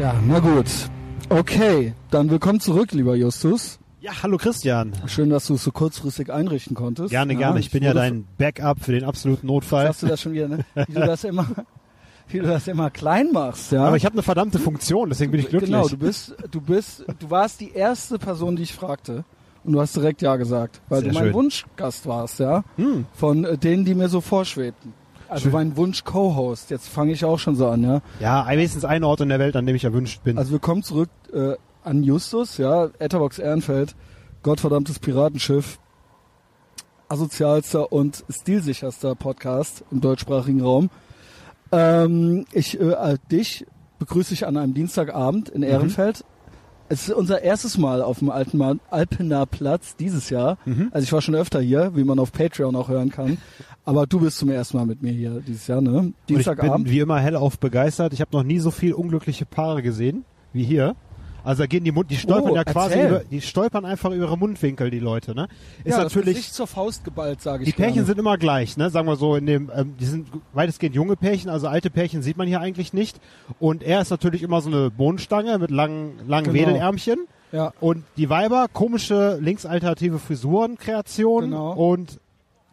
Ja, na gut. Okay, dann willkommen zurück, lieber Justus. Ja, hallo Christian. Schön, dass du es so kurzfristig einrichten konntest. Gerne, ja, gerne. Ich bin ja dein Backup für den absoluten Notfall. Hast du das schon wieder, ne? Wie du das immer, wie du das immer klein machst, ja? Aber ich habe eine verdammte Funktion, deswegen bin ich glücklich. Genau, du bist, du bist, du warst die erste Person, die ich fragte. Und du hast direkt ja gesagt, weil Sehr du mein schön. Wunschgast warst, ja? Hm. Von äh, denen, die mir so vorschwebten. Also mein Wunsch-Co-Host. Jetzt fange ich auch schon so an, ja? Ja, wenigstens ein Ort in der Welt, an dem ich erwünscht bin. Also wir kommen zurück äh, an Justus, ja, Etterbox Ehrenfeld, gottverdammtes Piratenschiff, asozialster und stilsicherster Podcast im deutschsprachigen Raum. Ähm, ich, äh, äh, dich begrüße ich an einem Dienstagabend in Ehrenfeld. Es ist unser erstes Mal auf dem Alten Alpener Platz dieses Jahr. Also ich war schon öfter hier, wie man auf Patreon auch hören kann. Aber du bist zum ersten Mal mit mir hier dieses Jahr, ne? Und ich bin Dienstagabend. wie immer hellauf begeistert. Ich habe noch nie so viel unglückliche Paare gesehen wie hier. Also da gehen die Mund, die stolpern Oh, ja quasi erzähl. über, die stolpern einfach über ihre Mundwinkel, die Leute, ne? Ist ja, das natürlich, Gesicht zur Faust geballt, sage ich die Pärchen gerne. sind immer gleich, ne? Sagen wir so, in dem, ähm, die sind weitestgehend junge Pärchen, also alte Pärchen sieht man hier eigentlich nicht. Und er ist natürlich immer so eine Bohnenstange mit langen, langen Genau. Wedelärmchen. Ja, Und die Weiber, komische linksalternative Frisurenkreationen Genau. und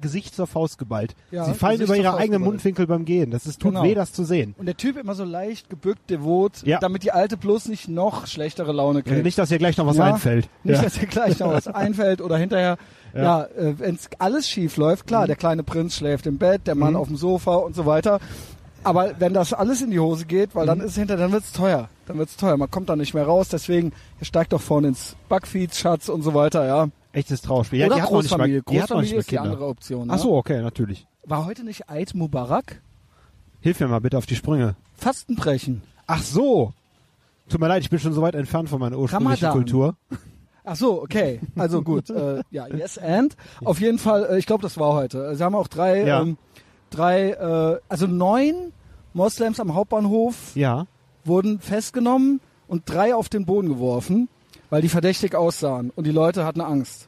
Gesicht zur Faust geballt. Ja, Sie fallen Gesicht über ihre Faust eigenen geballt. Mundwinkel beim Gehen. Das ist, tut Genau. weh, das zu sehen. Und der Typ immer so leicht gebückt, devot, Ja. damit die Alte bloß nicht noch schlechtere Laune kriegt. Nicht, dass ihr gleich noch was Ja. einfällt. Nicht, ja. dass ihr gleich noch was einfällt oder hinterher, ja, Ja. äh, wenn alles schief läuft, klar, der kleine Prinz schläft im Bett, der Mann Mhm. auf dem Sofa und so weiter. Aber wenn das alles in die Hose geht, weil Mhm. dann ist hinter, dann wird's teuer. Dann wird's teuer. Man kommt da nicht mehr raus. Deswegen, steigt doch vorne ins Backfeed, Schatz und so weiter, ja. Echtes Trauerspiel. Ja, oder die hat noch nicht Großfamilie. die hat noch nicht Großfamilie ist die Kinder. andere Option. Ach ja. so, okay, natürlich. War heute nicht Eid Mubarak? Hilf mir mal bitte auf die Sprünge. Fastenbrechen. Ach so. Tut mir leid, ich bin schon so weit entfernt von meiner ursprünglichen Ramadan. Kultur. Ach so, okay. Also gut. äh, ja, yes and. Auf jeden Fall, äh, ich glaube, das war heute. Sie haben auch drei, Ja. ähm, drei, äh, also neun Moslems am Hauptbahnhof Ja. wurden festgenommen und drei auf den Boden geworfen, weil die verdächtig aussahen und die Leute hatten Angst.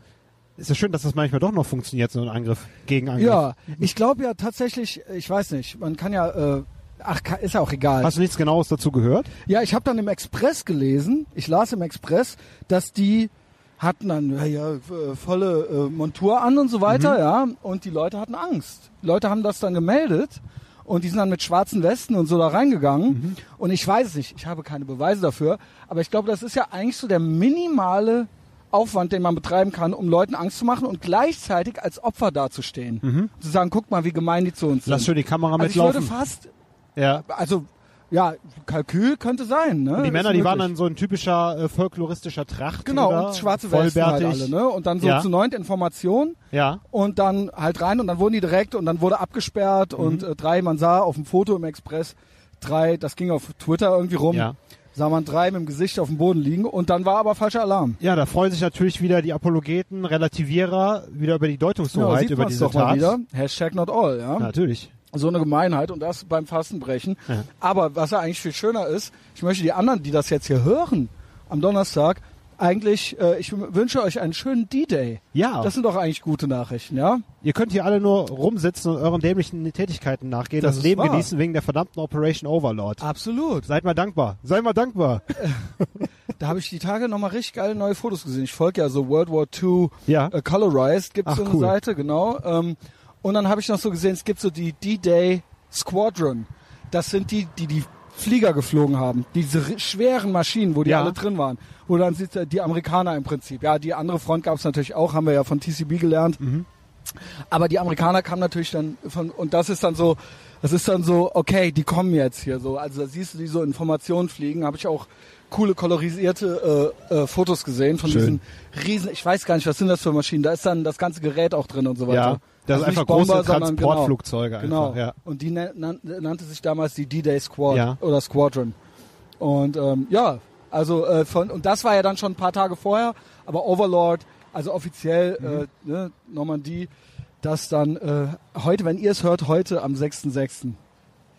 Ist ja schön, dass das manchmal doch noch funktioniert, so ein Angriff, Gegenangriff. Ja, ich glaube ja tatsächlich, ich weiß nicht, man kann ja, äh, ach, ist ja auch egal. Hast du nichts Genaues dazu gehört? Ja, ich habe dann im Express gelesen, ich las im Express, dass die hatten dann ja, ja, äh, volle äh, Montur an und so weiter, Mhm. ja, und die Leute hatten Angst. Die Leute haben das dann gemeldet und die sind dann mit schwarzen Westen und so da reingegangen Mhm. und ich weiß es nicht, ich habe keine Beweise dafür, aber ich glaube, das ist ja eigentlich so der minimale Aufwand, den man betreiben kann, um Leuten Angst zu machen und gleichzeitig als Opfer dazustehen. Zu sagen, guck mal, wie gemein die zu uns Mhm. Lass sind. schön die Kamera also ich würde mitlaufen. fast, Ja. also ja, Kalkül könnte sein. Ne? Und die Männer, die waren dann so ein typischer äh, folkloristischer Tracht. Genau, oder? und schwarze Westen halt alle, ne? Und dann so Ja. zu neunt Information Ja. und dann halt rein und dann wurden die direkt und dann wurde abgesperrt Mhm. und äh, drei, man sah auf dem Foto im Express drei, das ging auf Twitter irgendwie rum, Ja. Sah man drei mit dem Gesicht auf dem Boden liegen und dann war aber falscher Alarm. Ja, da freuen sich natürlich wieder die Apologeten, Relativierer, wieder über die Ja, Deutungshoheit, sieht über diese doch mal Tat. wieder. Hashtag not all, ja. Natürlich. So eine Gemeinheit und das beim Fastenbrechen. Ja. Aber was ja eigentlich viel schöner ist, ich möchte die anderen, die das jetzt hier hören, am Donnerstag, eigentlich, äh, ich wünsche euch einen schönen D-Day. Ja. Das sind doch eigentlich gute Nachrichten, ja? Ihr könnt hier alle nur rumsitzen und euren dämlichen Tätigkeiten nachgehen, Das das, Leben wahr. genießen wegen der verdammten Operation Overlord. Absolut. Seid mal dankbar. Seid mal dankbar. Da habe ich die Tage nochmal richtig geile neue Fotos gesehen. Ich folge ja so World War II Ja. äh, Colorized, gibt Ach, so eine cool. Seite, genau. Ähm, und dann habe ich noch so gesehen, es gibt so die D-Day Squadron. Das sind die, die die Flieger geflogen haben. Diese schweren Maschinen, wo die Ja. alle drin waren. Wo dann sieht die Amerikaner im Prinzip. Ja, die andere Front gab es natürlich auch, haben wir ja von TCB gelernt. Mhm. Aber die Amerikaner kamen natürlich dann von, und das ist dann so, das ist dann so, okay, die kommen jetzt hier so. Also da siehst du die so Informationen fliegen, habe ich auch coole kolorisierte äh, äh, Fotos gesehen von Schön. diesen riesen, ich weiß gar nicht, was sind das für Maschinen, da ist dann das ganze Gerät auch drin und so weiter. Ja. Das Also sind einfach große Bomber, sondern Transportflugzeuge Genau. einfach, ja. Und die nan nan nannte sich damals die D-Day Squad Ja. oder Squadron. Und ähm, ja, also äh, von und das war ja dann schon ein paar Tage vorher, aber Overlord, also offiziell Mhm. äh, ne, Normandie, das dann äh, heute, wenn ihr es hört, heute am 6.6.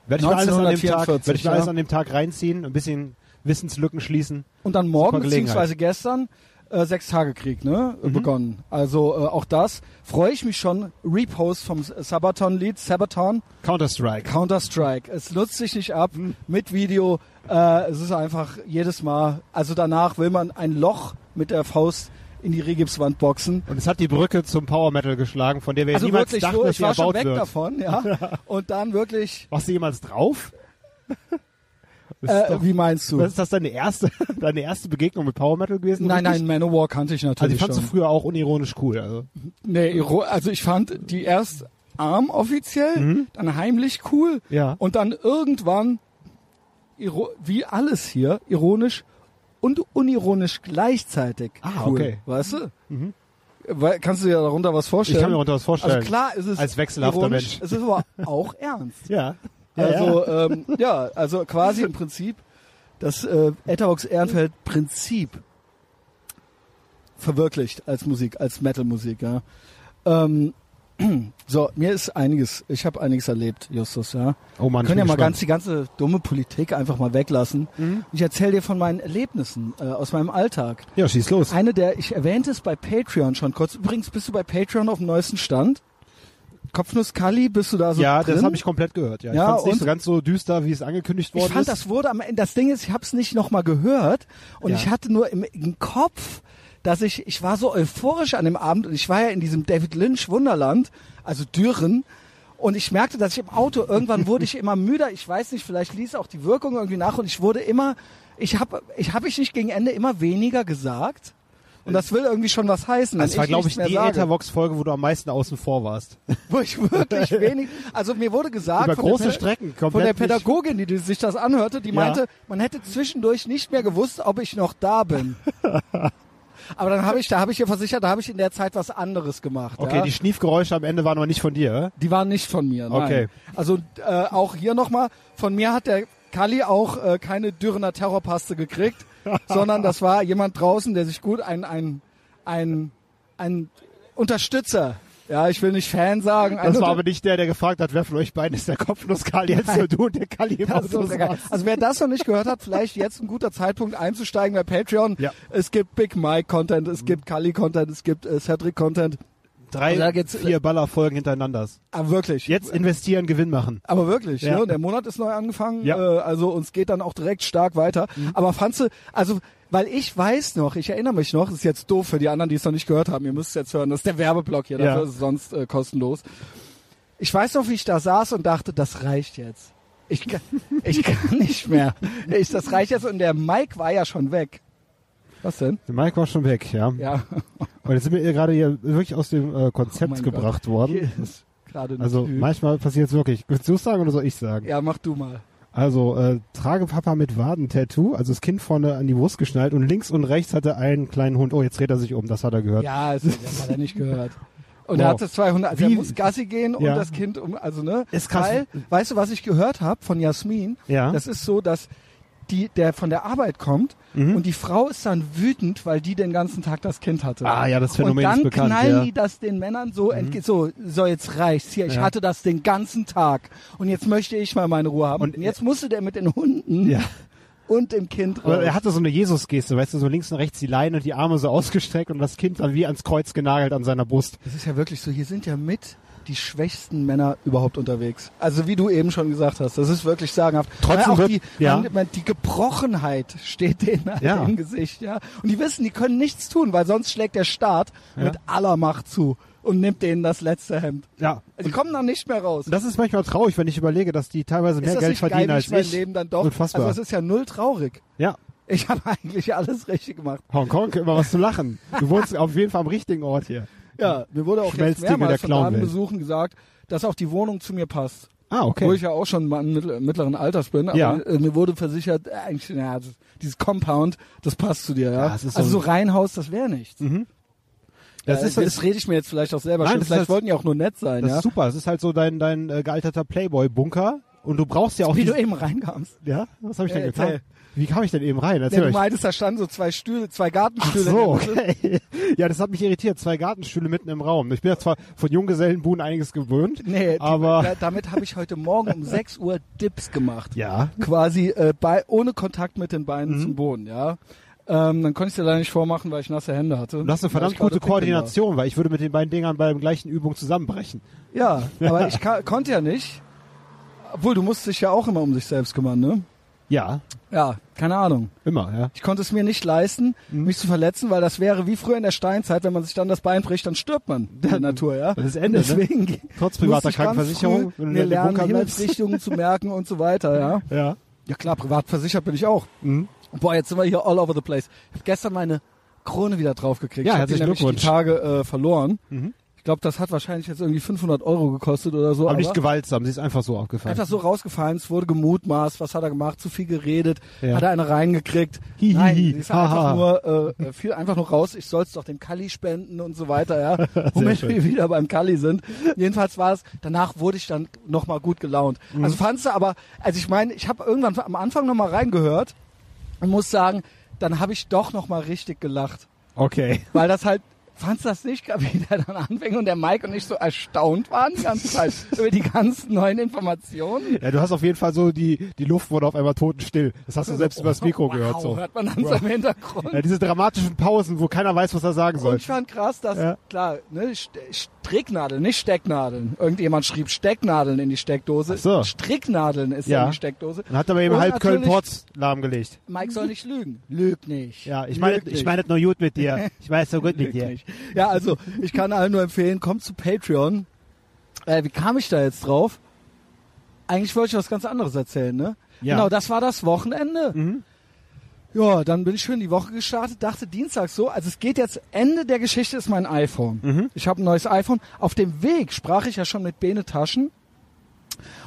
Werde ich mir alles an dem Tag, 1944, werde ich mir alles ja. an dem Tag reinziehen, ein bisschen Wissenslücken schließen. Und dann morgen, beziehungsweise gestern, äh, Sechs-Tage-Krieg ne, Mhm. begonnen. Also äh, auch das freue ich mich schon. Repost vom Sabaton-Lied, Sabaton, Counter-Strike. Counter-Strike. Es nutzt sich nicht ab Mhm. mit Video. Äh, es ist einfach jedes Mal, also danach will man ein Loch mit der Faust in die Regipswand boxen. Und es hat die Brücke zum Power Metal geschlagen, von der wir Also niemals wirklich, dachten, so, dass ich sie war schon erbaut weg wird. davon, ja. Und dann wirklich, Warst du jemals drauf? Ist äh, doch, wie meinst du? das ist das deine erste, deine erste Begegnung mit Power Metal gewesen? Nein, richtig? nein, Manowar kannte ich Also natürlich die fandst schon. du früher auch unironisch cool. Also. Nee, also ich fand die erst arm offiziell, dann heimlich cool Mhm. Ja. und dann irgendwann, wie alles hier, ironisch und unironisch gleichzeitig Ah, cool. okay. Weißt du? Weil, kannst du dir darunter was vorstellen? Ich kann mir darunter was vorstellen. Also klar ist es Als wechselhafter ironisch, Mensch. es ist aber auch ernst. Ja. Ja Also Ähm, ja, also quasi im Prinzip das äh, Etherbox Ehrenfeld Prinzip verwirklicht als Musik, als Metal-Musik. Ja. Ähm, so, mir ist einiges, ich habe einiges erlebt, Justus. Ja. Oh Mann, Wir können ja mal ganz die ganze dumme Politik einfach mal weglassen. Mhm. Ich erzähle dir von meinen Erlebnissen äh, aus meinem Alltag. Ja, schieß los. Eine der, ich erwähnte es bei Patreon schon kurz. Übrigens, bist du bei Patreon auf dem neuesten Stand? Kopfnuss Kali, bist du da so ja, drin? das habe ich komplett gehört. Ja, ich Ja, fand es nicht so ganz so düster, wie es angekündigt worden Ich fand, ist. das wurde am Ende, das Ding ist, ich habe es nicht nochmal gehört und Ja. ich hatte nur im, im Kopf, dass ich, ich war so euphorisch an dem Abend und ich war ja in diesem David Lynch Wunderland, also Düren, und ich merkte, dass ich im Auto, irgendwann wurde ich immer müder, ich weiß nicht, vielleicht ließ auch die Wirkung irgendwie nach und ich wurde immer, ich habe ich hab ich nicht gegen Ende immer weniger gesagt und das will irgendwie schon was heißen. das war, glaube ich, die. Ethervox-Folge, wo du am meisten außen vor warst. wo ich wirklich wenig, also mir wurde gesagt Über von der große Päda- Strecken, von der Pädagogin, die sich das anhörte, die Ja. meinte, man hätte zwischendurch nicht mehr gewusst, ob ich noch da bin. Aber dann habe ich, da habe ich ihr versichert, da habe ich in der Zeit was anderes gemacht. Okay, ja? die Schniefgeräusche am Ende waren aber nicht von dir, oder? Die waren nicht von mir. Nein. Okay. Also äh, auch hier nochmal, von mir hat der Kali auch äh, keine Dürrener Terrorpaste gekriegt, sondern das war jemand draußen, der sich gut ein ein ein ein Unterstützer. Ja, ich will nicht Fan sagen. Das war aber nicht der, der gefragt hat, wer von euch beiden ist der Kopfnuss-Kali. Jetzt Nein. nur du und der Kali so. Also wer das noch nicht gehört hat, vielleicht jetzt ein guter Zeitpunkt einzusteigen bei Patreon. Ja. Es gibt Big Mike Content, es gibt Kali Content, es gibt äh, Cedric Content. Drei, geht's- vier Ballerfolgen hintereinander. Aber wirklich. Jetzt investieren, Gewinn machen. Aber wirklich, Ja. ne? der Monat ist neu angefangen, Ja. Mhm. äh, also uns geht dann auch direkt stark weiter. Aber fandst du, also, weil ich weiß noch, ich erinnere mich noch, ist jetzt doof für die anderen, die es noch nicht gehört haben, ihr müsst es jetzt hören, das ist der Werbeblock hier, dafür Ja. ist es sonst äh, kostenlos. Ich weiß noch, wie ich da saß und dachte, das reicht jetzt. Ich kann, ich kann nicht mehr. Ich, das reicht jetzt und der Mike war ja schon weg. Was denn? Der Mike war schon weg, ja. Ja. Und jetzt sind wir gerade hier wirklich aus dem äh, Konzept Oh gebracht Gott. worden. Ein Also Typ. manchmal passiert es wirklich. Willst du es sagen oder soll ich sagen? Ja, mach du mal. Also äh, trage Papa mit Wadentattoo, also das Kind vorne an die Brust geschnallt und links und rechts hatte einen kleinen Hund. Oh, jetzt dreht er sich um, das hat er gehört. Ja, es, das hat er nicht gehört. Und Wow. er hatte 200, also er muss Gassi gehen und Ja. das Kind um, also ne? Ist krass. Weil, weißt du, was ich gehört habe von Jasmin? Ja. Das ist so, dass die, der von der Arbeit kommt Mhm. und die Frau ist dann wütend, weil die den ganzen Tag das Kind hatte. Ah, ja, das Phänomen und dann ist bekannt, knallen ja. Mhm. die das den Männern so entgegen, so, so jetzt reicht's hier, ich Ja. hatte das den ganzen Tag und jetzt möchte ich mal meine Ruhe haben. Und- Und, jetzt musste der mit den Hunden Ja. und dem Kind raus. er hatte so eine Jesus-Geste, weißt du, so links und rechts die Leine und die Arme so ausgestreckt und das Kind dann wie ans Kreuz genagelt an seiner Brust. Das ist ja wirklich so, hier sind ja mit die schwächsten Männer überhaupt unterwegs. Also wie du eben schon gesagt hast, das ist wirklich sagenhaft. Trotzdem Weil auch die, ja. die Gebrochenheit steht denen halt Ja. im Gesicht, ja. Und die wissen, die können nichts tun, weil sonst schlägt der Staat Ja. mit aller Macht zu und nimmt denen das letzte Hemd. Ja. Also die kommen dann nicht mehr raus. Das ist manchmal traurig, wenn ich überlege, dass die teilweise mehr Geld geil, verdienen wie als ich mein. Leben dann doch? Unfassbar. Also das ist ja null traurig. ja. Ich habe eigentlich alles richtig gemacht. Hongkong, immer was zu lachen. Du wohnst auf jeden Fall am richtigen Ort hier. Ja, mir wurde auch jetzt mehrmals von Clownwelt. Besuchen gesagt, dass auch die Wohnung zu mir passt. Ah, okay. Wo ich ja auch schon mal im mittleren Alters bin, aber Ja. äh, mir wurde versichert, äh, eigentlich, ja, das, dieses Compound, das passt zu dir, ja. Ja, das ist so also so Reihenhaus, das wäre nichts. Mhm. Das, Das ist, ist- das rede ich mir jetzt vielleicht auch selber Nein, das ist Vielleicht halt- wollten die auch nur nett sein, Das ja. ist super. Das ist halt so dein, dein äh, gealterter Playboy-Bunker. Und du brauchst ja auch Wie du eben reinkamst. Ja? Was habe ich denn Äh, getan? Wie kam ich denn eben rein? Ja, Erzähl du euch. meintest, da standen so zwei Stühle, zwei Ach Gartenstühle. so, der Mitte. okay. Ja, das hat mich irritiert. Zwei Gartenstühle mitten im Raum. Ich bin ja zwar von Junggesellenbuden einiges gewöhnt. Nee, die, Aber- da, damit habe ich heute Morgen um 6 Uhr Dips gemacht. Ja. Quasi äh, bei, ohne Kontakt mit den Beinen Mhm. zum Boden, ja. Ähm, dann konnte ich es dir leider nicht vormachen, weil ich nasse Hände hatte. Du hast eine verdammt gute. Koordination, weil ich würde mit den beiden Dingern bei der gleichen Übung zusammenbrechen. Ja, aber ich konnte ja nicht. Obwohl, du musst dich ja auch immer um sich selbst kümmern, ne? Ja, Ja, keine Ahnung. immer, ja. Ich konnte es mir nicht leisten, Mhm. mich zu verletzen, weil das wäre wie früher in der Steinzeit, wenn man sich dann das Bein bricht, dann stirbt man in der Natur, ja. Das ist Ende, ne? Deswegen ge- Trotz privater Krankenversicherung, früh mir lernen. Himmelsrichtungen zu merken und so weiter, ja. Ja. Ja klar, privat versichert bin ich auch. Mhm. Boah, jetzt sind wir hier all over the place. Ich habe gestern meine Krone wieder draufgekriegt. Ja, ich hab die herzlichen nämlich die. Tage äh, verloren. Mhm. Ich glaube, das hat wahrscheinlich jetzt irgendwie 500 Euro gekostet oder so. Aber nicht gewaltsam, sie ist einfach so aufgefallen. Einfach so rausgefallen, es wurde gemutmaßt, was hat er gemacht, zu viel geredet, Ja. hat er eine reingekriegt. Hihihi, Nein, sie ist einfach nur, äh, äh, fiel einfach nur raus, ich soll es doch dem Kalli spenden und so weiter, ja. Womit wir wieder beim Kalli sind. Jedenfalls war es, danach wurde ich dann nochmal gut gelaunt. Mhm. Also fandst du aber, also ich meine, ich habe irgendwann am Anfang nochmal reingehört und muss sagen, dann habe ich doch nochmal richtig gelacht. Okay. Weil das halt, fandst das nicht, wie der dann anfing und der Mike und ich so erstaunt waren die ganze Zeit über die ganzen neuen Informationen? Ja, du hast auf jeden Fall so, die, die Luft wurde auf einmal totenstill. Das hast du selbst übers Mikro wow, gehört, so. hört man dann so im Hintergrund. Ja, diese dramatischen Pausen, wo keiner weiß, was er sagen soll. Und ich fand krass, dass, Ja. klar, ne, St Stricknadeln, nicht Stecknadeln. Irgendjemand schrieb Stecknadeln in die Steckdose. Ach so. Stricknadeln ist Ja. in die Steckdose. Dann hat er aber eben Und halb Köln-Ports lahmgelegt. Mike soll nicht lügen. Lüg nicht. Ja, ich meine, ich meine nur gut mit dir. Ich weiß so gut mit dir. nicht. Ja, also, ich kann allen nur empfehlen, kommt zu Patreon. Äh, wie kam ich da jetzt drauf? Eigentlich wollte ich was ganz anderes erzählen, ne? Ja. Genau, das war das Wochenende. Mhm. Ja, dann bin ich schön die Woche gestartet, dachte Dienstag so, also es geht jetzt, Ende der Geschichte ist mein iPhone. Mhm. Ich habe ein neues iPhone. Auf dem Weg sprach ich ja schon mit Bene Taschen.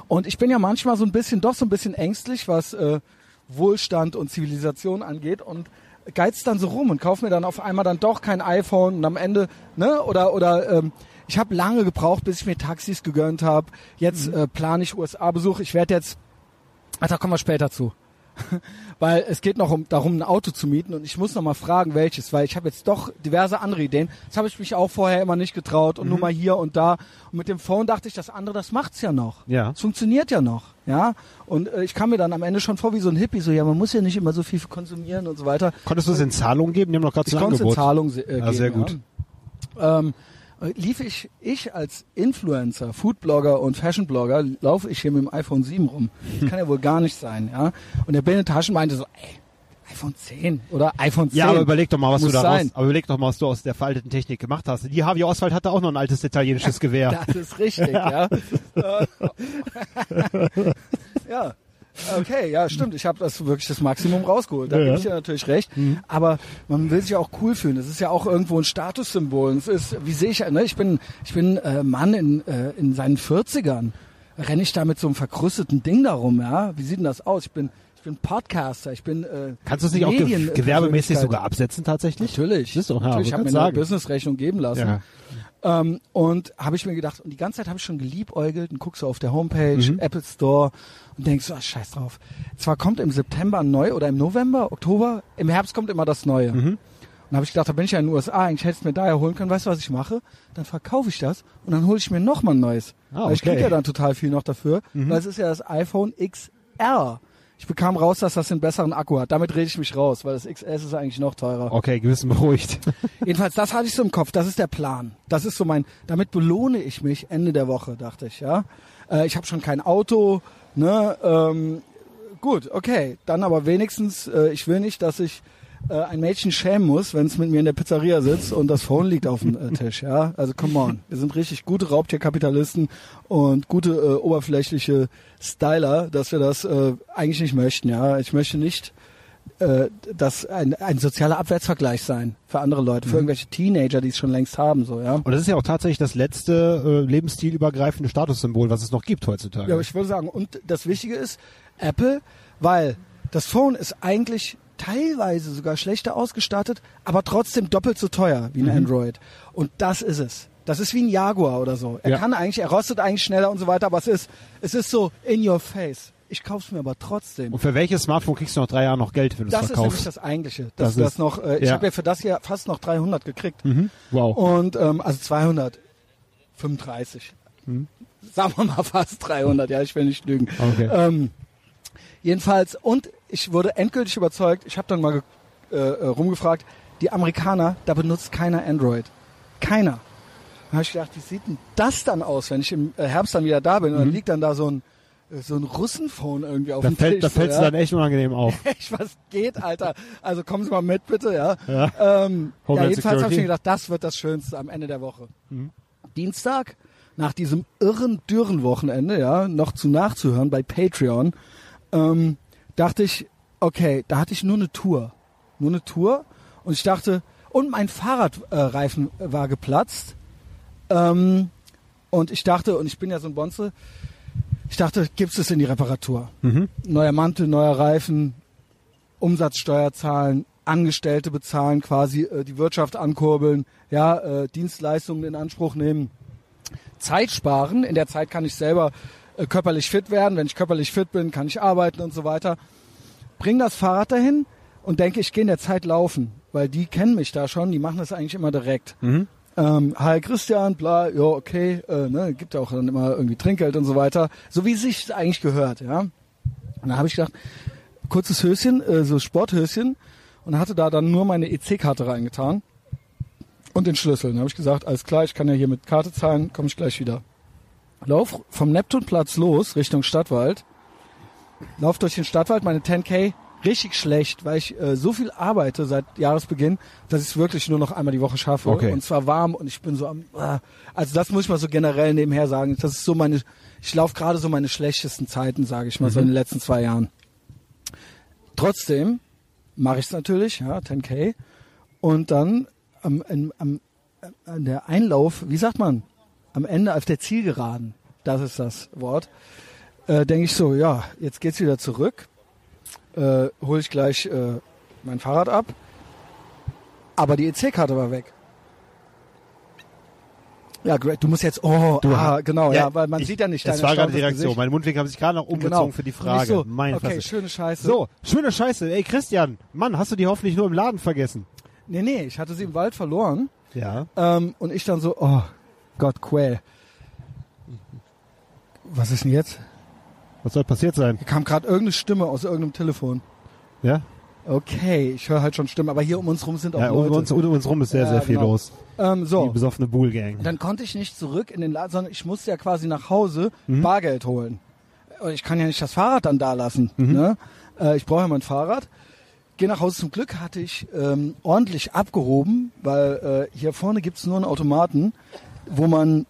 Und ich bin ja manchmal so ein bisschen, doch so ein bisschen ängstlich, was äh, Wohlstand und Zivilisation angeht und geizt dann so rum und kauf mir dann auf einmal dann doch kein iPhone und am Ende, ne, oder, oder, ähm, ich habe lange gebraucht, bis ich mir Taxis gegönnt habe. Jetzt Mhm. äh, plane ich USA-Besuch. Ich werde jetzt, ach, da kommen wir später zu. weil es geht noch um, darum, ein Auto zu mieten und ich muss noch mal fragen, welches, weil ich habe jetzt doch diverse andere Ideen. Das habe ich mich auch vorher immer nicht getraut und nur mal hier und da. Und mit dem Phone dachte ich, das andere, das macht's ja noch. Ja. Es funktioniert ja noch, ja. Und äh, ich kam mir dann am Ende schon vor wie so ein Hippie, so ja, man muss ja nicht immer so viel konsumieren und so weiter. Konntest du es in Zahlung geben? Die haben doch gerade Ich so ein konnte es in Angebot. Zahlung äh, Ah, geben, sehr gut. Ja. Ähm, äh, lief ich, ich als Influencer, Foodblogger und Fashionblogger, laufe ich hier mit dem iPhone 7 rum. Das kann ja wohl gar nicht sein, ja. Und der Bene Taschen meinte so, ey, iPhone 10 oder iPhone 10. Ja, aber überleg doch mal, was Muss du daraus, sein. aber überleg doch mal, was du aus der veralteten Technik gemacht hast. Die Harvey Oswald hatte auch noch ein altes italienisches Gewehr. Das ist richtig, ja. ja. Okay, ja, stimmt. Ich habe das wirklich das Maximum rausgeholt. Da Ja, gebe ja. ich dir natürlich recht. Aber man will sich auch cool fühlen. Das ist ja auch irgendwo ein Statussymbol. Es ist, wie sehe ich, ne? Ich bin, ich bin äh, Mann in, äh, in seinen 40ern. Renne ich da mit so einem verkrusteten Ding darum, ja? Wie sieht denn das aus? Ich bin, ich bin Podcaster. Ich bin. Äh, Kannst du es nicht auch Medien- gewerbemäßig Persönlichkeit. sogar absetzen tatsächlich? Natürlich. Das ist doch, ja, natürlich. Ich habe mir grad eine sagen. Businessrechnung geben lassen. Ja. Ähm, und habe ich mir gedacht, und die ganze Zeit habe ich schon geliebäugelt und guckst so auf der Homepage, Mhm. Apple Store und denkst, so, ah, scheiß drauf. Zwar kommt im September neu oder im November, Oktober, im Herbst kommt immer das Neue. Mhm. Und habe ich gedacht, da bin ich ja in den USA, eigentlich hätte ich es mir daher holen können. Weißt du, was ich mache? Dann verkaufe ich das und dann hole ich mir noch mal ein neues. Ah, Weil ich kriege okay. ja dann total viel noch dafür. Mhm. Weil es ist ja das iPhone XR. Ich bekam raus, dass das einen besseren Akku hat. Damit rede ich mich raus, weil das XS ist eigentlich noch teurer. Okay, gewissen beruhigt. Jedenfalls, das hatte ich so im Kopf. Das ist der Plan. Das ist so mein. Damit belohne ich mich Ende der Woche, dachte ich. Ja, äh, ich habe schon kein Auto. Ne, ähm, gut, okay. Dann aber wenigstens. Äh, ich will nicht, dass ich äh, ein Mädchen schämen muss, wenn es mit mir in der Pizzeria sitzt und das Phone liegt auf dem äh, Tisch. Ja, also come on. Wir sind richtig gute Raubtierkapitalisten und gute äh, oberflächliche Styler, dass wir das äh, eigentlich nicht möchten. Ja, ich möchte nicht äh, das ein, ein sozialer Abwärtsvergleich sein für andere Leute, für irgendwelche Teenager, die es schon längst haben, so, ja. Und das ist ja auch tatsächlich das letzte äh, lebensstilübergreifende Statussymbol, was es noch gibt heutzutage. Ja, aber ich würde sagen, und das Wichtige ist, Apple, weil das Phone ist eigentlich teilweise sogar schlechter ausgestattet, aber trotzdem doppelt so teuer wie ein Android. Und das ist es. Das ist wie ein Jaguar oder so. Er Ja. kann eigentlich, er rostet eigentlich schneller und so weiter, aber es ist, es ist so in your face. Ich kauf's mir aber trotzdem. Und für welches Smartphone kriegst du noch drei Jahre noch Geld, wenn du es Das ist nämlich verkaufst? das Eigentliche. Das Dass du das ist- noch, äh, ich ja. habe ja für das hier fast noch 300 gekriegt. Mhm. Wow. Und ähm, also 235. Hm. Sagen wir mal fast 300, ja, ich will nicht lügen. Okay. Ähm, jedenfalls, und ich wurde endgültig überzeugt, ich habe dann mal äh, äh, rumgefragt. Die Amerikaner, da benutzt keiner Android. Keiner. Da habe ich gedacht, wie sieht denn das dann aus, wenn ich im äh, Herbst dann wieder da bin und dann liegt dann da so ein äh, so ein Russenphone irgendwie auf Da dem fällt, Tisch. da so, fällt's ja? dann echt unangenehm auf. Echt, was geht, Alter? Also kommen Sie mal mit, bitte, ja. Ja. Ähm, ja jedenfalls habe ich mir gedacht, das wird das Schönste am Ende der Woche. Mhm. Dienstag, nach diesem irren, dürren Wochenende, ja, noch zu nachzuhören bei Patreon, ähm, dachte ich, okay, da hatte ich nur eine Tour. Nur eine Tour. Und ich dachte, und mein Fahrradreifen äh, war geplatzt. Ähm, und ich dachte, und ich bin ja so ein Bonze, ich dachte, gibt's es in die Reparatur? Mhm. neuer Mantel, neuer Reifen, Umsatzsteuer zahlen, Angestellte bezahlen, quasi äh, die Wirtschaft ankurbeln, ja, äh, Dienstleistungen in Anspruch nehmen, Zeit sparen. In der Zeit kann ich selber äh, körperlich fit werden. Wenn ich körperlich fit bin, kann ich arbeiten und so weiter. Bring das Fahrrad dahin und denke, ich gehe in der Zeit laufen, weil die kennen mich da schon, die machen das eigentlich immer direkt. Mhm. Ähm, hi Christian, bla, ja, okay, äh, ne, gibt ja auch dann immer irgendwie Trinkgeld und so weiter, so wie es sich eigentlich gehört, ja. Und da habe ich gedacht, kurzes Höschen, äh, so Sporthöschen und hatte da dann nur meine EC-Karte reingetan und den Schlüssel. Dann habe ich gesagt, alles klar, ich kann ja hier mit Karte zahlen, komme ich gleich wieder. Lauf vom Neptunplatz los Richtung Stadtwald, lauf durch den Stadtwald, meine 10K richtig schlecht, weil ich äh, so viel arbeite seit Jahresbeginn, dass ich es wirklich nur noch einmal die Woche schaffe. Okay. Und zwar warm und ich bin so am. Äh, also das muss ich mal so generell nebenher sagen. Das ist so meine. Ich laufe gerade so meine schlechtesten Zeiten, sage ich mal, so in den letzten zwei Jahren. Trotzdem mache ich es natürlich, ja, 10k. Und dann am, am, am, an der Einlauf, wie sagt man, am Ende auf der Zielgeraden, das ist das Wort, äh, denke ich so, ja, jetzt geht's wieder zurück, äh, hole ich gleich äh, mein Fahrrad ab, aber die EC-Karte war weg. Ja, Greg, du musst jetzt, oh, Du- ah, genau, ja, Ja, weil man ich- sieht ja nicht Das dein war gerade die Reaktion. Gesicht. Meine Mundwinkel haben sich gerade noch umgezogen Genau. für die Frage. So, Meine okay, Fresse. schöne Scheiße. So, schöne Scheiße. Ey, Christian, Mann, hast du die hoffentlich nur im Laden vergessen? Nee, nee, ich hatte sie im Wald verloren. Ja. Ähm, und ich dann so, oh Gott, Quell. Was ist denn jetzt? Was soll passiert sein? Hier kam gerade irgendeine Stimme aus irgendeinem Telefon. Ja? Okay, ich höre halt schon Stimmen, aber hier um uns rum sind auch Ja, um Leute. uns, um uns rum ist sehr, Ja, sehr viel genau. los. ähm, Die so, besoffene Bullgang. dann konnte ich nicht zurück in den Laden, sondern ich musste ja quasi nach Hause Mhm. Bargeld holen. Ich kann ja nicht das Fahrrad dann da lassen. Mhm. Ne? Äh, ich brauche ja mein Fahrrad. Geh nach Hause. Zum Glück hatte ich ähm, ordentlich abgehoben, weil äh, hier vorne gibt's nur einen Automaten, wo man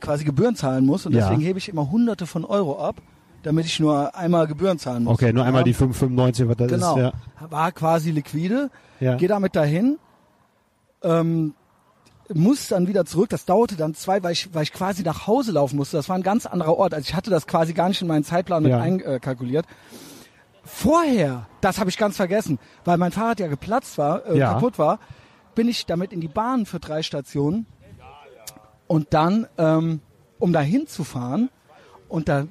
quasi Gebühren zahlen muss. Und Ja. deswegen hebe ich immer hunderte von Euro ab, damit ich nur einmal Gebühren zahlen muss. Okay, nur einmal die 5,95, was das Genau. ist. Ja. War quasi liquide. Ja. Geh damit dahin. Ähm, muss dann wieder zurück. Das dauerte dann zwei, weil ich, weil ich quasi nach Hause laufen musste. Das war ein ganz anderer Ort. Also ich hatte das quasi gar nicht in meinen Zeitplan mit Ja. einkalkuliert. Vorher, das habe ich ganz vergessen, weil mein Fahrrad ja geplatzt war, äh, Ja. kaputt war, bin ich damit in die Bahn für drei Stationen und dann, ähm, um da hinzufahren und da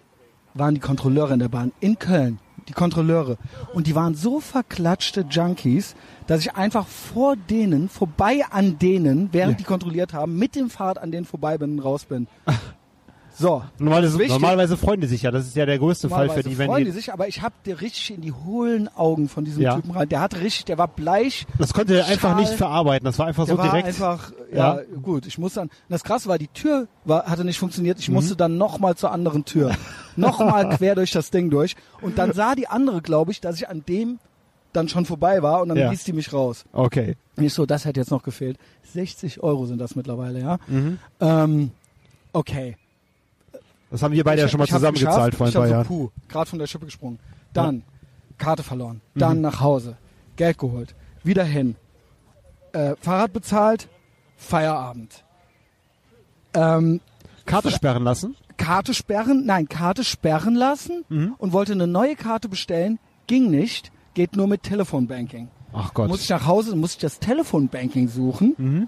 waren die Kontrolleure in der Bahn in Köln, die Kontrolleure. Und die waren so verklatschte Junkies, dass ich einfach vor denen, vorbei an denen, während Ja. die kontrolliert haben, mit dem Fahrrad an denen vorbei bin und raus bin. So. Normalerweise, wichtig. normalerweise freuen die sich ja. Das ist ja der größte Fall für die, wenn freuen die sich, aber ich habe dir richtig in die hohlen Augen von diesem Ja. Typen rein. Der hatte richtig, der war bleich. Das konnte er einfach nicht verarbeiten. Das war einfach Der so war direkt. einfach, ja, Ja. gut. Ich muss dann, das Krasse war, die Tür war, hatte nicht funktioniert. Mhm. Ich musste dann nochmal zur anderen Tür, nochmal quer durch das Ding durch. Und dann sah die andere, glaube ich, dass ich an dem dann schon vorbei war und dann Ja. ließ die mich raus. Okay. Nicht so, das hätte jetzt noch gefehlt. 60 Euro sind das mittlerweile, ja. Mhm. Ähm, okay. Das haben wir beide ja schon mal Ich zusammengezahlt vor ein ich paar Jahren. Puh, gerade von der Schippe gesprungen. Dann Karte verloren. Dann Mhm. nach Hause. Geld geholt. Wieder hin. Äh, Fahrrad bezahlt. Feierabend. Ähm, Karte sperren lassen. Karte sperren, nein, Karte sperren lassen Mhm. und wollte eine neue Karte bestellen. Ging nicht. Geht nur mit Telefonbanking. Ach Gott. Muss ich nach Hause, muss ich das Telefonbanking suchen. Mhm.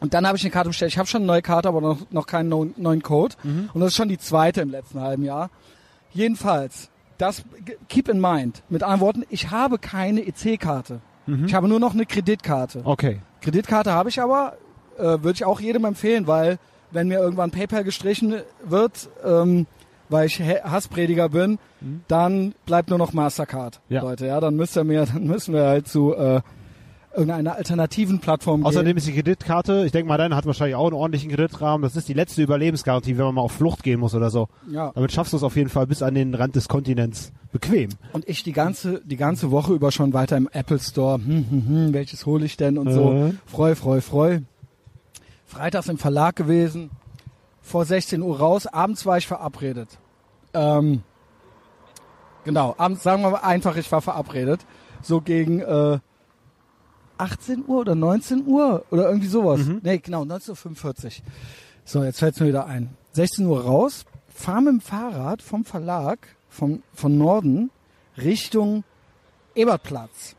Und dann habe ich eine Karte bestellt. Ich habe schon eine neue Karte, aber noch, noch keinen no- neuen Code. Mhm. Und das ist schon die zweite im letzten halben Jahr. Jedenfalls, das keep in mind. Mit anderen Worten, ich habe keine EC-Karte. Mhm. Ich habe nur noch eine Kreditkarte. Okay. Kreditkarte habe ich aber, äh, würde ich auch jedem empfehlen, weil wenn mir irgendwann PayPal gestrichen wird, ähm, weil ich Hassprediger bin, dann bleibt nur noch Mastercard, Mhm. Ja. Leute. Ja, dann müsst ihr mir, dann müssen wir halt zu äh, irgendeiner alternativen Plattform Außerdem ist die Kreditkarte, ich denke mal, deine hat wahrscheinlich auch einen ordentlichen Kreditrahmen. Das ist die letzte Überlebensgarantie, wenn man mal auf Flucht gehen muss oder so. Ja. Damit schaffst du es auf jeden Fall bis an den Rand des Kontinents bequem. Und ich die ganze, die ganze Woche über schon weiter im Apple Store, hm, hm, hm, welches hole ich denn und so. Mhm. Freu, freu, freu. Freitags im Verlag gewesen, vor 16 Uhr raus, abends war ich verabredet. Ähm, genau, abends, sagen wir mal einfach, ich war verabredet. So gegen äh, 18 Uhr oder 19 Uhr oder irgendwie sowas. Mhm. Nee, genau, 19.45 Uhr. So, jetzt fällt's mir wieder ein. 16 Uhr raus, fahr mit dem Fahrrad vom Verlag, vom, von Norden, Richtung Ebertplatz.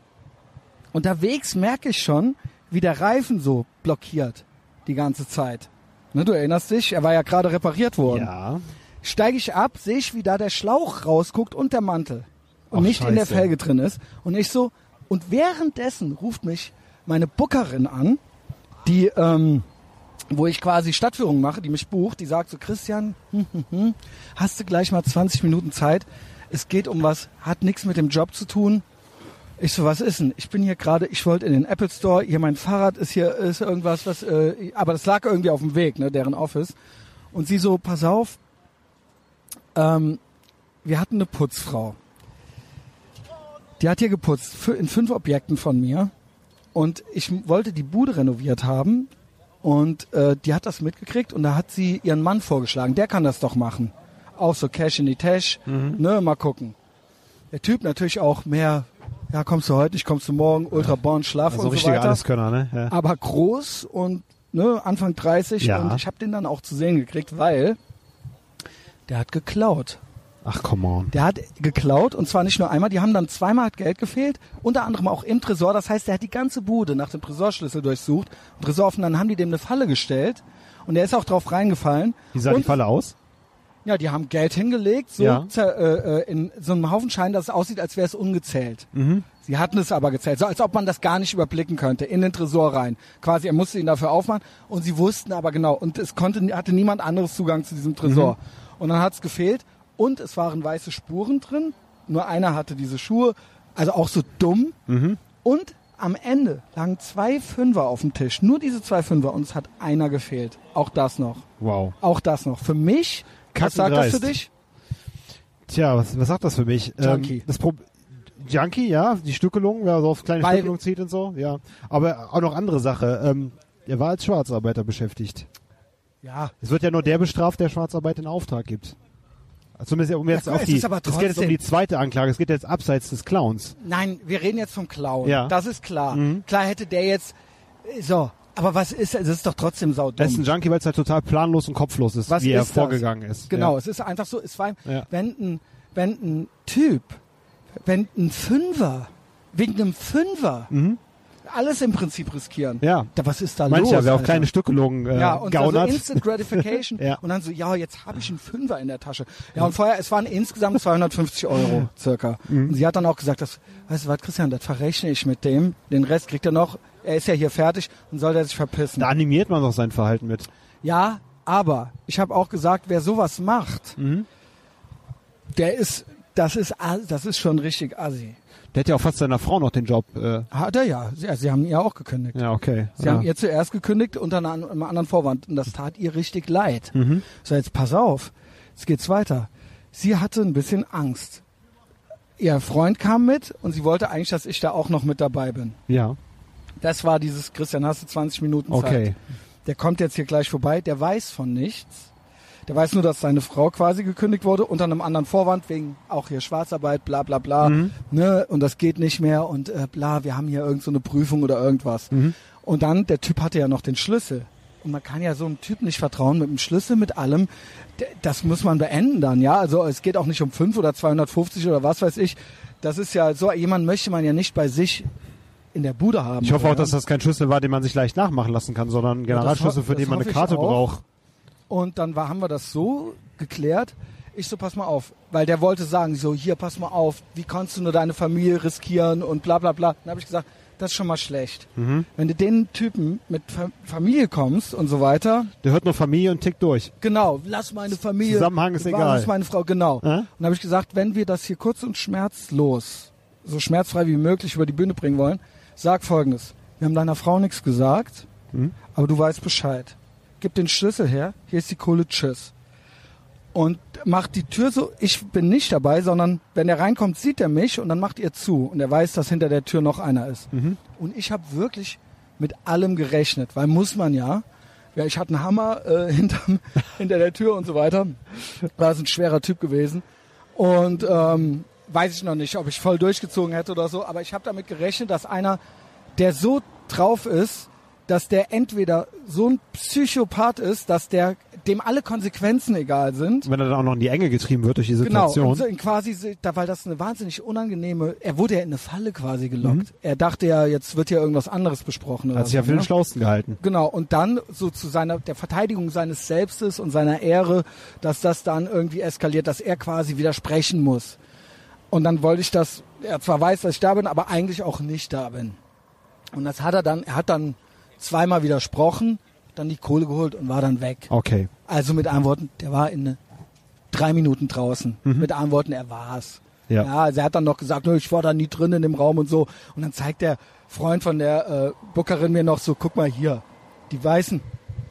Unterwegs merke ich schon, wie der Reifen so blockiert die ganze Zeit. Ne, du erinnerst dich, er war ja gerade repariert worden. Ja. Steige ich ab, sehe ich, wie da der Schlauch rausguckt und der Mantel. Und Ach, nicht in der Scheiße. Felge drin ist. Und ich so, und währenddessen ruft mich meine Bookerin an, die, ähm, wo ich quasi Stadtführungen mache, die mich bucht, die sagt so, Christian, hm, hm, hm, hast du gleich mal 20 Minuten Zeit? Es geht um was, hat nichts mit dem Job zu tun. Ich so, was ist denn? Ich bin hier gerade, ich wollte in den Apple Store, hier mein Fahrrad ist hier, ist irgendwas, was, äh, aber das lag irgendwie auf dem Weg, ne, deren Office. Und sie so, pass auf, ähm, wir hatten eine Putzfrau. Die hat hier geputzt, in fünf Objekten von mir. Und ich wollte die Bude renoviert haben. Und äh, die hat das mitgekriegt und da hat sie ihren Mann vorgeschlagen. Der kann das doch machen. Auch so Cash in die Tash. Ne, mal gucken. Der Typ natürlich auch mehr, ja, kommst du heute nicht, kommst du morgen, ultra born, schlaf Also und so weiter Alleskönner, ne? Ja. aber groß und ne, Anfang 30 Ja. und ich habe den dann auch zu sehen gekriegt, weil der hat geklaut. Ach, come on. Der hat geklaut und zwar nicht nur einmal, die haben dann zweimal hat Geld gefehlt, unter anderem auch im Tresor. Das heißt, der hat die ganze Bude nach dem Tresorschlüssel durchsucht und Tresor offen, dann haben die dem eine Falle gestellt und der ist auch drauf reingefallen. Wie sah und, die Falle aus? Ja, die haben Geld hingelegt, so Ja. äh, äh, in so einem Haufen Schein, dass es aussieht, als wäre es ungezählt. Mhm. Sie hatten es aber gezählt, so als ob man das gar nicht überblicken könnte, in den Tresor rein. Quasi, er musste ihn dafür aufmachen und sie wussten aber genau, und es konnte, hatte niemand anderes Zugang zu diesem Tresor. Und dann hat es gefehlt und es waren weiße Spuren drin, nur einer hatte diese Schuhe, also auch so dumm. Und am Ende lagen zwei Fünfer auf dem Tisch, nur diese zwei Fünfer und es hat einer gefehlt. Auch das noch. Wow. Auch das noch. Für mich, was sagt das für dich? Tja, was, was sagt das für mich? Junkie. Ähm, das Pro Junkie, ja, die Stückelung, wer so auf kleine Weil- Stückelung zieht und so, ja. Aber auch noch andere Sache. Ähm, er war als Schwarzarbeiter beschäftigt. Ja, Es wird ja nur der bestraft, der Schwarzarbeit in Auftrag gibt. Zumindest um jetzt Ja, auf es die. aber es geht jetzt um die zweite Anklage. Es geht jetzt abseits des Clowns. Nein, wir reden jetzt vom Clown. Ja. Das ist klar. Mhm. Klar hätte der jetzt so, aber was ist, es ist doch trotzdem Er saudumm. ist ein Junkie, weil es halt total planlos und kopflos ist, Was wie er ist das? vorgegangen ist. Genau, Ja. es ist einfach so, es war, Ja. wenn ein, wenn ein Typ, wenn ein Fünfer, wegen einem Fünfer, alles im Prinzip riskieren. Mhm. Ja. Da, was ist da Mancher, los? wer auf Alter? kleine Stückelungen äh, ja, und also gaunert. Instant Gratification. Ja. Und dann so, ja, jetzt habe ich einen Fünfer in der Tasche. Ja, und vorher, es waren insgesamt 250 Euro circa. Mhm. Und sie hat dann auch gesagt, das, weißt du was, Christian, das verrechne ich mit dem. Den Rest kriegt er noch. Er ist ja hier fertig und soll der sich verpissen. da animiert man doch sein Verhalten mit. Ja, aber ich habe auch gesagt, wer sowas macht, Mhm. der ist, das ist, das ist schon richtig assi. Der hat ja auch fast seiner Frau noch den Job. Äh, Hat er ja. Sie, sie haben ihr auch gekündigt. ja, okay. Sie ja. haben ihr zuerst gekündigt unter einem anderen Vorwand und das tat ihr richtig leid. Mhm. So, jetzt pass auf, jetzt geht's weiter. Sie hatte ein bisschen Angst. Ihr Freund kam mit und sie wollte eigentlich, dass ich da auch noch mit dabei bin. ja, Das war dieses, Christian, hast du 20 Minuten Zeit. okay. Der kommt jetzt hier gleich vorbei, der weiß von nichts. Der weiß nur, dass seine Frau quasi gekündigt wurde unter einem anderen Vorwand, wegen auch hier Schwarzarbeit, bla bla bla. Mhm. Ne? Und das geht nicht mehr und äh, bla, wir haben hier irgend so eine Prüfung oder irgendwas. Mhm. Und dann, der Typ hatte ja noch den Schlüssel. Und man kann ja so einem Typ nicht vertrauen mit dem Schlüssel, mit allem. Das muss man beenden dann, ja. Also es geht auch nicht um 5 oder 250 oder was weiß ich. Das ist ja so, jemand möchte man ja nicht bei sich in der Bude haben. Ich hoffe auch, oder? dass das kein Schlüssel war, den man sich leicht nachmachen lassen kann, sondern ein Generalschlüssel, für den man eine Karte auch. braucht. Und dann war, haben wir das so geklärt. Ich so, pass mal auf. Weil der wollte sagen, so, hier, pass mal auf, wie kannst du nur deine Familie riskieren und bla bla bla. Dann habe ich gesagt, das ist schon mal schlecht. Mhm. Wenn du den Typen mit Fa Familie kommst und so weiter, Der hört nur Familie und tickt durch. genau, lass meine Familie. Zusammenhang ist Lass egal. meine Frau, genau. Äh? Und dann habe ich gesagt, wenn wir das hier kurz und schmerzlos, so schmerzfrei wie möglich über die Bühne bringen wollen, sag folgendes. wir haben deiner Frau nichts gesagt, Mhm. aber du weißt Bescheid. Gib den Schlüssel her, hier ist die Kohle, tschüss. Und macht die Tür so, ich bin nicht dabei, sondern wenn er reinkommt, sieht er mich und dann macht ihr zu. Und er weiß, dass hinter der Tür noch einer ist. Und ich habe wirklich mit allem gerechnet, weil muss man ja. Ja, ich hatte einen Hammer äh, hinterm, hinter der Tür und so weiter. War es ein schwerer Typ gewesen. Und ähm, weiß ich noch nicht, ob ich voll durchgezogen hätte oder so, aber ich habe damit gerechnet, dass einer, der so drauf ist, dass der entweder so ein Psychopath ist, dass der dem alle Konsequenzen egal sind. Wenn er dann auch noch in die Enge getrieben wird durch die Genau, Situation. in quasi, da, weil das eine wahnsinnig unangenehme, er wurde ja in eine Falle quasi gelockt. Er dachte ja, jetzt wird ja irgendwas anderes besprochen. Hat sich ja für den ne? Schlausten gehalten. Genau, und dann so zu seiner, der Verteidigung seines Selbstes und seiner Ehre, dass das dann irgendwie eskaliert, dass er quasi widersprechen muss. Und dann wollte ich das, er zwar weiß, dass ich da bin, aber eigentlich auch nicht da bin. Und das hat er dann, er hat dann zweimal widersprochen, dann die Kohle geholt und war dann weg. Okay. Also mit anderen Worten, der war in drei Minuten draußen. Mit anderen Worten, er war's. Ja. ja, also er hat dann noch gesagt, "Nö, ich war da nie drin in dem Raum und so. Und dann zeigt der Freund von der äh, Bookerin mir noch so, guck mal hier, die weißen,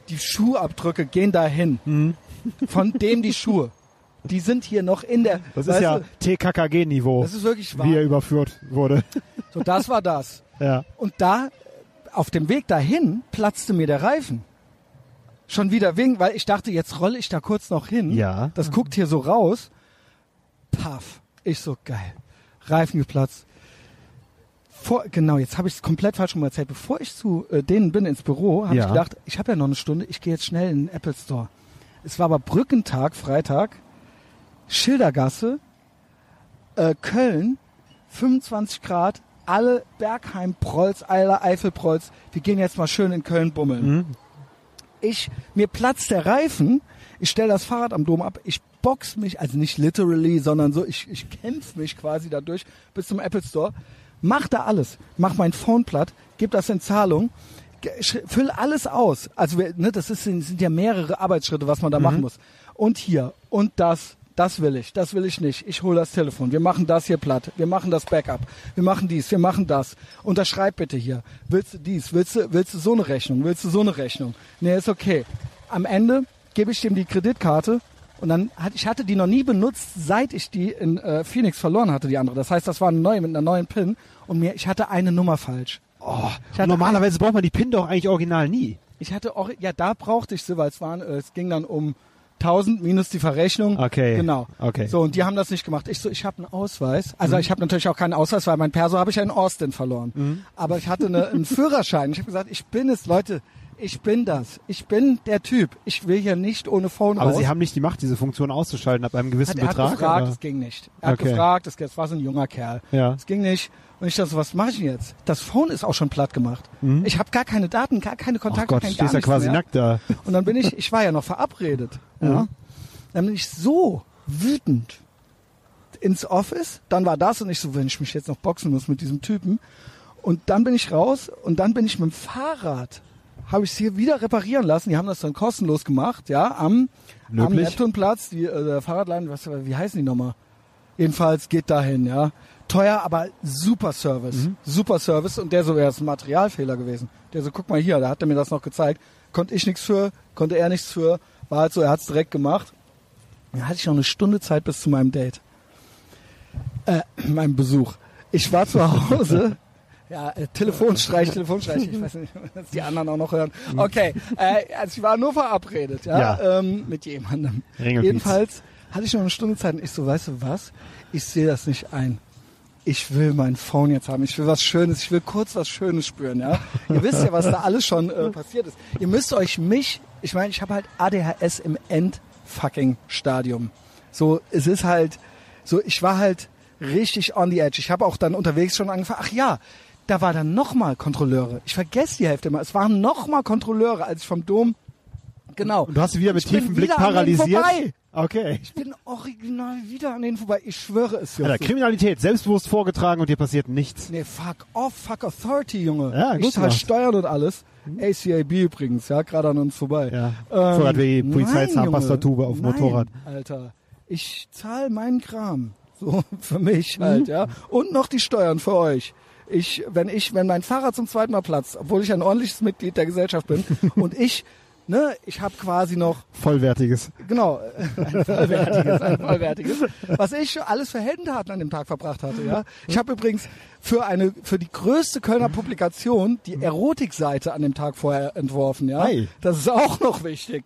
die Schuhabdrücke gehen dahin. Mhm. Von dem die Schuhe. Die sind hier noch in der. Das ist ja TKKG-Niveau, das ist wirklich wahr. wie er überführt wurde. So, das war das. ja. Und da, auf dem Weg dahin, platzte mir der Reifen. Schon wieder wegen, weil ich dachte, jetzt rolle ich da kurz noch hin. Ja. Das guckt hier so raus. Paff. Ich so, geil. Reifen geplatzt. Vor, genau, jetzt habe ich es komplett falsch rum erzählt. Bevor ich zu äh, denen bin ins Büro, habe Ja. ich gedacht, ich habe ja noch eine Stunde, ich gehe jetzt schnell in den Apple Store. Es war aber Brückentag, Freitag, Schildergasse, äh, Köln, 25 Grad, alle Bergheim, Prolls, Eiler, Eifelprolls. Wir gehen jetzt mal schön in Köln bummeln. Ich, mir platzt der Reifen, ich stelle das Fahrrad am Dom ab, ich box mich, also nicht literally, sondern so, ich, ich kämpfe mich quasi dadurch bis zum Apple Store, mach da alles, mach mein Phone platt, gib das in Zahlung, füll alles aus. Also ne, das ist, sind ja mehrere Arbeitsschritte, was man da machen muss. Und hier. Und das, das will ich, das will ich nicht. Ich hole das Telefon. Wir machen das hier platt. Wir machen das Backup. Wir machen dies, wir machen das. Unterschreib bitte hier. Willst du dies? Willst du, willst du so eine Rechnung? Willst du so eine Rechnung? Nee, ist okay. Am Ende gebe ich dem die Kreditkarte und dann hat, ich hatte die noch nie benutzt, seit ich die in äh, Phoenix verloren hatte, die andere. Das heißt, das war eine neue mit einer neuen PIN und mir, ich hatte eine Nummer falsch. Oh, Ich normalerweise braucht man die PIN doch eigentlich original nie. Ich hatte auch, ja, da brauchte ich sie, weil es waren, äh, es ging dann um 1000 minus die Verrechnung. Okay. Genau. Okay. So, und die haben das nicht gemacht. Ich so, ich habe einen Ausweis. Also ich habe natürlich auch keinen Ausweis, weil mein Perso habe ich ja in Austin verloren. Aber ich hatte eine, einen Führerschein. Ich habe gesagt, ich bin es, Leute. Ich bin das. Ich bin der Typ. Ich will hier nicht ohne Phone Aber raus. sie haben nicht die Macht, diese Funktion auszuschalten ab einem gewissen hat, er hat Betrag. gefragt, oder? es ging nicht. Er hat Okay. gefragt, es, es war so ein junger Kerl. Ja. Es ging nicht. Und ich dachte, so, was mache ich denn jetzt? Das Phone ist auch schon platt gemacht. Ich habe gar keine Daten, gar keine Kontakte, Gott, kein stehst ja quasi mehr. nackt da. Und dann bin ich, ich war ja noch verabredet. Ja. Dann bin ich so wütend ins Office. Dann war das und ich so, wenn ich mich jetzt noch boxen muss mit diesem Typen. Und dann bin ich raus und dann bin ich mit dem Fahrrad, habe ich es hier wieder reparieren lassen. Die haben das dann kostenlos gemacht, ja, am, am. Neptunplatz, die äh, der Fahrradladen, was, wie heißen die nochmal? Jedenfalls geht dahin, ja. Teuer, aber super Service. Super Service. Und der so, ja, ist ein Materialfehler gewesen. Der so, guck mal hier, da hat er mir das noch gezeigt. Konnte ich nichts für, konnte er nichts für. War halt so, er hat's direkt gemacht. Dann hatte ich noch eine Stunde Zeit bis zu meinem Date. Äh, meinem Besuch. Ich war zu Hause. Ja, äh, Telefonstreich, Telefonstreich. Ich weiß nicht, dass die anderen auch noch hören. Okay, äh, also ich war nur verabredet, ja, Ja. Ähm, mit jemandem. Ringelpiez. Jedenfalls hatte ich noch eine Stunde Zeit und ich so, weißt du was? Ich sehe das nicht ein. Ich will mein Phone jetzt haben. Ich will was Schönes. Ich will kurz was Schönes spüren, ja. Ihr wisst ja, was da alles schon äh, passiert ist. Ihr müsst euch mich, ich meine, ich habe halt ADHS im Endfucking Stadium. So, es ist halt, so, ich war halt richtig on the edge. Ich habe auch dann unterwegs schon angefangen. Ach ja, da war dann nochmal Kontrolleure. Ich vergesse die Hälfte mal. Es waren nochmal Kontrolleure, als ich vom Dom, genau. Und du hast sie wieder mit tiefem Blick paralysiert. Okay. Ich bin original wieder an denen vorbei. Ich schwöre es Justus. Kriminalität, selbstbewusst vorgetragen und dir passiert nichts. Nee, fuck off, fuck authority, Junge. Ja, gut ich zahle. Steuern und alles. ACAB übrigens, ja, gerade an uns vorbei. Ja. Ähm, Vorher hat wie Polizei Zahnpastatube auf dem Motorrad. Alter, ich zahle meinen Kram. So, für mich Mhm. halt, ja. Und noch die Steuern für euch. Ich, wenn ich, wenn mein Fahrrad zum zweiten Mal platzt, obwohl ich ein ordentliches Mitglied der Gesellschaft bin und ich, ne, ich habe quasi noch Vollwertiges. Genau, ein vollwertiges, ein vollwertiges. Was ich alles für Heldentaten an dem Tag verbracht hatte, ja. Ich habe übrigens für eine, für die größte Kölner Publikation die Erotikseite an dem Tag vorher entworfen, ja. Ei. Das ist auch noch wichtig.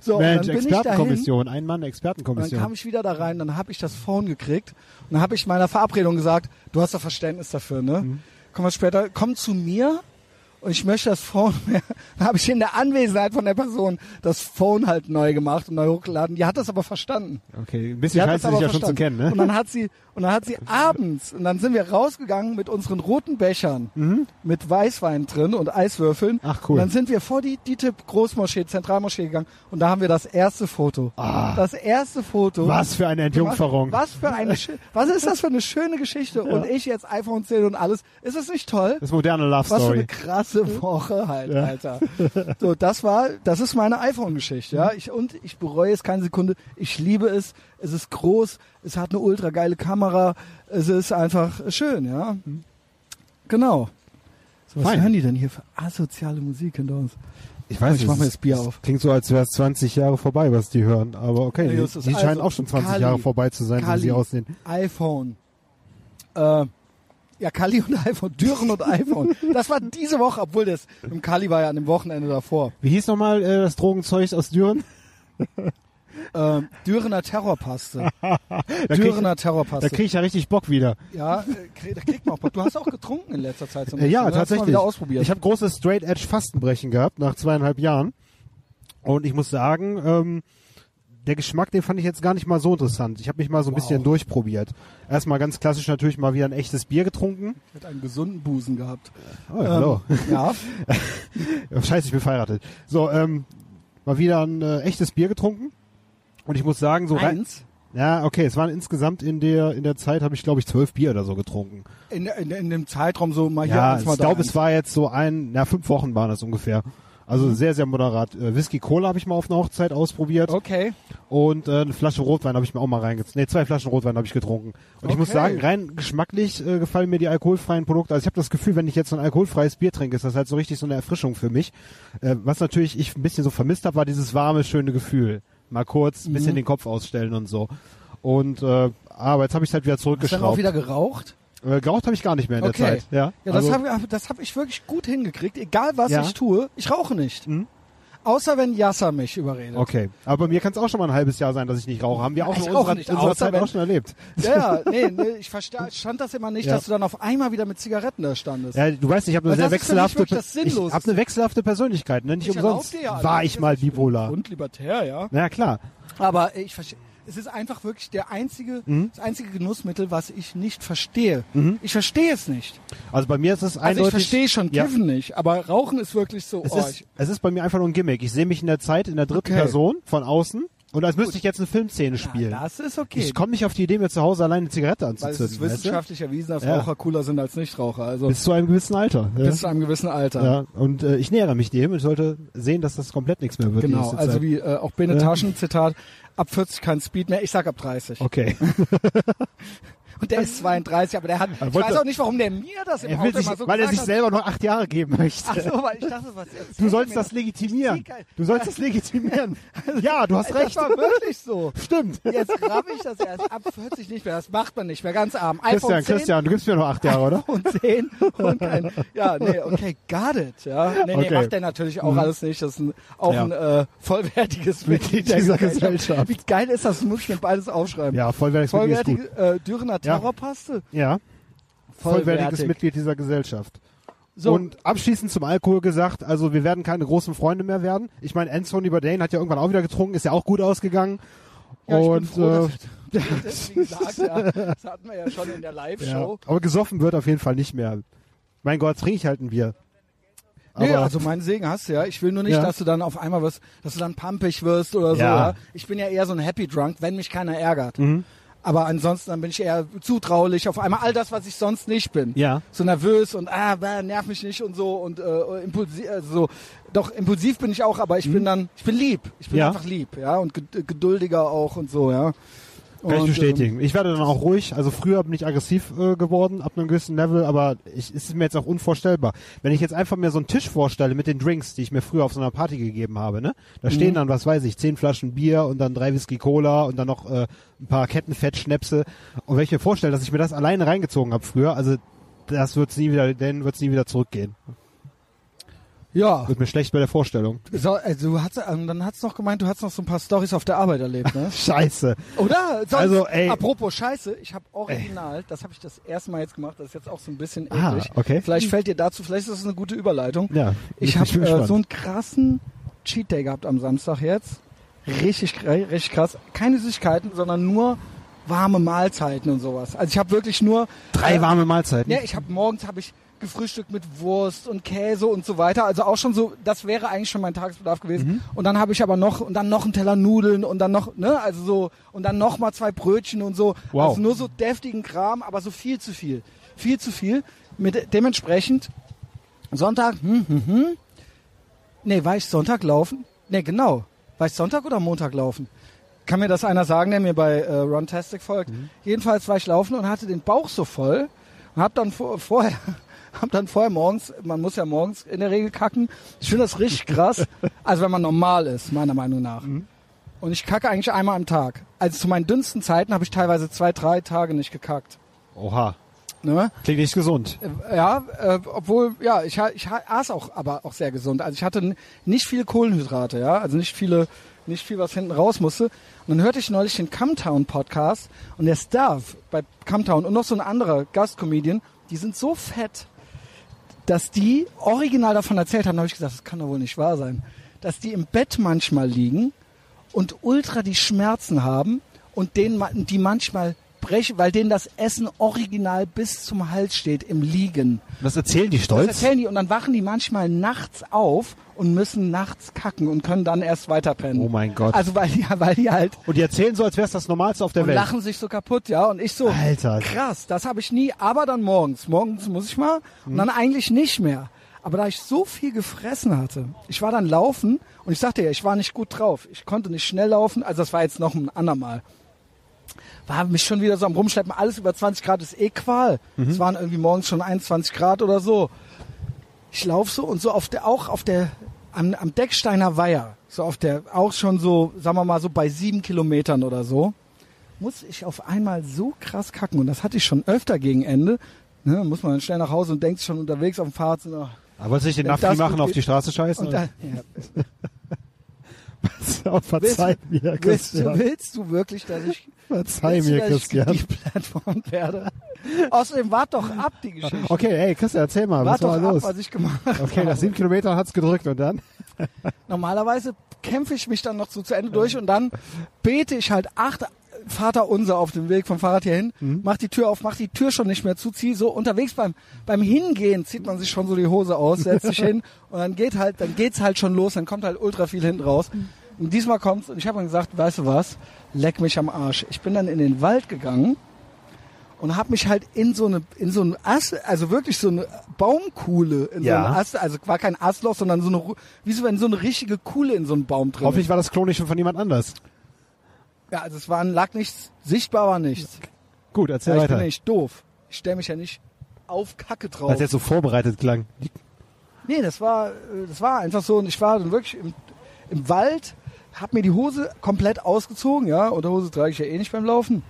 So, Mensch, dann bin ich dahin, Expertenkommission, ein Mann und dann Expertenkommission. kam ich wieder da rein, dann habe ich das Phone gekriegt und dann habe ich meiner Verabredung gesagt, du hast doch Verständnis dafür, ne? Mhm. Komm mal später, komm zu mir und ich möchte das Phone mehr. Dann habe ich in der Anwesenheit von der Person das Phone halt neu gemacht und neu hochgeladen. Die hat das aber verstanden. Okay, ein bisschen scheiße das sich ja schon zu kennen, ne? Und dann hat sie und dann hat sie abends und dann sind wir rausgegangen mit unseren roten Bechern mit Weißwein drin und Eiswürfeln. Mhm. Ach, cool. Und dann sind wir vor die DITIB Großmoschee, Zentralmoschee gegangen und da haben wir das erste Foto. Das erste Foto. Ah. Was für eine Entjungferung. Was für eine Was ist das für eine schöne Geschichte? Und ich jetzt iPhone 10 und alles. Ist das nicht toll? Das moderne Love Was für eine Story. Krasse Woche halt, Alter. So, das war, das ist meine iPhone-Geschichte, ja. Ich, und ich bereue es keine Sekunde. Ich liebe es. Es ist groß. Es hat eine ultra geile Kamera. Es ist einfach schön, ja. Genau. So, was Fein. hören die denn hier für asoziale Musik hinter uns? Ich weiß Ich nicht, mach mir das Bier auf. Klingt so, als wäre es 20 Jahre vorbei, was die hören. Aber okay, Ja, die, die scheinen also, auch schon 20 Kali, Jahre vorbei zu sein, wie Kali. sie aussehen. iPhone. Äh, ja, Kali und iPhone, Düren und iPhone. Das war diese Woche, obwohl das im Kali war ja an dem Wochenende davor. Wie hieß nochmal äh, das Drogenzeug aus Düren? Äh, Dürener Terrorpaste. Da Dürener da Terrorpaste. krieg ich ja richtig Bock wieder. ja, äh, krieg, da kriegt man auch Bock. Du hast auch getrunken in letzter Zeit. So ein Äh, ja, bisschen, ne? Hast du tatsächlich. Mal wieder ausprobiert. Ich habe großes Straight Edge Fastenbrechen gehabt nach zweieinhalb Jahren. Und ich muss sagen, ähm, der Geschmack, den fand ich jetzt gar nicht mal so interessant. Ich habe mich mal so ein Wow. bisschen durchprobiert. Erstmal ganz klassisch natürlich mal wieder ein echtes Bier getrunken. Ich einen gesunden Busen gehabt. Oh, ja, hallo. Ähm, ja, Ja, Scheiße, ich bin verheiratet. So, ähm, mal wieder ein äh, echtes Bier getrunken. Und ich muss sagen, so rein. eins. Ja, okay, es waren insgesamt in der in der Zeit habe ich glaube ich zwölf Bier oder so getrunken. In, in, in dem Zeitraum so mal hier Ja, eins, mal ich glaube, es war jetzt so ein, na fünf Wochen waren das ungefähr. Also Mhm. sehr, sehr moderat. Äh, Whisky Cola habe ich mal auf einer Hochzeit ausprobiert Okay. und äh, eine Flasche Rotwein habe ich mir auch mal reingezogen. Nee, zwei Flaschen Rotwein habe ich getrunken. Und ich muss Okay. sagen, rein geschmacklich äh, gefallen mir die alkoholfreien Produkte. Also ich habe das Gefühl, wenn ich jetzt so ein alkoholfreies Bier trinke, ist das halt so richtig so eine Erfrischung für mich. Äh, was natürlich ich ein bisschen so vermisst habe, war dieses warme, schöne Gefühl. Mal kurz ein bisschen Mhm. den Kopf ausstellen und so. Und äh, aber jetzt habe ich halt wieder Hast du dann auch zurückgeschraubt. wieder geraucht? Äh, geraucht habe ich gar nicht mehr in Okay. der Zeit. Ja, Ja, also, das habe das hab ich wirklich gut hingekriegt. Egal was Ja. ich tue, ich rauche nicht. Mhm. Außer wenn Yasser mich überredet. Okay, aber bei mir kann es auch schon mal ein halbes Jahr sein, dass ich nicht rauche. Haben wir auch Ich in unserer, nicht, unserer Zeit wenn- auch schon erlebt. Ja, nee, nee ich versta- stand das immer nicht, Ja. dass du dann auf einmal wieder mit Zigaretten da standest. Ja, du weißt, ich habe eine sehr wechselhafte, ich habe eine wechselhafte Persönlichkeit, ne? Nicht Ich umsonst ja war ich mal bipolar. Und libertär, ja. Na ja, klar. Aber ich verstehe. Es ist einfach wirklich der einzige, Mhm. das einzige Genussmittel, was ich nicht verstehe. Ich verstehe es nicht. Also bei mir ist es Also eindeutig. ich verstehe schon ja, Kiffen nicht, aber Rauchen ist wirklich so. Es, oh, ist, es ist bei mir einfach nur ein Gimmick. Ich sehe mich in der Zeit in der dritten Okay. Person von außen und als müsste ich jetzt eine Filmszene spielen. ja, das ist okay. Ich komme nicht auf die Idee, mir zu Hause alleine eine Zigarette weil es ist anzuzünden. wissenschaftlich erwiesen, dass Ja. Raucher cooler sind als Nichtraucher. Also Bis zu einem gewissen Alter. Ja. bis zu einem gewissen Alter. ja. Und äh, ich nähere mich dem und sollte sehen, dass das komplett nichts mehr wird. Genau, also Zeit. wie äh, auch Bene Taschen, Zitat, ab 40 kein Speed mehr, ich sag ab 30. Okay. Und der ist 32, aber der hat, ich weiß auch nicht, warum der mir das im Auto sich, so weil er sich hat. selber noch acht Jahre geben möchte. Ach so, weil ich dachte, was Du sollst das legitimieren. Du sollst das legitimieren. Ja, du hast Das recht. war wirklich so. Stimmt. Jetzt raff ich das erst ab 40 nicht mehr. Das macht man nicht mehr. Ganz arm. iPhone Christian, 10 Christian, du gibst mir noch acht Jahre, oder? und 10 und kein. Ja, nee, okay, got it. Ja, nee, nee, Okay. macht der natürlich auch alles nicht. Das ist ein, auch Ja. ein äh, vollwertiges Mitglied dieser Gesellschaft. Wie geil ist das? Muss ich mir beides aufschreiben. Ja, vollwertiges Mitglied ist gut. Äh, Dürener Terrorpaste. Ja, vollwertiges Vollwertig. Mitglied dieser Gesellschaft. So, Und abschließend zum Alkohol gesagt, also wir werden keine großen Freunde mehr werden. Ich meine, Anthony Bourdain hat ja irgendwann auch wieder getrunken, ist ja auch gut ausgegangen. ja, ich bin und froh, äh, wie gesagt, ja, das hatten wir ja schon in der ja, Live-Show. aber gesoffen wird auf jeden Fall nicht mehr. Mein Gott, trinke ich halt ein Bier. Aber Nee, also meinen Segen hast du ja. Ich will nur nicht, Ja. dass du dann auf einmal wirst, dass du dann pumpig wirst oder so. Ja. Ja. Ich bin ja eher so ein Happy Drunk, wenn mich keiner ärgert. Mhm. Aber ansonsten dann bin ich eher zutraulich. Auf einmal all das, was ich sonst nicht bin. ja, So nervös und ah, bäh, nerv mich nicht und so und äh, impulsiv. Also so. Doch impulsiv bin ich auch, aber ich bin dann, ich bin lieb. Ich bin Mhm. Ja. einfach lieb, ja und ged- geduldiger auch und so, ja. Kann ich bestätigen. Ich werde dann auch ruhig. Also früher bin ich aggressiv äh, geworden ab einem gewissen Level, aber ich, es ist mir jetzt auch unvorstellbar. Wenn ich jetzt einfach mir so einen Tisch vorstelle mit den Drinks, die ich mir früher auf so einer Party gegeben habe, ne? Da stehen Mhm. dann, was weiß ich, zehn Flaschen Bier und dann drei Whisky Cola und dann noch äh, ein paar Kettenfettschnäpse. Und wenn ich mir vorstelle, dass ich mir das alleine reingezogen habe früher, also das wird's nie wieder, dann wird's nie wieder zurückgehen. Ja, Wird mir schlecht bei der Vorstellung. so, also du hast, ähm, dann hat's noch gemeint, du hast noch so ein paar Stories auf der Arbeit erlebt, ne? Scheiße. Oder? Sonst, Also, ey. Apropos Scheiße, ich habe original, das habe ich das erste Mal jetzt gemacht, das ist jetzt auch so ein bisschen Ah, eklig. okay. Vielleicht fällt dir dazu, vielleicht ist das eine gute Überleitung. Ja. Ich habe äh, so einen krassen Cheat Day gehabt am Samstag jetzt. Richtig, richtig krass. Keine Süßigkeiten, sondern nur warme Mahlzeiten und sowas. Also ich habe wirklich nur drei äh, warme Mahlzeiten. Ja, ich habe morgens habe ich gefrühstückt mit Wurst und Käse und so weiter. Also auch schon so, das wäre eigentlich schon mein Tagesbedarf gewesen. Mhm. Und dann habe ich aber noch und dann noch einen Teller Nudeln und dann noch, ne, also so und dann noch mal zwei Brötchen und so. Wow. Also nur so deftigen Kram, aber so viel zu viel, viel zu viel. Mit dementsprechend Sonntag, hm, hm, hm. Nee, war ich Sonntag laufen? Nee, genau. War ich Sonntag oder Montag laufen? Kann mir das einer sagen, der mir bei äh, Runtastic folgt? Jedenfalls war ich laufen und hatte den Bauch so voll und hab dann vor, vorher hab dann vorher morgens, man muss ja morgens in der Regel kacken. Ich finde das richtig krass. Also wenn man normal ist, meiner Meinung nach. Und ich kacke eigentlich einmal am Tag. Also zu meinen dünnsten Zeiten habe ich teilweise zwei, drei Tage nicht gekackt. Oha. Ne? Klingt nicht gesund. Äh, Ja, äh, obwohl, ja, ich, ich aß auch, aber auch sehr gesund. Also ich hatte nicht viele Kohlenhydrate, ja, also nicht viele, nicht viel, was hinten raus musste. Und dann hörte ich neulich den Camtown Podcast und der Staff bei Camtown und noch so ein anderer Gastcomedian, die sind so fett, dass die original davon erzählt haben, da habe ich gesagt, das kann doch wohl nicht wahr sein, dass die im Bett manchmal liegen und ultra die Schmerzen haben und denen die manchmal brechen, weil denen das Essen original bis zum Hals steht im Liegen. Das erzählen die Das stolz? erzählen die und dann wachen die manchmal nachts auf und müssen nachts kacken und können dann erst weiterpennen. Oh mein Gott. Also weil die, weil die halt Und die erzählen so, als wäre es das Normalste auf der und Welt. lachen sich so kaputt, ja. Und ich so, Alter. krass, das habe ich nie, aber dann morgens. Morgens muss ich mal und Mhm. dann eigentlich nicht mehr. Aber da ich so viel gefressen hatte, ich war dann laufen und ich sagte ja, ich war nicht gut drauf. Ich konnte nicht schnell laufen, also das war jetzt noch ein andermal. War mich schon wieder so am Rumschleppen, alles über 20 Grad ist eh Qual. Mhm. Es waren irgendwie morgens schon 21 Grad oder so. Ich laufe so und so auf der, auch auf der, am, am Decksteiner Weiher, so auf der, auch schon so, sagen wir mal so bei sieben Kilometern oder so, muss ich auf einmal so krass kacken. Und das hatte ich schon öfter gegen Ende. Ne, muss man dann schnell nach Hause und denkt schon unterwegs auf dem Fahrrad so, ach, Aber wolltest du nicht den Nafti machen, auf die Straße scheißen? dann, ja, Verzeih mir, willst, du, Christian. willst du wirklich, dass ich, Verzeih willst du, mir, dass ich Christian. geplatformt werde? Außerdem wart doch ab die Geschichte. Okay, ey, Christian, erzähl mal, Wart was war doch ab, los? was ich gemacht habe. Okay, nach sieben Kilometern hat's gedrückt und dann? Normalerweise kämpfe ich mich dann noch so zu Ende durch und dann bete ich halt acht Vater unser auf dem Weg vom Fahrrad hierhin, Mhm. mach die Tür auf, mach die Tür schon nicht mehr zu, zieh so unterwegs beim beim Hingehen zieht man sich schon so die Hose aus, setzt sich hin und dann geht halt, dann geht's halt schon los, dann kommt halt ultra viel hinten raus. Und diesmal kommt's und ich habe dann gesagt, weißt du was, leck mich am Arsch. Ich bin dann in den Wald gegangen und habe mich halt in so eine in so ein Ast, also wirklich so eine Baumkuhle in Ja. so einem Ast, also war kein Astloch, sondern so eine wie so wenn so eine richtige Kuhle in so einem Baum drin. Hoffentlich war das Klo nicht schon von jemand anders. Ja, also es war lag nichts, sichtbar war nichts. Gut, erzähl Ja, ich bin weiter. ja nicht doof. Ich stelle mich ja nicht auf Kacke drauf. Weil es jetzt so vorbereitet klang. Nee, das war, äh, das war einfach so. Und ich war dann wirklich im, im Wald, hab mir die Hose komplett ausgezogen, ja. Unterhose trage ich ja eh nicht beim Laufen.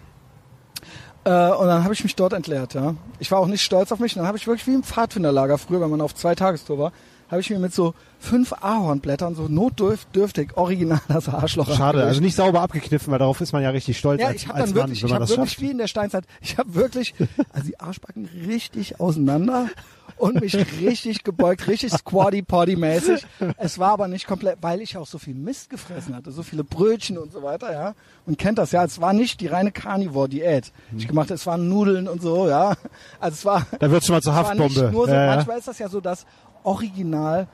Äh, und dann habe ich mich dort entleert, ja. Ich war auch nicht stolz auf mich. Und dann habe ich wirklich wie im Pfadfinderlager früher, wenn man auf zwei Tagestour war, habe ich mir mit so fünf Ahornblättern so notdürftig original das Arschloch Schade, also nicht sauber abgekniffen, weil darauf ist man ja richtig stolz Ja, als, ich habe dann Mann, wirklich, wenn ich habe das wirklich schafft. wie in der Steinzeit, ich habe wirklich, also die Arschbacken richtig auseinander und mich richtig gebeugt, richtig squatty potty mäßig. Es war aber nicht komplett, weil ich auch so viel Mist gefressen hatte, so viele Brötchen und so weiter, ja. Und kennt das ja, es war nicht die reine Carnivore-Diät, die ich gemacht habe, es waren Nudeln und so, ja. Also es war, Da wird schon mal zur Haftbombe. nur so, Ja, ja. manchmal ist das ja so, dass original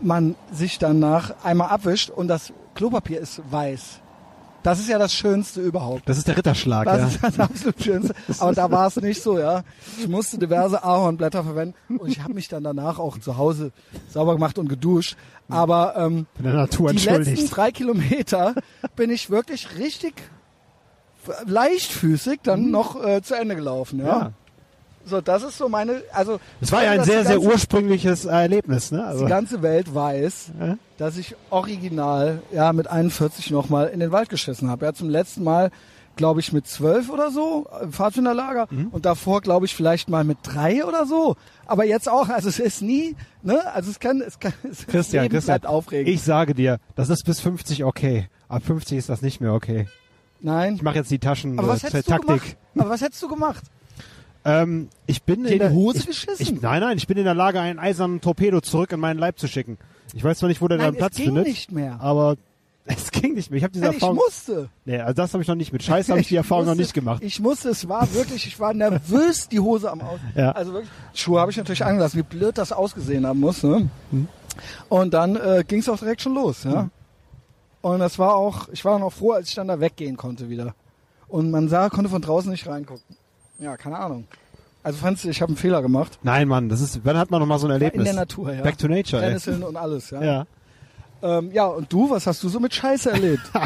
man sich danach einmal abwischt und das Klopapier ist weiß. Das ist ja das Schönste überhaupt. Das ist der Ritterschlag, Das ja. ist das absolut Schönste. Aber da war es nicht so, ja. Ich musste diverse Ahornblätter verwenden und ich habe mich dann danach auch zu Hause sauber gemacht und geduscht. Aber ähm, In der Natur die letzten entschuldigt. drei Kilometer bin ich wirklich richtig leichtfüßig dann noch äh, zu Ende gelaufen. Ja? Ja. So, das ist so meine, also Es war ja ein sehr, sehr ursprüngliches Erlebnis, ne? Also, Die ganze Welt weiß, Ja. dass ich original ja mit 41 nochmal in den Wald geschissen habe. Ja, zum letzten Mal, glaube ich, mit 12 oder so, im Pfadfinderlager. Mhm. Und davor, glaube ich, vielleicht mal mit drei oder so. Aber jetzt auch, also es ist nie, ne? Also es kann, es kann, es Christian, Leben Christian, bleibt aufregend. ich sage dir, das ist bis 50 okay. Ab 50 ist das nicht mehr okay. Nein. Ich mache jetzt die Taschen Aber was äh, du Taktik. gemacht? Aber was hättest du gemacht? Ähm, ich bin in der Hose ich, geschissen? Ich, nein, nein, ich bin in der Lage, einen eisernen Torpedo zurück in meinen Leib zu schicken. Ich weiß zwar nicht, wo der Nein, dann Platz es ging findet, nicht mehr. aber es ging nicht mehr. Ich habe diese Nein, ich Erfahrung. musste. Nee, also das habe ich noch nicht. Mit Scheiß habe ich die Erfahrung noch musste, nicht gemacht. Ich musste, es war wirklich, ich war nervös, die Hose am Aus. Ja. Also wirklich, Schuhe habe ich natürlich angelassen, wie blöd das ausgesehen haben muss. Ne? Mhm. Und dann äh, ging es auch direkt schon los. Ja? Und das war auch, ich war auch froh, als ich dann da weggehen konnte wieder. Und man sah, konnte von draußen nicht reingucken. Ja, keine Ahnung. Also fandst du, ich habe einen Fehler gemacht. Nein, Mann, das ist, wann hat man noch mal so ein In Erlebnis? der Natur, ja. Back to nature. Brennnesseln und alles, ja. Ja. Ähm, ja, und du, was hast du so mit Scheiße erlebt?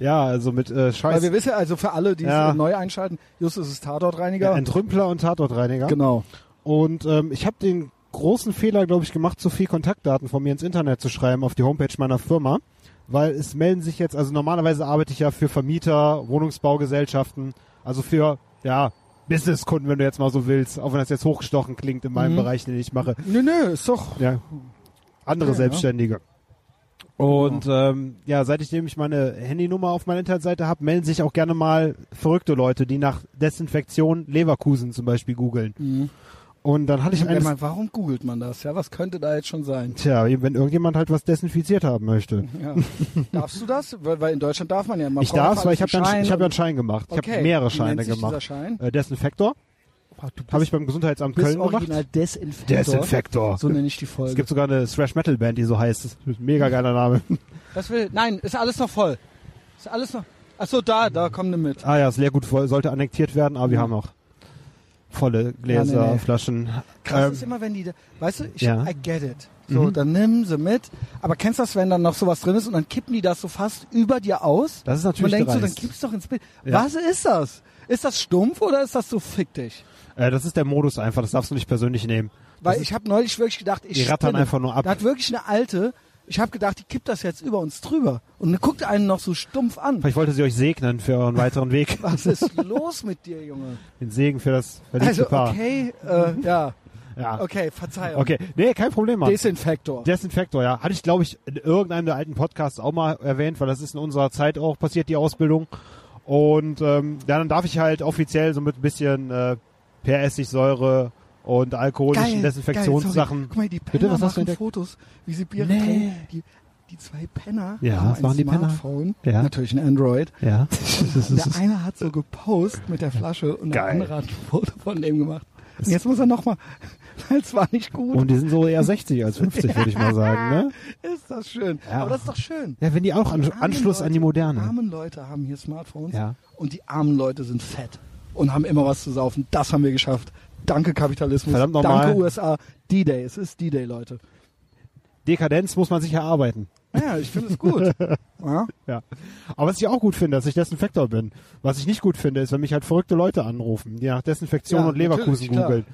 Ja, also mit äh, Weil Scheiß, wir wissen, also für alle, die Ja. es neu einschalten, Justus ist Tatortreiniger. Entrümpler und Tatortreiniger. Genau. Und ähm, ich habe den großen Fehler, glaube ich, gemacht, zu viel Kontaktdaten von mir ins Internet zu schreiben auf die Homepage meiner Firma. Weil es melden sich jetzt, also normalerweise arbeite ich ja für Vermieter, Wohnungsbaugesellschaften, also für, ja, Businesskunden, wenn du jetzt mal so willst, auch wenn das jetzt hochgestochen klingt in meinem Mhm. Bereich, den ich mache. Nö, nö, ist doch. Ja, andere Okay, Selbstständige. Und ähm, ja, seit ich nämlich meine Handynummer auf meiner Internetseite habe, melden sich auch gerne mal verrückte Leute, die nach Desinfektion Leverkusen zum Beispiel googeln. Und dann hatte ich eines, man, warum googelt man das? Ja, was könnte da jetzt schon sein? tja, wenn irgendjemand halt was desinfiziert haben möchte. Ja. Darfst du das? Weil, weil in Deutschland darf man ja. Man Ich für weil ich habe ja, ich hab ja einen Schein gemacht. Ich und- habe mehrere Scheine gemacht. Schein? Äh, Desinfektor habe ich beim Gesundheitsamt Köln original gemacht. Desinfektor. Desinfektor. So nenne ich die Folge. Es gibt sogar eine Thrash Metal Band, die so heißt. Das ist ein mega geiler Name. das will, nein, ist alles noch voll. Ist alles noch. Ach so, da, da kommen eine mit. Ah ja, das Leergut voll- sollte annektiert werden, aber wir Ja. haben noch volle Gläser, Ja, nee, nee. Flaschen. Krass Ähm, ist immer, wenn die, da, weißt du, ich, ja. I get it. So, Mhm. dann nimm sie mit. Aber kennst du das, wenn dann noch sowas drin ist und dann kippen die das so fast über dir aus? das ist natürlich denkt so, dann dreist. kipp's doch ins Bild. Ja. Was ist das? Ist das stumpf oder ist das so fick dich? Äh, das ist der Modus einfach, das darfst du nicht persönlich nehmen. Weil Das ich habe neulich wirklich gedacht, ich Die rattern spinne. einfach nur ab. Da hat wirklich eine alte, ich habe gedacht, die kippt das jetzt über uns drüber. Und guckt einen noch so stumpf an. Vielleicht wollte sie euch segnen für euren weiteren Weg. Was ist los mit dir, Junge? Den Segen für das verliebte Also, Paar. okay, äh, ja, Ja. okay, Verzeihung. Okay, nee, kein Problem, Mann. Desinfektor. Desinfektor, ja. Hatte ich, glaube ich, in irgendeinem der alten Podcasts auch mal erwähnt, weil das ist in unserer Zeit auch passiert, die Ausbildung. Und ähm, ja, dann darf ich halt offiziell so mit ein bisschen äh, per Essigsäure und alkoholischen Desinfektionssachen. Geil. Guck mal, die Penner Bitte, was machen? Fotos, wie sie Bier Nee. trinken. Die, die zwei Penner Ja, haben was ein machen die Penner? Smartphone, Ja. natürlich ein Android. Ja. Der eine hat so gepostet mit der Flasche und der Geil. andere hat ein Foto von dem gemacht. Und jetzt muss er nochmal, es war nicht gut. Und die sind so eher 60 als 50, würde ich mal sagen, ne? ist das schön. Ja. Aber das ist doch schön. Ja, wenn die auch an, Die Anschluss an die Leute, Moderne. armen Leute haben hier Smartphones Ja. und die armen Leute sind fett und haben immer was zu saufen. Das haben wir geschafft. Danke Kapitalismus. Verdammt nochmal. Danke USA. D-Day. Es ist D-Day, Leute. Dekadenz muss man sich erarbeiten. Ja, ich finde es gut. ja? Ja. Aber was ich auch gut finde, dass ich Desinfektor bin. Was ich nicht gut finde, ist, wenn mich halt verrückte Leute anrufen, die nach Desinfektion Ja, und Leverkusen googeln.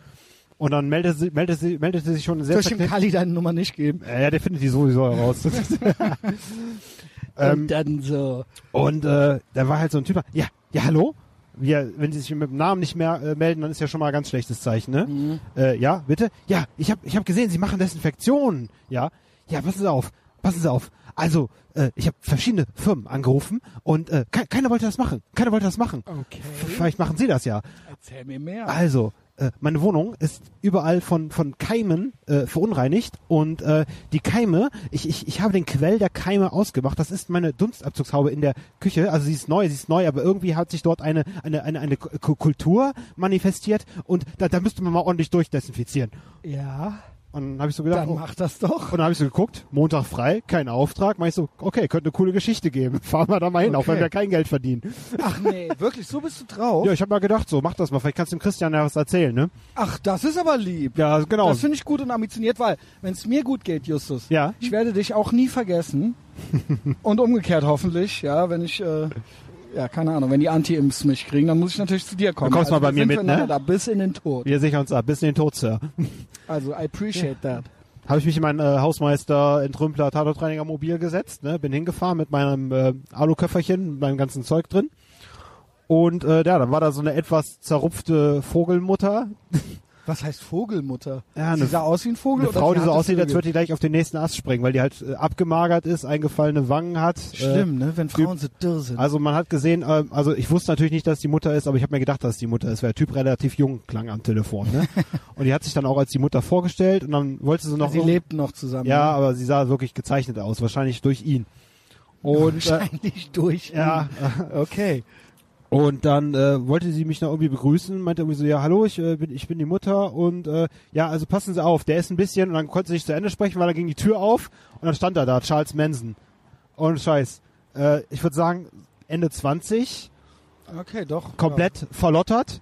Und dann meldet sie, meldet sie, meldet sie sich schon sehr Soll ich dem Kali deine Nummer nicht geben? Ja, der findet die sowieso heraus. ähm, und dann so. und äh, da war halt so ein Typ, ja, ja, hallo? Wir, wenn sie sich mit dem Namen nicht mehr äh, melden, dann ist ja schon mal ein ganz schlechtes Zeichen, ne? Mhm. Äh, ja, bitte? Ja, ich habe ich hab gesehen, Sie machen Desinfektion. Ja, ja, passen Sie auf, passen Sie auf. Also, äh, ich habe verschiedene Firmen angerufen und äh, ke keiner wollte das machen. Keiner wollte das machen. Okay. Vielleicht machen Sie das ja. Erzähl mir mehr. Also, äh, meine Wohnung ist überall von, von Keimen äh, verunreinigt und äh, die Keime, ich, ich, ich habe den Quell der Keime ausgemacht. Das ist meine Dunstabzugshaube in der Küche. Also sie ist neu, sie ist neu, aber irgendwie hat sich dort eine, eine, eine, eine Ku- Kultur manifestiert und da, da müsste man mal ordentlich durchdesinfizieren. Ja, Und dann habe ich so gedacht, dann oh, mach das doch. und dann habe ich so geguckt, Montag frei, kein Auftrag. Mach ich so, okay, könnte eine coole Geschichte geben. Fahren wir da mal hin, auch Okay. wenn wir kein Geld verdienen. Ach nee, wirklich, so bist du drauf? Ja, ich habe mal gedacht, so, mach das mal. Vielleicht kannst du dem Christian ja was erzählen, ne? Ach, das ist aber lieb. Ja, genau. Das finde ich gut und ambitioniert, weil wenn es mir gut geht, Justus, Ja. ich werde dich auch nie vergessen. und umgekehrt hoffentlich, ja, wenn ich äh, ja, keine Ahnung, wenn die Anti-Imps mich kriegen, dann muss ich natürlich zu dir kommen. kommst also mal bei mir mit, ne? Da bis in den Tod. Wir sichern uns ab, bis in den Tod, Sir. Also, I appreciate that. Habe ich mich in mein äh, Hausmeister Entrümpler Tatortreiniger Mobil gesetzt, ne? bin hingefahren mit meinem äh, Aluköfferchen, mit meinem ganzen Zeug drin. Und äh, ja, dann war da so eine etwas zerrupfte Vogelmutter, Was heißt Vogelmutter? Ja, Sie eine- sah aus wie ein Vogel? eine Frau, sie die so aussieht, als würde die gleich auf den nächsten Ast springen, weil die halt äh, abgemagert ist, eingefallene Wangen hat. Äh, Schlimm, ne? Wenn Frauen so dürr sind. Also man hat gesehen, äh, also ich wusste natürlich nicht, dass die Mutter ist, aber ich habe mir gedacht, dass die Mutter ist, weil der Typ relativ jung klang am Telefon. Ne? und die hat sich dann auch als die Mutter vorgestellt und dann wollte sie noch sie lebten noch zusammen. Ja, ne? aber sie sah wirklich gezeichnet aus, wahrscheinlich durch ihn. Und äh, wahrscheinlich durch. ja, Okay. Und dann äh, wollte sie mich noch irgendwie begrüßen, meinte irgendwie so, ja, hallo, ich äh, bin ich bin die Mutter und äh, ja, also passen Sie auf, der ist ein bisschen und dann konnte sie nicht zu Ende sprechen, weil dann ging die Tür auf und dann stand er da, Charles Manson. Und Scheiß, äh, ich würde sagen Ende 20, Okay, doch. komplett verlottert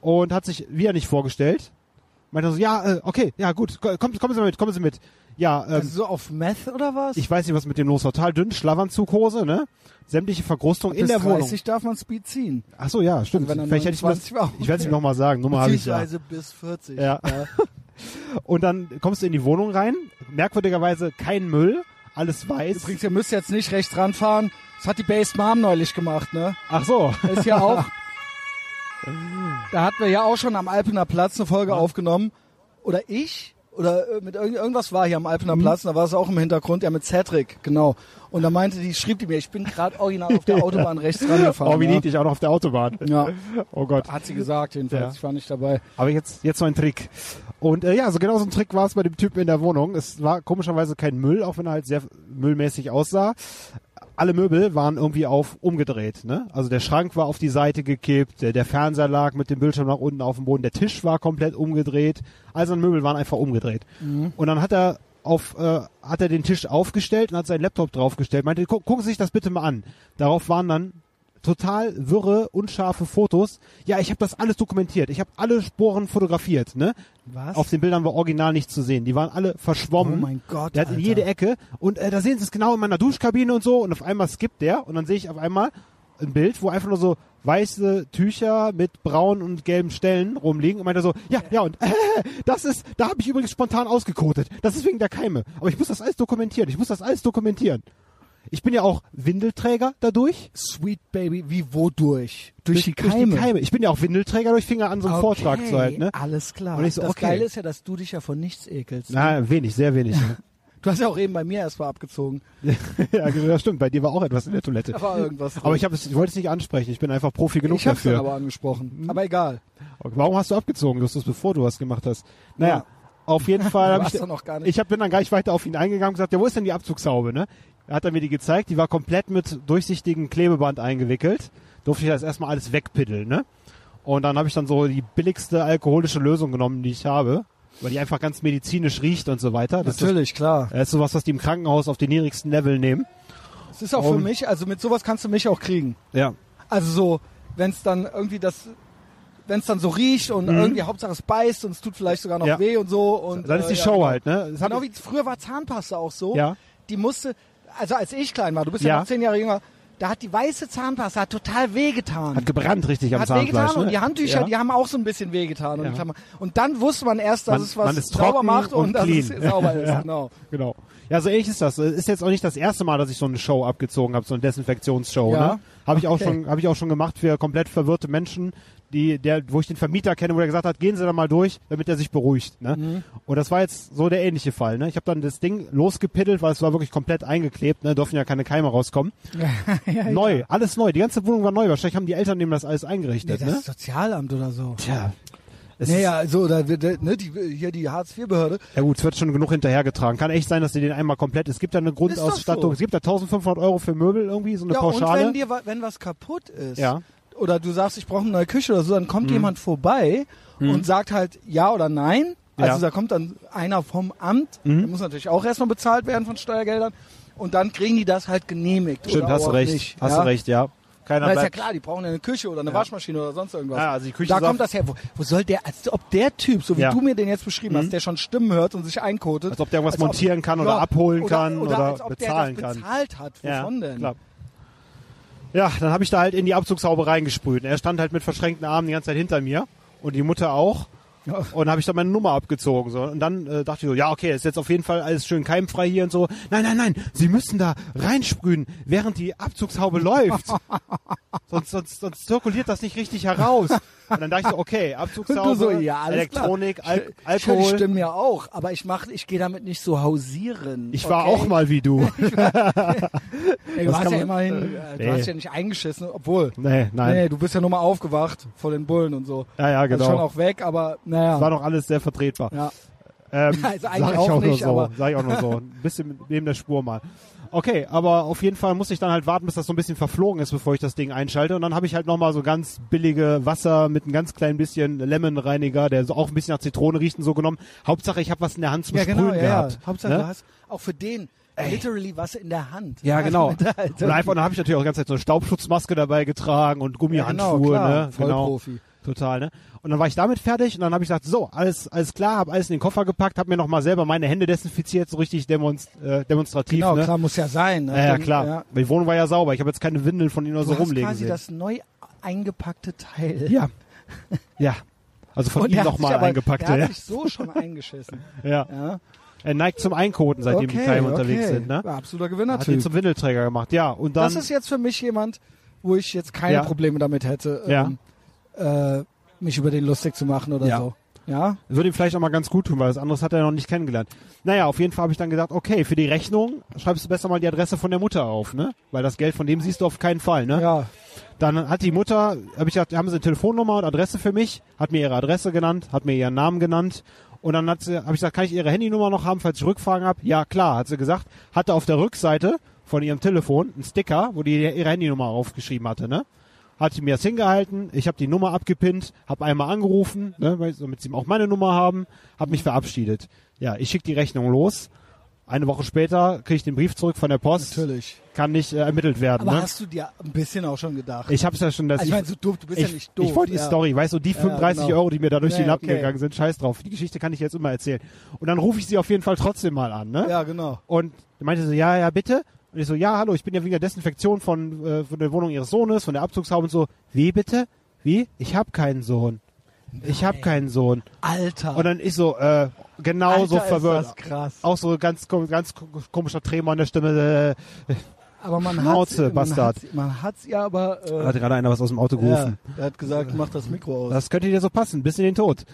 und hat sich wieder nicht vorgestellt. Meinte so, ja, äh, okay, ja gut, ko- kommen, kommen Sie mit, kommen Sie mit. Ja, ähm, Also so auf Meth oder was? ich weiß nicht, was mit dem los war. Total dünn, Schlafanzughose, ne? Sämtliche Verkrustung in Bis der 30 Wohnung. darf man Speed ziehen. Ach so, ja, stimmt. Also Vielleicht hätte ich das, 29 war. ich werde es ihm nochmal sagen. Nummer habe ich ja. Bis 40. Ja. Und dann kommst du in die Wohnung rein. Merkwürdigerweise kein Müll, alles weiß. Übrigens, ihr müsst jetzt nicht rechts ranfahren. Das hat die Based Mom neulich gemacht, ne? Ach so. ist ja auch. da hatten wir ja auch schon am Alpener Platz eine Folge aufgenommen. Oder ich? Oder äh, mit irgend, irgendwas war hier am Mhm. Alpener Platz, und da war es auch im Hintergrund, ja mit Cedric, genau. Und da meinte die, schrieb die mir, ich bin gerade original auf der Autobahn rechts rangefahren. Oh, wie ja. niedlich, auch noch auf der Autobahn. Ja, Oh Gott. hat sie gesagt jedenfalls. Ja. Ich war nicht dabei. Aber jetzt, jetzt so ein Trick. Und äh, ja, so genau so ein Trick war es bei dem Typen in der Wohnung. Es war komischerweise kein Müll, auch wenn er halt sehr müllmäßig aussah. Alle Möbel waren irgendwie auf umgedreht. Ne? Also der Schrank war auf die Seite gekippt, der, der Fernseher lag mit dem Bildschirm nach unten auf dem Boden, der Tisch war komplett umgedreht. Also Möbel waren einfach umgedreht. Und dann hat er auf, äh, hat er den Tisch aufgestellt und hat seinen Laptop draufgestellt. Meinte, "Guck- gucken Sie sich das bitte mal an. Darauf waren dann total wirre, unscharfe Fotos. Ja, ich habe das alles dokumentiert. Ich habe alle Sporen fotografiert. Ne? Was? Auf den Bildern war original nichts zu sehen. Die waren alle verschwommen. Oh mein Gott, Der hat in jede Ecke. Und äh, da sehen Sie es genau in meiner Duschkabine und so. Und auf einmal skippt der. Und dann sehe ich auf einmal ein Bild, wo einfach nur so weiße Tücher mit braunen und gelben Stellen rumliegen. Und meinte so, ja, ja, und äh, das ist, da habe ich übrigens spontan ausgekotet. Das ist wegen der Keime. Aber ich muss das alles dokumentieren. Ich muss das alles dokumentieren. Ich bin ja auch Windelträger dadurch. Sweet Baby, wie wodurch? Durch, die Durch Keime. die Keime. Ich bin ja auch Windelträger durch Finger an so einem Vortrag zu halten. Ne? Alles klar. Und ich so, das okay. Geile ist ja, dass du dich ja von nichts ekelst. Na, wenig, sehr wenig. Du hast ja auch eben bei mir erst mal abgezogen. ja, das stimmt. Bei dir war auch etwas in der Toilette. Da war irgendwas. Aber ich, es, ich wollte es nicht ansprechen. Ich bin einfach Profi genug ich hab's dafür. aber angesprochen. Aber egal. Okay, Warum hast du abgezogen? Du hast das bevor du was gemacht hast. Naja, Ja. auf jeden Fall habe ich, gar nicht. ich hab, bin dann gleich weiter auf ihn eingegangen und gesagt, ja, wo ist denn die Abzugshaube? Ne? Er hat er mir die gezeigt. Die war komplett mit durchsichtigem Klebeband eingewickelt. Durfte ich das erstmal alles wegpiddeln. Ne? Und dann habe ich dann so die billigste alkoholische Lösung genommen, die ich habe. Weil die einfach ganz medizinisch riecht und so weiter. Das Natürlich, klar. Ist, das ist sowas, was die im Krankenhaus auf den niedrigsten Level nehmen. Es ist auch für Und- mich, also mit sowas kannst du mich auch kriegen. Ja. Also so, wenn es dann irgendwie das, wenn es dann so riecht und irgendwie Hauptsache es beißt und es tut vielleicht sogar noch Mhm. Ja. weh und so. Und, Dann ist die äh, ja, Show genau. halt, ne? Das Genau wie früher war Zahnpasta auch so. Ja. Die musste, also als ich klein war, du bist ja, Ja. noch zehn Jahre jünger, da hat die weiße Zahnpasta hat total wehgetan. Hat gebrannt richtig am hat Zahnfleisch. wehgetan und ne? die Handtücher, ja. die haben auch so ein bisschen wehgetan. Und, Ja. Klammer- und dann wusste man erst, dass Man- es was sauber macht und, und dass es sauber ist. Ja. Genau. Genau. Ja, so ähnlich ist das. Es ist jetzt auch nicht das erste Mal, dass ich so eine Show abgezogen habe, so eine Desinfektionsshow. Ja. Ne? Habe ich auch Okay. schon, habe ich auch schon gemacht für komplett verwirrte Menschen, die, der, wo ich den Vermieter kenne, wo er gesagt hat, gehen Sie da mal durch, damit er sich beruhigt. Ne? Mhm. Und das war jetzt so der ähnliche Fall. Ne? Ich habe dann das Ding losgepiddelt, weil es war wirklich komplett eingeklebt. Ne? Dürfen ja keine Keime rauskommen. neu, alles neu. Die ganze Wohnung war neu. Wahrscheinlich haben die Eltern dem das alles Nee, eingerichtet. das ne? Sozialamt oder so. Tja. Es Naja, so, oder wird, ne, die, hier die Hartz-IV-Behörde. Ja gut, es wird schon genug hinterhergetragen. Kann echt sein, dass die den einmal komplett. Es gibt da eine Grundausstattung. so. Es gibt da 1500 Euro für Möbel irgendwie, so eine Ja, und Pauschale. wenn dir, wenn was kaputt ist, Ja. oder du sagst, ich brauche eine neue Küche oder so, dann kommt jemand vorbei und sagt halt ja oder nein. Also Ja. da kommt dann einer vom Amt, der muss natürlich auch erstmal bezahlt werden von Steuergeldern. Und dann kriegen die das halt genehmigt. Stimmt, hast du recht. Nicht, hast ja? du recht, ja. Keiner Weil ist ja klar, die brauchen ja eine Küche oder eine Waschmaschine oder sonst irgendwas. Ja, also die Küche da kommt das her. Wo, wo soll der, als ob der Typ, so wie Ja. du mir den jetzt beschrieben hast, der schon Stimmen hört und sich einkotet. Als ob der irgendwas als ob- montieren kann oder abholen kann oder als ob bezahlen kann. bezahlt hat. Ja, Wovon denn? klar. Ja, dann habe ich da halt in die Abzugshaube reingesprüht. Er stand halt mit verschränkten Armen die ganze Zeit hinter mir und die Mutter auch. Und habe ich dann meine Nummer abgezogen. So. Und dann äh, dachte ich so, ja, okay, ist jetzt auf jeden Fall alles schön keimfrei hier und so. Nein, nein, nein, Sie müssen da reinsprühen, während die Abzugshaube läuft. Sonst, sonst, sonst zirkuliert das nicht richtig heraus. Und dann dachte ich so, okay, Abzugshaube, du so, ja, Elektronik. Al Ich- Ich Alkohol. stimme ja auch, aber ich mach, ich gehe damit nicht so hausieren. Ich war okay? auch mal wie du. Ey, du hast ja immerhin, äh, du Nee. hast ja nicht eingeschissen, obwohl. nee, nein. Nee, du bist ja nur mal aufgewacht vor den Bullen und so. Ja, ja, Also genau. schon auch weg, aber naja. Das war doch alles sehr vertretbar. ja. Ähm, also eigentlich sag ich auch auch, nicht, nur so. Sag ich auch nur so. Ein bisschen neben der Spur mal. Okay, aber auf jeden Fall muss ich dann halt warten, bis das so ein bisschen verflogen ist, bevor ich das Ding einschalte. Und dann habe ich halt nochmal so ganz billige Wasser mit ein ganz klein bisschen Lemon-Reiniger, der so auch ein bisschen nach Zitrone riecht und so genommen. Hauptsache, ich habe was in der Hand zum Ja, Sprühen genau, ja, ja. gehabt. Hauptsache, ne? du hast auch für den literally was in der Hand. Ja, genau. Und einfach, dann habe ich natürlich auch die ganze Zeit so eine Staubschutzmaske dabei getragen und ja, Gummihandschuhe, genau, klar. ne? Genau. Total, ne? Und dann war ich damit fertig und dann habe ich gesagt, so, alles, alles klar, habe alles in den Koffer gepackt, habe mir nochmal selber meine Hände desinfiziert, so richtig demonst äh, demonstrativ, Genau, ne? klar, muss ja sein. Ja, ja, Denn, klar. Ja. Die Wohnung war ja sauber. Ich habe jetzt keine Windeln von ihnen oder so rumlegen quasi sehen. das neu eingepackte Teil. ja. ja. Also von Und ihm nochmal eingepackte. Der Ja. hat sich so schon eingeschissen. ja. Ja. Er neigt zum Einkoten, seitdem die okay, Keime okay. unterwegs sind, ne? Ja, absoluter Hat ihn zum Windelträger gemacht. Ja, und dann Das ist jetzt für mich jemand, wo ich jetzt keine Ja. Probleme damit hätte, Ja. Äh, mich über den lustig zu machen oder Ja. so. Ja? würde ihm vielleicht auch mal ganz gut tun, weil das anderes hat er noch nicht kennengelernt. Naja, auf jeden Fall habe ich dann gedacht, okay, für die Rechnung schreibst du besser mal die Adresse von der Mutter auf, ne? Weil das Geld von dem siehst du auf keinen Fall, ne? Ja. Dann hat die Mutter, habe ich gesagt, haben sie eine Telefonnummer und Adresse für mich, hat mir ihre Adresse genannt, hat mir ihren Namen genannt und dann hat sie, habe ich gesagt, kann ich ihre Handynummer noch haben, falls ich Rückfragen habe? Ja, klar, hat sie gesagt, hatte auf der Rückseite von ihrem Telefon einen Sticker, wo die ihre Handynummer aufgeschrieben hatte, ne? Hat sie mir das hingehalten, ich habe die Nummer abgepinnt, habe einmal angerufen, ne, weil- damit sie auch meine Nummer haben, habe mich verabschiedet. Ja, ich schicke die Rechnung los. Eine Woche später kriege ich den Brief zurück von der Post, Natürlich. kann nicht äh, ermittelt werden. Aber ne? hast du dir ein bisschen auch schon gedacht? Ich habe es ja schon, dass also ich meine, so doof, du bist ich, ja nicht doof. ich wollte die ja. Story, weißt du, die Ja, 35 genau. Euro, die mir da durch die Nee, Lappen okay. gegangen sind, scheiß drauf. Die Geschichte kann ich jetzt immer erzählen. Und dann rufe ich sie auf jeden Fall trotzdem mal an, ne? Ja, genau. Und meinte sie, ja, ja, bitte. Und ich so, ja, hallo, ich bin ja wegen der Desinfektion von, äh, von der Wohnung ihres Sohnes, von der Abzugshaube und so. Wie bitte? Wie? Ich habe keinen Sohn. Ich habe keinen Sohn. Alter. Und dann ich so, äh, genau so verwirrt. Ist das krass. Auch so ganz, ganz komischer Tremor an der Stimme. Äh, Aber man Schnauze, hat's, Bastard. Man hat's, man hat's ja aber. Äh, hat gerade einer was aus dem Auto gerufen. ja, er hat gesagt, mach das Mikro aus. Das könnte dir so passen, bis in den Tod.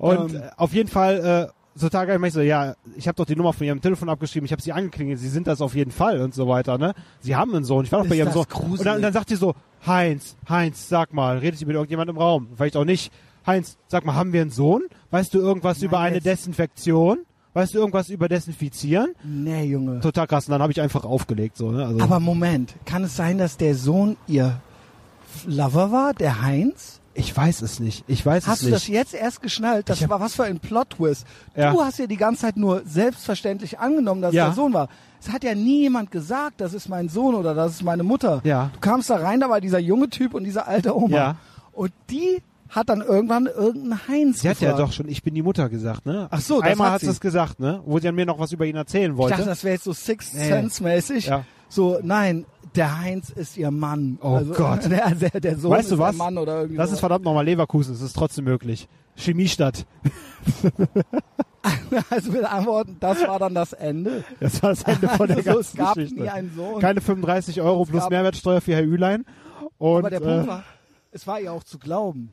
Und Ähm. äh, auf jeden Fall, so Tage ich so, ja, ich habe doch die Nummer von ihrem Telefon abgeschrieben, ich habe sie angeklingelt, sie sind das auf jeden Fall und so weiter, ne? Sie haben einen Sohn, ich war doch bei ihrem Sohn. gruselig. Und dann, dann sagt sie so, Heinz, Heinz, sag mal, redet sie mit irgendjemand im Raum? Vielleicht auch nicht. Heinz, sag mal, haben wir einen Sohn? Weißt du irgendwas Nein, über eine jetzt- Desinfektion? Weißt du irgendwas über Desinfizieren? nee, Junge. Total krass. Und dann habe ich einfach aufgelegt, so, ne? Also, Aber Moment, kann es sein, dass der Sohn ihr Lover war, der Heinz? Ich weiß es nicht. Ich weiß Hast es du das nicht. jetzt erst geschnallt? Das Ich hab- war was für ein Plot-Twist. Ja. Du hast ja die ganze Zeit nur selbstverständlich angenommen, dass Ja. es der Sohn war. Es hat ja nie jemand gesagt, das ist mein Sohn oder das ist meine Mutter. Ja. Du kamst da rein, da war dieser junge Typ und diese alte Oma. Ja. Und die hat dann irgendwann irgendeinen Heinz Sie hat ja doch schon, ich bin die Mutter gesagt, ne? Ach so, das Einmal hat sie. es gesagt, ne? Wo sie an mir noch was über ihn erzählen Ich wollte. dachte, das wäre jetzt so Sixth Nee. Sense mäßig. Ja. So, nein, der Heinz ist ihr Mann. Oh Gott. Der, der, der Sohn weißt ist du was? ihr Mann oder irgendwie das so. ist verdammt nochmal Leverkusen, es ist trotzdem möglich. Chemiestadt. Also mit Antworten, das war dann das Ende. Das war das Ende von der Also, ganzen es gab Geschichte. nie einen Sohn. Keine 35 Euro plus Mehrwertsteuer für Herr Ülein. Und Aber der Punkt äh, war, es war ihr auch zu glauben.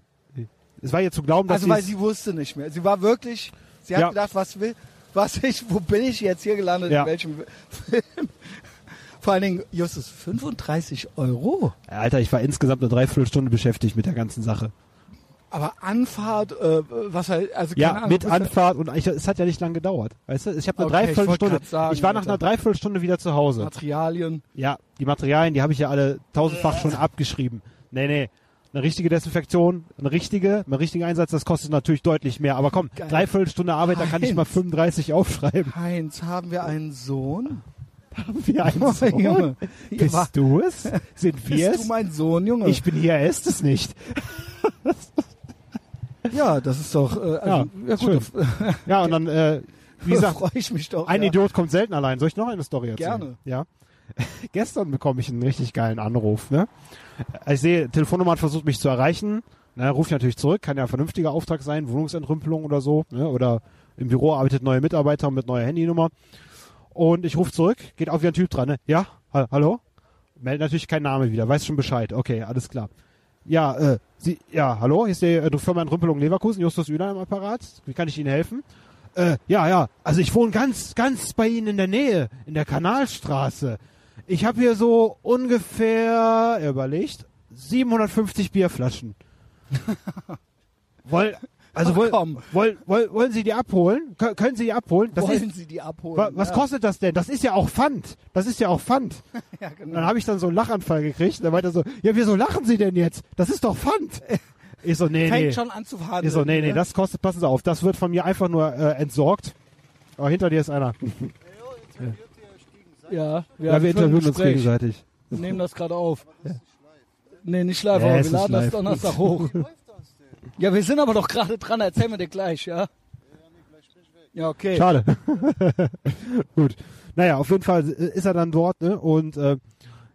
es war ihr zu glauben, dass Also weil sie sie wusste nicht mehr. Sie war wirklich, sie hat Ja. gedacht, was will, was ich, wo bin ich jetzt hier gelandet, Ja. in welchem Film? Vor allen Dingen, Justus, 35 Euro? Alter, ich war insgesamt eine Dreiviertelstunde beschäftigt mit der ganzen Sache. Aber Anfahrt, äh, was halt, also keine Ja, Ahnung, mit Anfahrt und ich, es hat ja nicht lange gedauert. Weißt du, ich habe eine Okay, ich Dreiviertelstunde. grad sagen, ich war nach Alter. einer Dreiviertelstunde wieder zu Hause. Materialien. Ja, die Materialien, die habe ich ja alle tausendfach schon abgeschrieben. Nee, nee. Eine richtige Desinfektion, eine richtige, ein richtiger Einsatz, das kostet natürlich deutlich mehr. Aber komm, Geil. Dreiviertelstunde Arbeit, da kann ich Heinz. mal 35 aufschreiben. Heinz, haben wir einen Sohn? Wie ein Oh, Sohn. Junge. Bist du es? Sind wir Bist du es? mein Sohn, Junge? Ich bin hier, er ist es nicht. ja, das ist doch, äh, also, ja, gut, da Ja, und dann, äh, wie gesagt, freue ich mich doch. ein ja. Idiot kommt selten allein. Soll ich noch eine Story erzählen? Gerne. Ja. Gestern bekomme ich einen richtig geilen Anruf. Ne? Ich sehe, Telefonnummer hat versucht, mich zu erreichen. Na, rufe ich natürlich zurück, kann ja ein vernünftiger Auftrag sein, Wohnungsentrümpelung oder so. Ne? Oder im Büro arbeitet neue Mitarbeiter mit neuer Handynummer. Und ich rufe zurück, geht auch wieder ein Typ dran. Ne? Ja, ha hallo? Meldet natürlich kein Name wieder, weiß schon Bescheid. Okay, alles klar. Ja, äh, Sie, ja, hallo, hier ist die äh, Firma Entrümpelung Leverkusen, Justus Üler im Apparat. Wie kann ich Ihnen helfen? Äh, ja, ja, also ich wohne ganz, ganz bei Ihnen in der Nähe, in der Kanalstraße. Ich habe hier so ungefähr, er überlegt, 750 Bierflaschen. Woll, also Ach, woll, komm. woll, woll, wollen Sie die abholen? Kö- können Sie die abholen? Das Wollen ist, Sie die abholen? wa, was ja. kostet das denn? Das ist ja auch Pfand. Das ist ja auch Pfand. Ja, Und genau. dann habe ich dann so einen Lachanfall gekriegt. Dann meinte er so, ja, wieso lachen Sie denn jetzt? Das ist doch Pfand. Ich so, nee, Fängt nee. schon an zu verhandeln. Ich so, nee, nee, ne? das kostet, passen Sie auf, das wird von mir einfach nur äh, entsorgt. Aber hinter dir ist einer. Ja, wir, Ja, wir interviewen uns gegenseitig. Wir nehmen das gerade auf. Nee, nicht live, Ja, aber wir laden das. Donnerstag hoch. Ja, wir sind aber doch gerade dran, erzähl mir dir gleich, ja? Ja, okay. Schade. Gut. Naja, auf jeden Fall äh, ist er dann dort, ne? Und äh,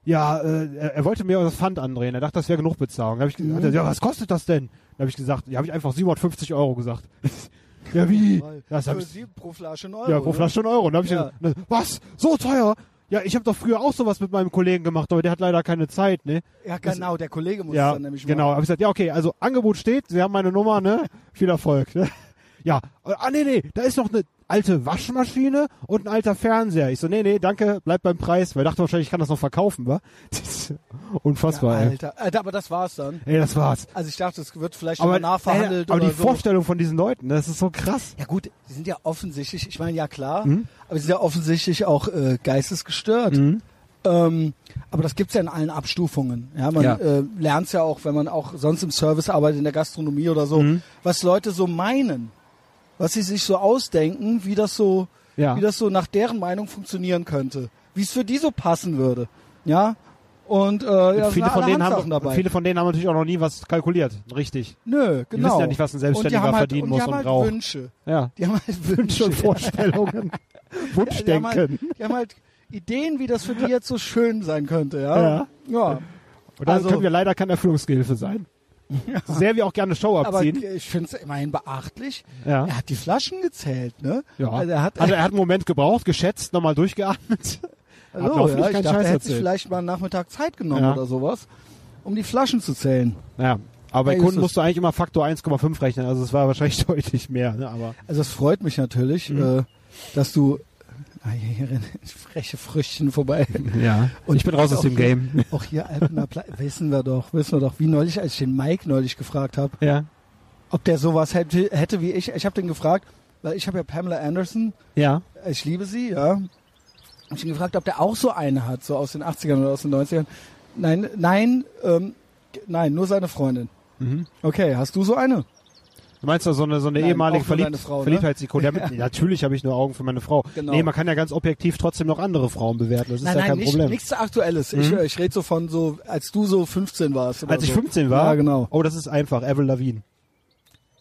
ja, äh, er, wollte mir das Pfand andrehen. Er dachte, das wäre genug Bezahlung. Da hab ich Mhm. gesagt, ja, was kostet das denn? Da habe ich gesagt, ja, habe ich einfach 750 Euro gesagt. ja, wie? Das hab Für ich, Sie pro Flasche ein Euro. ja, pro ne? Flasche einen Euro. Und da habe ich Ja. gesagt, was? So teuer? Ja, ich habe doch früher auch sowas mit meinem Kollegen gemacht, aber der hat leider keine Zeit, ne? Ja, genau, der Kollege muss es Ja, dann nämlich genau. machen. Habe ich gesagt, ja, okay, also Angebot steht, Sie haben meine Nummer, ne? Viel Erfolg. Ne? Ja, ah nee, nee, da ist noch eine alte Waschmaschine und ein alter Fernseher. Ich so, nee, nee, danke, bleib beim Preis, weil ich dachte wahrscheinlich, ich kann das noch verkaufen, wa? Unfassbar, Ja, ey. Alter. Alter, aber das war's dann. Ey, das war's. Also ich dachte, es wird vielleicht Aber, nochmal nachverhandelt ey, aber oder die so. Vorstellung von diesen Leuten, das ist so krass. Ja gut, die sind ja offensichtlich, ich meine ja klar, Mhm. aber sie sind ja offensichtlich auch äh, geistesgestört. Mhm. Ähm, aber das gibt's ja in allen Abstufungen. Ja, man Ja. äh, lernt's ja auch, wenn man auch sonst im Service arbeitet, in der Gastronomie oder so, Mhm. was Leute so meinen, was sie sich so ausdenken, wie das so, Ja. wie das so nach deren Meinung funktionieren könnte, wie es für die so passen würde. Ja. Und äh, ja, viele, von denen allerhand haben, dabei. viele von denen haben natürlich auch noch nie was kalkuliert. Richtig. Nö, genau. wissen ja nicht, was ein Selbstständiger und die halt, verdienen und muss die haben und halt braucht. Wünsche. Ja. Die haben halt Wünsche und Vorstellungen. Die haben, Wunschdenken. halt, die haben halt Ideen, wie das für die jetzt so schön sein könnte, ja. Ja. Ja. Und dann Also- können wir leider keine Erfüllungsgehilfe sein. So sehr wir auch gerne Show Aber abziehen. ich finde es immerhin beachtlich. ja. Er hat die Flaschen gezählt, ne? Ja. Also er hat, Also er hat einen Moment gebraucht, geschätzt, nochmal durchgeatmet. hallo, hat hoffentlich ja, ich dachte, Scheiß er hätte sich vielleicht mal einen Nachmittag Zeit genommen Ja. oder sowas, um die Flaschen zu zählen. Ja. Aber bei Hey, Kunden musst du eigentlich immer Faktor 1,5 rechnen. Also es war wahrscheinlich deutlich mehr. Ne? Aber Also es freut mich natürlich, Mhm. äh, dass du freche Früchtchen vorbei. ja. Und ich bin raus aus dem hier- Game. Auch hier Alpener wissen wir doch, wissen wir doch, wie neulich, als ich den Mike neulich gefragt habe, Ja. ob der sowas hätte, hätte wie ich. Ich habe den gefragt, weil ich habe ja Pamela Anderson, Ja. ich liebe sie, ja. Hab ich ihn gefragt, ob der auch so eine hat, so aus den 80ern oder aus den 90ern. Nein, nein, ähm, nein, nur seine Freundin. Mhm. Okay, hast du so eine? Du meinst doch so eine, so eine Nein, ehemalige auch für Verlieb deine Frau, ne? Verliebtheitsikone? Ja, natürlich habe ich nur Augen für meine Frau. Genau. Nee, man kann ja ganz objektiv trotzdem noch andere Frauen bewerten. Das ist nein, ja nein, kein nicht, Problem. nichts Aktuelles. Ich, Mhm. äh, ich rede so von so, als du so 15 warst. Als ich so. 15 war? Ja, genau. Oh, das ist einfach. Avril Lavigne.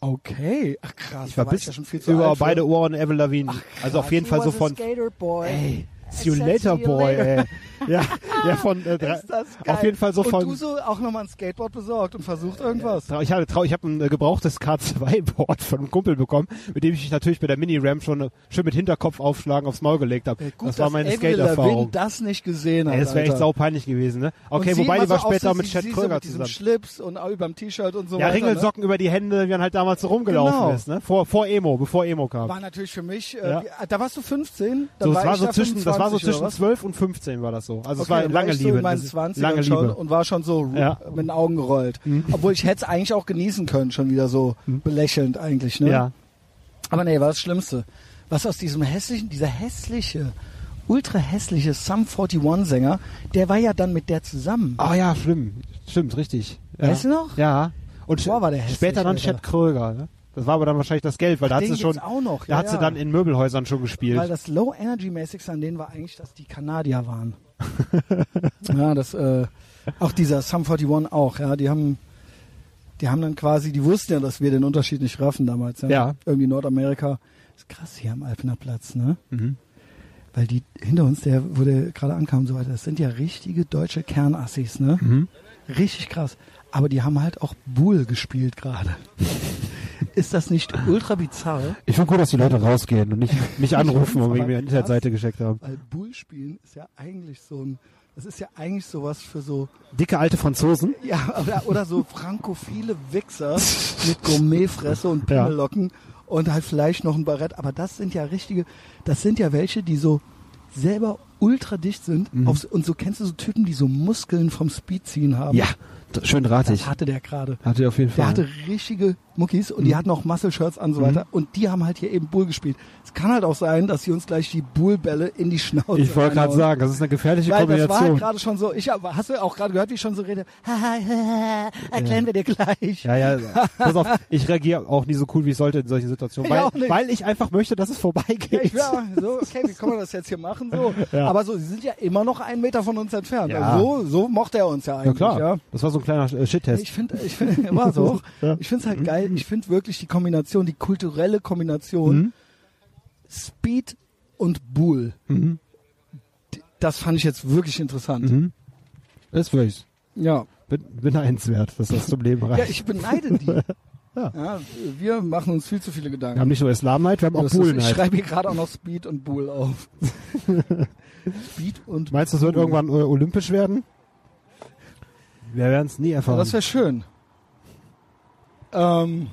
Okay, ach krass. Ich war da bis ich ja schon viel zu über beide Ohren Avril Lavigne. also auf jeden Fall so von Skaterboy. Ey, See you later, boy, ey. Ja, ja von äh, drei- Ist das geil. auf jeden Fall so Und von du so auch nochmal ein Skateboard besorgt und versucht irgendwas. Ich habe trau, ich hab ein äh, gebrauchtes K2-Board von einem Kumpel bekommen, mit dem ich mich natürlich bei der Mini-Ram schon äh, schön mit Hinterkopf aufschlagen aufs Maul gelegt habe. Äh, Gut, das war meine Skate-Erfahrung. das nicht gesehen hat. Ey, das wäre echt saupeinlich gewesen, ne? Und Okay, wobei die war so auch später so, mit Chad sie so Kröger mit zusammen. Schlips und auch überm T-Shirt und so Ja, weiter. ne? Ringelsocken über die Hände, wie man halt damals so rumgelaufen Genau. ist, ne? Vor, vor Emo, bevor Emo kam. War natürlich für mich, äh, Ja. wie- da warst du 15? Dann so, es war ich so da zwischen, das war so 25 oder zwischen was? 12 und 15 war das so. Also es Okay, war dann lange Liebe. In meinen Das ist 20 lange schon Liebe. und war schon so Ja. mit den Augen gerollt. Mhm. Obwohl ich hätte es eigentlich auch genießen können, schon wieder so belächelnd eigentlich. Ne? Ja. Aber nee, war das Schlimmste. Was aus diesem hässlichen, dieser hässliche, ultra hässliche Sum 41 Sänger, der war ja dann mit der zusammen. Ah ja, schlimm. Stimmt, richtig. Ja. Weißt du noch? Ja. Und Boah, war der hässlich, später dann. Chad Kröger, ne? Das war aber dann wahrscheinlich das Geld, weil da hat sie schon, auch noch. da ja, hat sie ja. dann in Möbelhäusern schon gespielt. Weil das Low Energy mäßigste an denen war eigentlich, dass die Kanadier waren. ja, das, äh, auch dieser Sum 41 auch, ja, die haben, die haben dann quasi, die wussten ja, dass wir den Unterschied nicht raffen damals, ja. Ja. Irgendwie Nordamerika. Ist krass hier am Alpener Platz, ne? Mhm. weil die hinter uns, der, wo der gerade ankam und so weiter, das sind ja richtige deutsche Kernassis, ne? Mhm. Richtig krass. Aber die haben halt auch Bull gespielt gerade. Ist das nicht ultra bizarr? Ich finde gut, dass die Leute rausgehen und nicht mich anrufen und irgendwie eine. Internetseite gescheckt haben. Weil Bull spielen ist ja eigentlich so ein, das ist ja eigentlich sowas für so, Dicke alte Franzosen. ja, oder, oder so frankophile Wichser mit Gourmetfresse und Ja. Pimmellocken und halt vielleicht noch ein Barett. Aber das sind ja richtige, das sind ja welche, die so selber ultra dicht sind. Mhm. Auf, und so kennst du so Typen, die so Muskeln vom Speed ziehen haben. Ja, schön drahtig. Das hatte der gerade. Hatte auf jeden Fall. Der hatte richtige Muckis und die hatten auch Muscle-Shirts an und so weiter. Und die haben halt hier eben Bull gespielt. Es kann halt auch sein, dass sie uns gleich die Bull-Bälle in die Schnauze ich wollte gerade sagen, das ist eine gefährliche Weil das war halt Kombination. gerade schon so, ich hab- hast du auch gerade gehört, wie ich schon so rede? Erklären wir dir gleich. ja, ja, pass auf, ich reagiere auch nie so cool, wie ich sollte in solchen Situationen, Ich weil, nicht. weil ich einfach möchte, dass es Ja, vorbeigeht. ich war so, okay, wie kann man das jetzt hier machen? So. Ja. Aber so, sie sind ja immer noch einen Meter von uns entfernt. Ja. Also so, so mochte er uns ja ja eigentlich. klar, Ja. das war so ein kleiner äh, Shit-Test. Ich finde, ich finde, war so. Ja. Ich finde es halt geil. Ich finde wirklich die Kombination, die kulturelle Kombination Mhm. Speed und Bull. Mhm. Das fand ich jetzt wirklich interessant. Mhm. Das ist wirklich Ja. bin, beneidenswert, dass das zum Leben Ja, reicht. ich beneide die. Ja. ja. Wir machen uns viel zu viele wir Gedanken. haben nicht nur Islamneid, wir haben auch ist- ich schreibe hier gerade auch noch Speed und Bull auf. Speed und Meinst du, das wird Bull. irgendwann äh, olympisch werden? Wir werden es nie Ja, erfahren. das wäre schön. Ähm,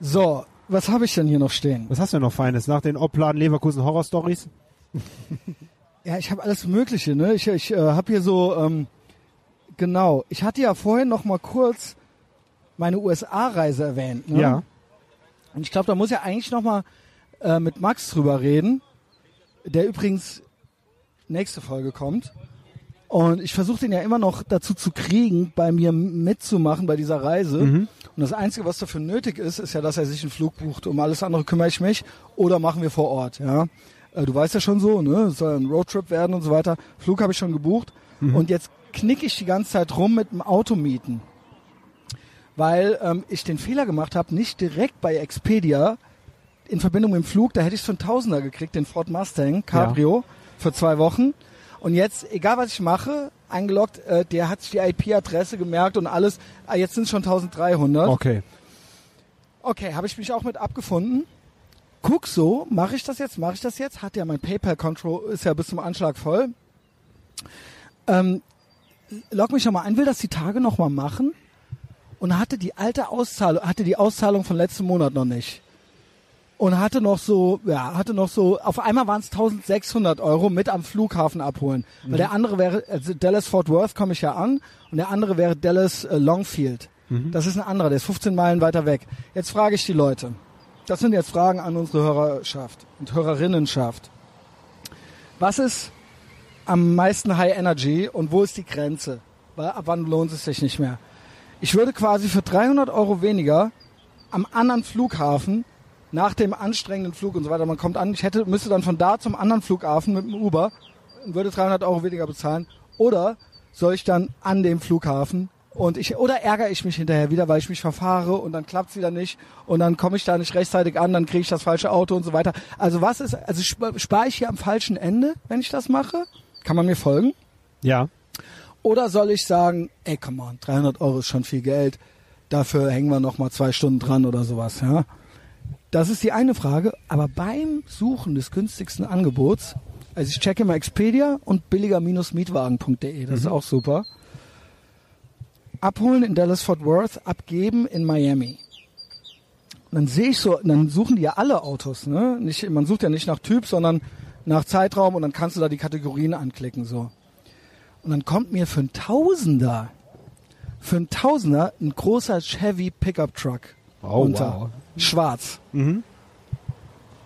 so, was habe ich denn hier noch stehen? Was hast du denn noch Feines? Nach den Opladen Leverkusen Horror Stories? Ja, ich habe alles Mögliche. Ne? Ich, ich äh, habe hier so, ähm, genau, ich hatte ja vorhin noch mal kurz meine USA-Reise erwähnt. Ne? Ja. Und ich glaube, da muss ja eigentlich noch mal äh, mit Max drüber reden, der übrigens nächste Folge kommt. Und ich versuche den ja immer noch dazu zu kriegen, bei mir mitzumachen bei dieser Reise. Mhm. Und das Einzige, was dafür nötig ist, ist ja, dass er sich einen Flug bucht. Um alles andere kümmere ich mich. Oder machen wir vor Ort, ja. Äh, Du weißt ja schon so, ne? Es soll ein Roadtrip werden und so weiter. Flug habe ich schon gebucht. Und jetzt knicke ich die ganze Zeit rum mit dem Auto mieten. Weil ähm, ich den Fehler gemacht habe, nicht direkt bei Expedia in Verbindung mit dem Flug, da hätte ich es für einen Tausender gekriegt, den Ford Mustang Cabrio für zwei Wochen. Und jetzt, egal was ich mache, eingeloggt, äh, der hat sich die IP-Adresse gemerkt und alles. Ah, jetzt sind es schon 1300. Okay. Okay, habe ich mich auch mit abgefunden. Guck so, mache ich das jetzt, mache ich das jetzt? Hat ja mein PayPal-Konto, ist ja bis zum Anschlag voll. Ähm, log mich nochmal ein, will das die Tage nochmal machen und hatte die alte Auszahlung, hatte die Auszahlung von letzten Monat noch nicht. Und hatte noch so, ja, hatte noch so, auf einmal waren es 1600 Euro mit am Flughafen abholen. Weil der andere wäre, also Dallas Fort Worth komme ich ja an und der andere wäre Dallas äh, Longfield. Das ist ein anderer, der ist 15 Meilen weiter weg. Jetzt frage ich die Leute. Das sind jetzt Fragen an unsere Hörerschaft und Hörerinnenschaft. Was ist am meisten High Energy und wo ist die Grenze? Weil ab wann lohnt es sich nicht mehr? Ich würde quasi für 300 Euro weniger am anderen Flughafen nach dem anstrengenden Flug und so weiter, man kommt an, ich hätte, müsste dann von da zum anderen Flughafen mit dem Uber und würde 300 Euro weniger bezahlen. Oder soll ich dann an dem Flughafen und ich, oder ärgere ich mich hinterher wieder, weil ich mich verfahre und dann klappt's wieder nicht und dann komme ich da nicht rechtzeitig an, dann kriege ich das falsche Auto und so weiter. Also was ist, also sp- spare ich hier am falschen Ende, wenn ich das mache? Kann man mir folgen? Ja. Oder soll ich sagen, ey, come on, 300 Euro ist schon viel Geld, dafür hängen wir noch mal zwei Stunden dran oder sowas, ja? Das ist die eine Frage, aber beim Suchen des günstigsten Angebots, also ich checke immer Expedia und billiger-mietwagen.de, das ist auch super. Abholen in Dallas Fort Worth, abgeben in Miami. Und dann sehe ich so, dann suchen die ja alle Autos, ne? Nicht, man sucht ja nicht nach Typ, sondern nach Zeitraum und dann kannst du da die Kategorien anklicken, so. Und dann kommt mir für einen Tausender, für einen Tausender ein großer Chevy Pickup Truck Oh, runter. wow. Schwarz. Mhm.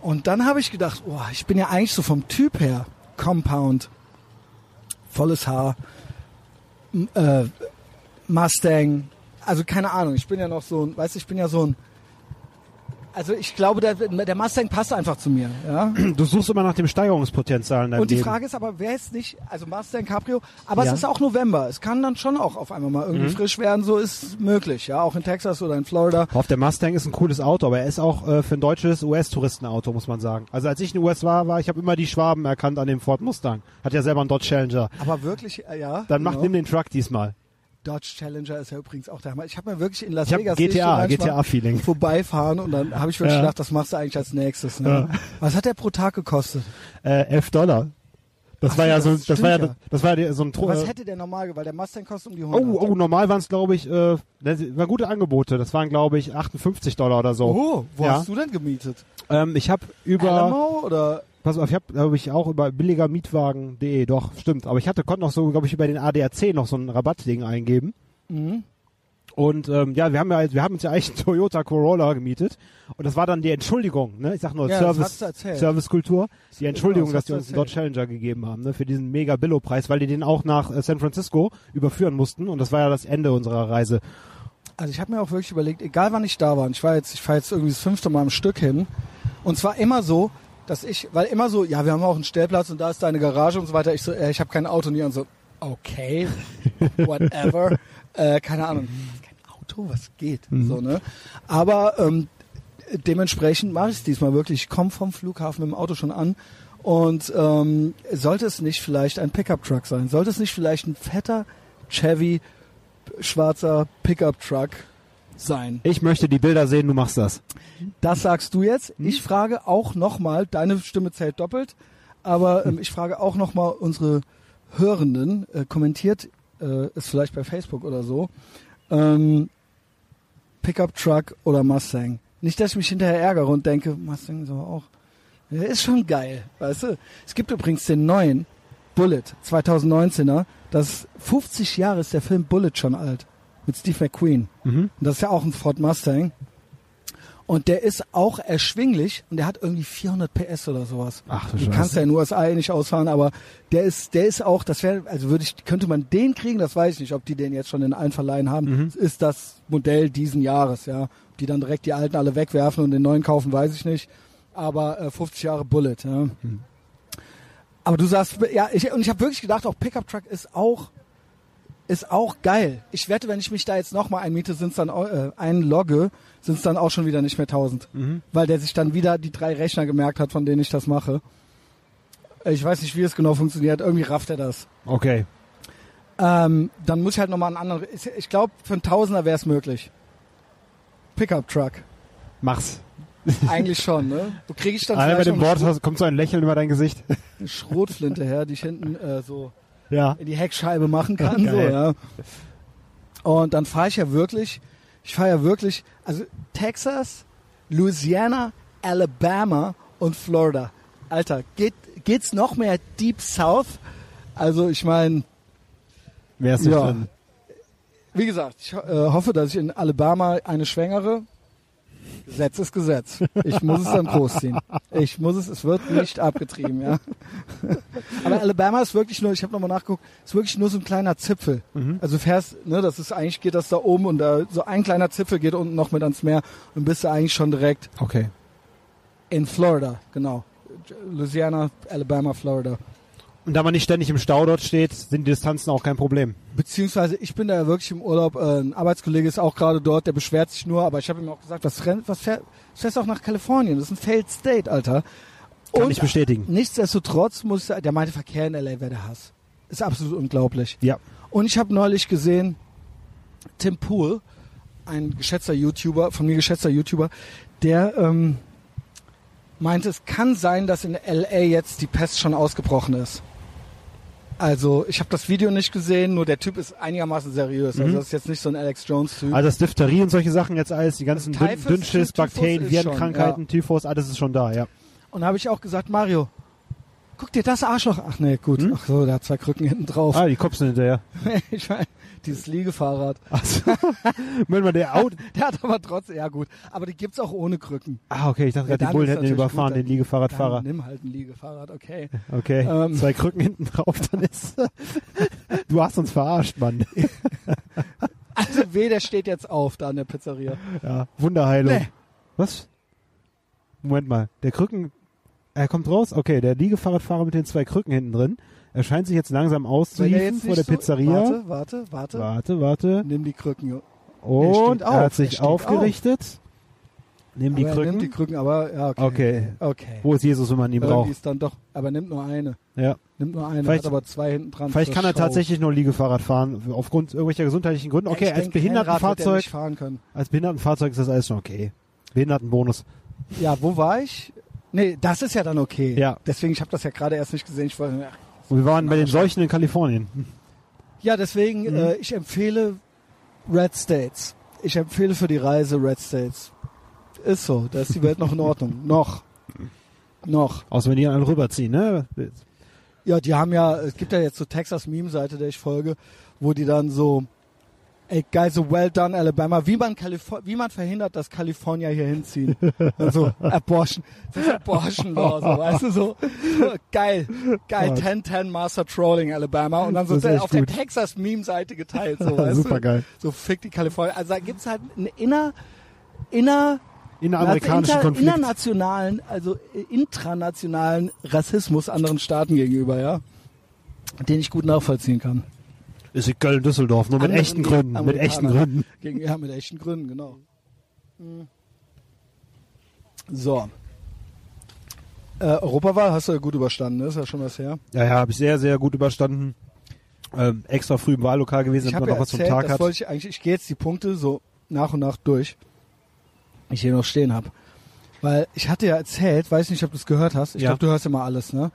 Und dann habe ich gedacht, oh, ich bin ja eigentlich so vom Typ her Compound, volles Haar, äh, Mustang, also keine Ahnung, ich bin ja noch so ein, weißt du, ich bin ja so ein, Also ich glaube, der, der Mustang passt einfach zu mir. Ja? Du suchst immer nach dem Steigerungspotenzial in deinem Und die Leben. Frage ist aber, wer ist nicht, also Mustang Cabrio, aber Ja. es ist auch November. Es kann dann schon auch auf einmal mal irgendwie frisch werden, so ist möglich, ja, auch in Texas oder in Florida. Auf der Mustang ist ein cooles Auto, aber er ist auch äh, für ein deutsches US-Touristenauto, muss man sagen. Also als ich in den USA war, ich habe immer die Schwaben erkannt an dem Ford Mustang. Hat ja selber einen Dodge Challenger. Aber wirklich, äh, ja. Dann mach genau. nimm den Truck diesmal. Dodge Challenger ist ja übrigens auch der Hammer. Ich habe mir wirklich in Las Ich Vegas GTA, manchmal GTA-Feeling. vorbeifahren und dann habe ich wirklich Ja. gedacht, das machst du eigentlich als nächstes. Ne? Ja. Was hat der pro Tag gekostet? Äh, 11 Dollar. Das Ach war ja so, das das war ja, das war ja so ein Tro Was hätte der normal, weil der Mustang kostet um die 100. Oh, oh, normal waren es glaube ich, äh, das waren gute Angebote. Das waren glaube ich 58 Dollar oder so. Oh, wo Ja. hast du denn gemietet? Ähm, ich habe über Alamo oder Pass auf, ich habe glaube ich auch über billigermietwagen.de, doch, stimmt. Aber ich hatte konnte noch so, glaube ich, über den ADAC noch so ein Rabattding eingeben. Mhm. Und ähm, ja, wir haben ja, wir haben uns ja eigentlich einen Toyota Corolla gemietet und das war dann die Entschuldigung, ne? Ich sag nur Ja, Service. Servicekultur, die Entschuldigung, Genau, das dass die uns einen Dodge Challenger gegeben haben, ne? Für diesen mega Billo Preis, weil die den auch nach äh, San Francisco überführen mussten und das war ja das Ende unserer Reise. Also ich habe mir auch wirklich überlegt, egal wann ich da war, und ich war jetzt, ich fahre jetzt irgendwie das fünfte Mal am Stück hin. Und zwar immer so, dass ich, weil immer so, ja, wir haben auch einen Stellplatz und da ist deine Garage und so weiter. Ich so, äh, ich habe kein Auto nie und so, okay, whatever, äh, keine Ahnung, kein Auto, was geht, so ne. Aber ähm, dementsprechend mache ich es diesmal wirklich. Ich komme vom Flughafen mit dem Auto schon an und ähm, sollte es nicht vielleicht ein Pickup-Truck sein? Sollte es nicht vielleicht ein fetter Chevy schwarzer Pickup-Truck sein? Ich möchte die Bilder sehen, du machst das. Das sagst du jetzt. Ich frage auch nochmal, deine Stimme zählt doppelt, aber ähm, ich frage auch nochmal unsere Hörenden, äh, kommentiert äh, es vielleicht bei Facebook oder so, ähm, Pickup Truck oder Mustang. Nicht, dass ich mich hinterher ärgere und denke, Mustang ist aber auch, der ist schon geil, weißt du. Es gibt übrigens den neuen Bullet, 2019er, das ist 50 Jahre ist der Film Bullet schon alt, mit Steve McQueen. Mhm. Und das ist ja auch ein Ford Mustang. Und der ist auch erschwinglich und der hat irgendwie 400 PS oder sowas. Ach du Du kannst ja in den USA eh nicht ausfahren, aber der ist, der ist auch, das wäre, also würde ich, könnte man den kriegen, das weiß ich nicht, ob die den jetzt schon in allen Verleihen haben. Mhm. Ist das Modell diesen Jahres, ja. Ob die dann direkt die alten alle wegwerfen und den neuen kaufen, weiß ich nicht. Aber äh, 50 Jahre Bullet, ja. Mhm. Aber du sagst, ja, ich, und ich habe wirklich gedacht, auch Pickup Truck ist auch ist auch geil. Ich wette, wenn ich mich da jetzt nochmal einmiete, sind's dann äh, einlogge, sind's dann auch schon wieder nicht mehr 1000. Mhm. Weil der sich dann wieder die drei Rechner gemerkt hat, von denen ich das mache. Ich weiß nicht, wie es genau funktioniert. Irgendwie rafft er das. Okay. Ähm, dann muss ich halt nochmal einen anderen. Ich, glaube, für einen Tausender wäre es möglich. Pickup Truck. Mach's. Eigentlich schon, ne? Du krieg ich dann Alle bei dem Wort eine kommt so ein Lächeln über dein Gesicht. Schrot- Schrotflinte her, die ich hinten äh, so ja. in die Heckscheibe machen kann. so, Geil. ja. Und dann fahre ich ja wirklich, ich fahre ja wirklich, also Texas, Louisiana, Alabama und Florida. Alter, geht, geht's noch mehr Deep South? Also ich meine, Wer ist nicht Ja. drin? wie gesagt, ich äh, hoffe, dass ich in Alabama eine schwängere. Gesetz ist Gesetz. Ich muss es dann großziehen. Ich muss es, es wird nicht abgetrieben, ja. Aber Alabama ist wirklich nur, ich habe nochmal nachgeguckt, ist wirklich nur so ein kleiner Zipfel. Mhm. Also du fährst, ne, das ist eigentlich geht das da oben und da so ein kleiner Zipfel geht unten noch mit ans Meer und bist du eigentlich schon direkt Okay. in Florida, genau. Louisiana, Alabama, Florida. Und da man nicht ständig im Stau dort steht, sind die Distanzen auch kein Problem. Beziehungsweise ich bin da ja wirklich im Urlaub. Äh, ein Arbeitskollege ist auch gerade dort, der beschwert sich nur, aber ich habe ihm auch gesagt, was, rennt, was fährt, fährst du auch nach Kalifornien? Das ist ein Failed State, Alter. Kann Und ich bestätigen. nichtsdestotrotz muss der meinte, Verkehr in LA wäre der Hass. Ist absolut unglaublich. Ja. Und ich habe neulich gesehen, Tim Pool, ein geschätzter YouTuber, von mir geschätzter YouTuber, der ähm, meinte, es kann sein, dass in LA jetzt die Pest schon ausgebrochen ist. Also, ich habe das Video nicht gesehen, nur der Typ ist einigermaßen seriös. Also, Mhm. das ist jetzt nicht so ein Alex Jones-Typ. Also das Diphtherie und solche Sachen jetzt alles, die ganzen Also Dünn Dünnschiss, Bakterien, Virenkrankheiten, Typhus, alles ist schon da, ja. Und da habe ich auch gesagt, Mario, guck dir das Arschloch. Ach nee, gut. Hm? Ach so, der hat zwei Krücken hinten drauf. Ah, die Kopf sind hinterher. ich meine, dieses Liegefahrrad. Also, Moment mal, der Auto. Der hat aber trotzdem, ja gut. Aber die gibt's auch ohne Krücken. Ah, okay, ich dachte Ja, gerade, die Bullen hätten natürlich überfahren, gut, den Liegefahrradfahrer. Dann nimm halt ein Liegefahrrad, okay. Okay, Ähm. zwei Krücken hinten drauf, dann ist. du hast uns verarscht, Mann. Also weh, der steht jetzt auf da in der Pizzeria. Ja, Wunderheilung. Nee. Was? Moment mal, der Krücken, er kommt raus, okay, der Liegefahrradfahrer mit den zwei Krücken hinten drin, er scheint sich jetzt langsam er auszuhieven vor der so- Pizzeria. Warte, warte, warte. warte, warte. Nimm die Krücken. Und er auf, hat er sich steht aufgerichtet. Nimm die aber er Krücken. nimmt die Krücken, aber ja, okay. Okay. Okay. Wo ist Jesus, wenn man ihn braucht? ist dann doch, aber nimmt nur eine. Ja. Nimmt nur eine, Vielleicht- hat aber zwei hinten dran. Vielleicht kann er Show. tatsächlich nur Liegefahrrad fahren, aufgrund irgendwelcher gesundheitlichen Gründen. Okay, ich als er Behindertenfahrzeug, als Behindertenfahrzeug ist das alles schon okay. Behindertenbonus. Ja, wo war ich? Nee, das ist ja dann okay. Ja. Deswegen, ich habe das ja gerade erst nicht gesehen. Ich wollte, ach, Und wir waren bei den Seuchen in Kalifornien. Ja, deswegen, Mhm. äh, ich empfehle Red States. Ich empfehle für die Reise Red States. Ist so, da ist die Welt noch in Ordnung. noch. Noch. Außer wenn die alle rüberziehen, ne? Ja, die haben ja, es gibt ja jetzt so Texas-Meme-Seite, der ich folge, wo die dann so, ey, geil, so well done, Alabama, wie man, Calif wie man verhindert, dass California hier hinziehen. Also, Abortion, das ist Abortion Law, so, weißt du, so, geil, geil, Gott. 10-10 Master Trolling, Alabama, und dann so auf der gut. Texas-Meme-Seite geteilt, so, weißt Super du. geil. So, fick die Kalifornien. Also, da gibt's halt einen inner, inner, Inneramerikanischen inter, Konflikt. internationalen, also intranationalen Rassismus anderen Staaten gegenüber, ja, den ich gut nachvollziehen kann. Ist wie Köln-Düsseldorf, nur mit Anderen echten Gründen. Mit Amerikaner. echten Gründen. Gegen, ja, mit echten Gründen, genau. Mhm. So. Äh, Europawahl hast du ja gut überstanden, ne? ist ja schon was her. Ja, ja, habe ich sehr, sehr gut überstanden. Ähm, extra früh im Wahllokal gewesen, damit man ja noch was vom erzählt, Tag hat. wollte ich eigentlich, ich gehe jetzt die Punkte so nach und nach durch, die ich hier noch stehen habe. Weil ich hatte ja erzählt, weiß nicht, ob du es gehört hast, ich Ja. glaube, du hörst immer alles, ne?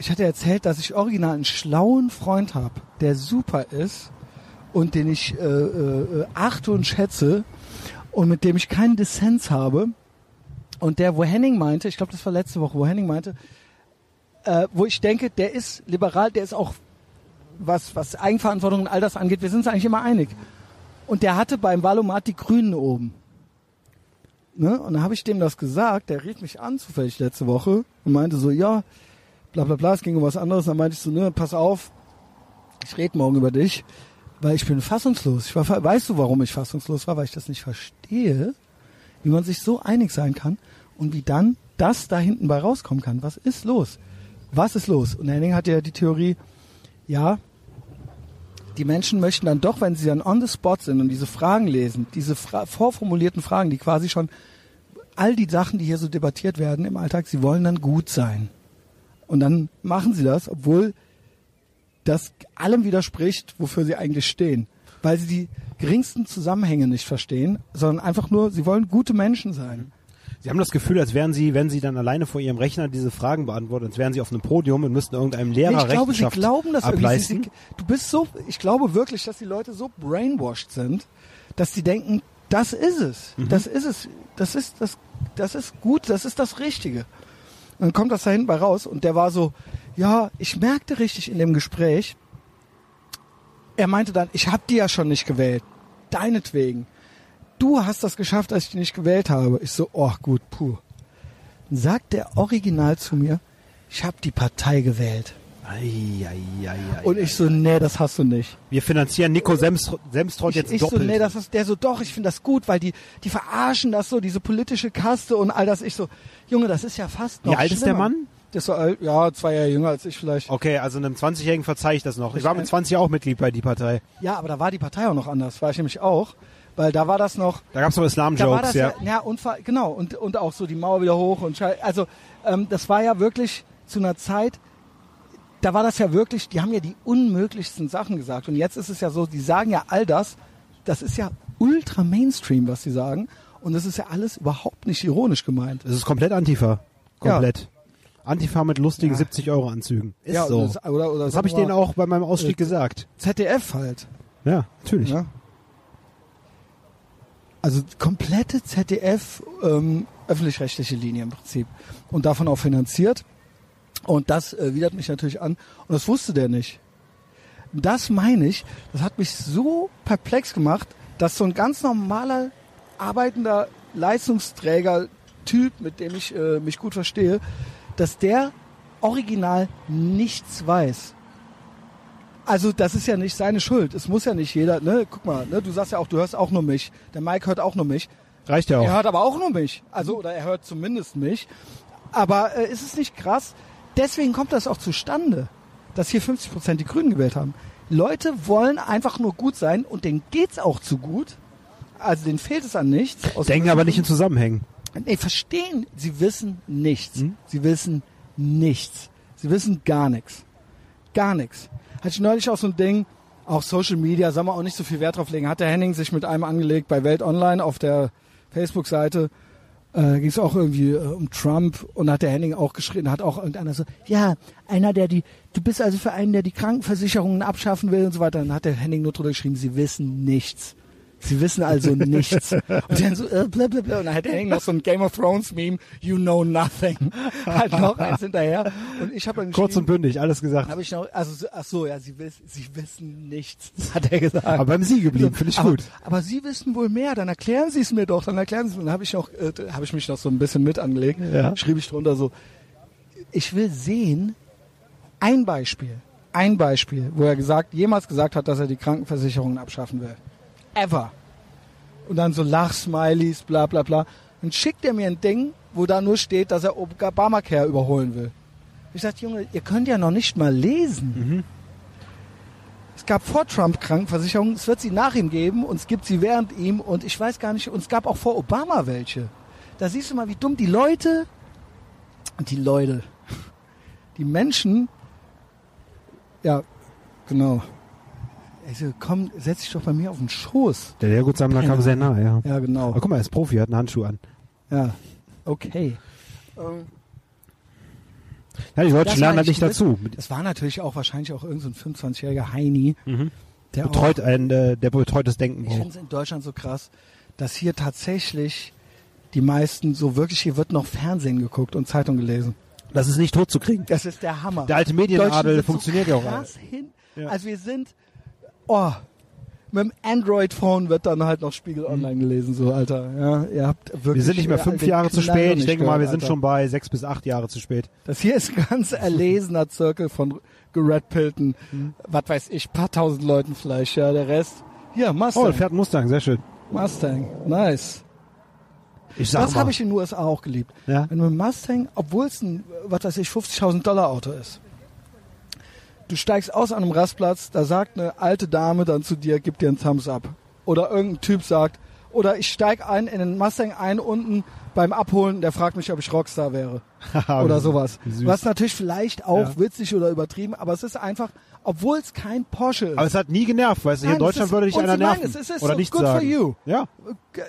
Ich hatte erzählt, dass ich original einen schlauen Freund habe, der super ist und den ich äh, äh, achte und schätze und mit dem ich keinen Dissens habe. Und der, wo Henning meinte, ich glaube, das war letzte Woche, wo Henning meinte, äh, wo ich denke, der ist liberal, der ist auch was, was Eigenverantwortung und all das angeht, wir sind uns eigentlich immer einig. Und der hatte beim Valomat die Grünen oben. Ne? Und dann habe ich dem das gesagt, der rief mich an zufällig letzte Woche und meinte so, ja, bla bla bla, es ging um was anderes. Dann meinte ich so, ne, pass auf, ich rede morgen über dich, weil ich bin fassungslos. Ich war, weißt du, warum ich fassungslos war? Weil ich das nicht verstehe, wie man sich so einig sein kann und wie dann das da hinten bei rauskommen kann. Was ist los? Was ist los? Und Henning hatte ja die Theorie, ja, die Menschen möchten dann doch, wenn sie dann on the spot sind und diese Fragen lesen, diese fra vorformulierten Fragen, die quasi schon all die Sachen, die hier so debattiert werden im Alltag, sie wollen dann gut sein. Und dann machen sie das, obwohl das allem widerspricht, wofür sie eigentlich stehen. Weil sie die geringsten Zusammenhänge nicht verstehen, sondern einfach nur, sie wollen gute Menschen sein. Sie haben das Gefühl, als wären Sie, wenn Sie dann alleine vor Ihrem Rechner diese Fragen beantworten, als wären Sie auf einem Podium und müssten irgendeinem Lehrer Nee, ich glaube, sie glauben das irgendwie. Ableisten. sie, du bist so, ich glaube wirklich, dass die Leute so brainwashed sind, dass sie denken, das ist es. Mhm. Das ist es. Das ist das, das ist gut, das ist das Richtige. Dann kommt das da hinten bei raus und der war so, ja, ich merkte richtig in dem Gespräch, er meinte dann, ich habe die ja schon nicht gewählt. Deinetwegen. Du hast das geschafft, dass ich die nicht gewählt habe. Ich so, oh gut, puh. Dann sagt der original zu mir, ich habe die Partei gewählt. Ei, ei, ei, ei, Und ich so, nee, das hast du nicht. Wir finanzieren Nico Semstr Semstrott Ich, jetzt ich so, doppelt. nee, das ist der so, doch, ich finde das gut, weil die, die verarschen das so, diese politische Kaste und all das. Ich so, Junge, das ist ja fast noch Wie alt ist der schlimmer. Mann? Der ist so alt, ja, zwei Jahre jünger als ich vielleicht. Okay, also einem 20-Jährigen verzeihe ich das noch. Ich war mit ein- 20 auch Mitglied bei die Partei. Ja, aber da war die Partei auch noch anders, war ich nämlich auch. Weil da war das noch, Da gab's noch da war Islam-Jokes, ja. ja, und genau und und auch so die Mauer wieder hoch und schei- also ähm, das war ja wirklich zu einer Zeit, da war das ja wirklich, die haben ja die unmöglichsten Sachen gesagt und jetzt ist es ja so, die sagen ja all das, das ist ja ultra Mainstream, was sie sagen und das ist ja alles überhaupt nicht ironisch gemeint. Das ist komplett Antifa. Komplett. Antifa mit lustigen Ja. 70-Euro-Anzügen. Ist ja, so. Das, oder, oder Das habe ich denen auch bei meinem Ausstieg Äh, gesagt. ZDF halt. Ja, natürlich. Ja. Also komplette ZDF ähm, öffentlich-rechtliche Linie im Prinzip und davon auch finanziert. Und das äh, widert mich natürlich an. Und das wusste der nicht. Das meine ich, das hat mich so perplex gemacht, dass so ein ganz normaler, arbeitender Leistungsträger-Typ, mit dem ich äh, mich gut verstehe, dass der original nichts weiß. Also das ist ja nicht seine Schuld. Es muss ja nicht jeder, ne? Guck mal, ne? Du sagst ja auch, du hörst auch nur mich. Der Mike hört auch nur mich. Reicht ja Er auch. hört aber auch nur mich. Also, oder er hört zumindest mich. Aber äh, ist es nicht krass? Deswegen kommt das auch zustande, dass hier 50 Prozent die Grünen gewählt haben. Leute wollen einfach nur gut sein und denen geht's auch zu gut. Also denen fehlt es an nichts. Aus Denken aber nicht in Zusammenhängen. Nee, verstehen. Sie wissen nichts. Hm? Sie wissen nichts. Sie wissen gar nichts. Gar nichts. Hatte ich neulich auch so ein Ding, auch Social Media, soll man auch nicht so viel Wert drauf legen. Hat der Henning sich mit einem angelegt bei Welt Online auf der Facebook-Seite. Äh, ging es auch irgendwie äh, um Trump und hat der Henning auch geschrien, hat auch irgendeiner so, ja, einer, der die, du bist also für einen, der die Krankenversicherungen abschaffen will und so weiter. Dann hat der Henning nur drüber geschrieben, sie wissen nichts. Sie wissen also nichts. Und dann so, äh, blablabla. Und dann hat Henning noch so ein Game of Thrones Meme, you know nothing. halt noch eins hinterher. Und ich habe Kurz und bündig, alles gesagt. habe ich noch, also, so- ach so, ja, sie, wiss, sie wissen nichts, hat er gesagt. Aber beim Sie geblieben, finde ich aber, gut. Aber Sie wissen wohl mehr, dann erklären Sie es mir doch, dann erklären Sie es mir. Dann habe ich noch, äh, habe ich mich noch so ein bisschen mit angelegt. Ja. Schrieb ich drunter so, ich will sehen, ein Beispiel, ein Beispiel, wo er gesagt, jemals gesagt hat, dass er die Krankenversicherungen abschaffen will. Ever. Und dann so Lachsmileys, bla bla bla. Dann schickt er mir ein Ding, wo da nur steht, dass er Obamacare überholen will. Ich sagte, Junge, ihr könnt ja noch nicht mal lesen. Es gab vor Trump Krankenversicherungen, es wird sie nach ihm geben und es gibt sie während ihm und ich weiß gar nicht, und es gab auch vor Obama welche. Da siehst du mal, wie dumm die Leute, die Leute, die Menschen, ja, genau. Also komm, setz dich doch bei mir auf den Schoß. Der Lehrgutsammler kam sehr nah, ja. Ja, genau. Aber guck mal, er ist Profi, hat einen Handschuh an. Ja, okay. Ähm, Ja, die Leute lernen war halt nicht dazu. Das war natürlich auch wahrscheinlich auch irgendein so ein 25-jähriger Heini, der auch Betreut ein, äh, der betreutes Denken Ich finde es in Deutschland so krass, dass hier tatsächlich die meisten so wirklich, hier wird noch Fernsehen geguckt und Zeitung gelesen. Das ist nicht tot zu kriegen. Das ist der Hammer. Der alte Medienadel funktioniert so ja auch. hin. Ja. Also wir sind, oh, mit dem Android-Phone wird dann halt noch Spiegel Online gelesen, so Alter. Ja, ihr habt wirklich. Mhm. Wir sind nicht mehr fünf Jahre zu spät. Ich denke mal, wir gehört, sind Alter. schon bei sechs bis acht Jahre zu spät. Das hier ist ein ganz erlesener Zirkel von geredpillten, Mhm. was weiß ich, paar tausend Leuten vielleicht, ja, der Rest. Hier, Oh, Mustang. da fährt Mustang, sehr schön. Mustang, nice. Ich sag Das habe ich in den USA auch geliebt. Ja? Wenn du Mustang, obwohl es ein, was weiß ich, 50.000 Dollar Auto ist, du steigst aus an einem Rastplatz, da sagt eine alte Dame dann zu dir, gib dir einen Thumbs up. Oder irgendein Typ sagt, oder ich steig ein in den Mustang ein unten beim Abholen, der fragt mich, ob ich Rockstar wäre. oder sowas. Süß. Was natürlich vielleicht auch Ja. witzig oder übertrieben, aber es ist einfach, obwohl es kein Porsche ist. Aber es hat nie genervt, weißt du, hier in Deutschland ist- würde dich einer sie meinen nerven. es, es ist oder so nichts good for sagen. you. Ja.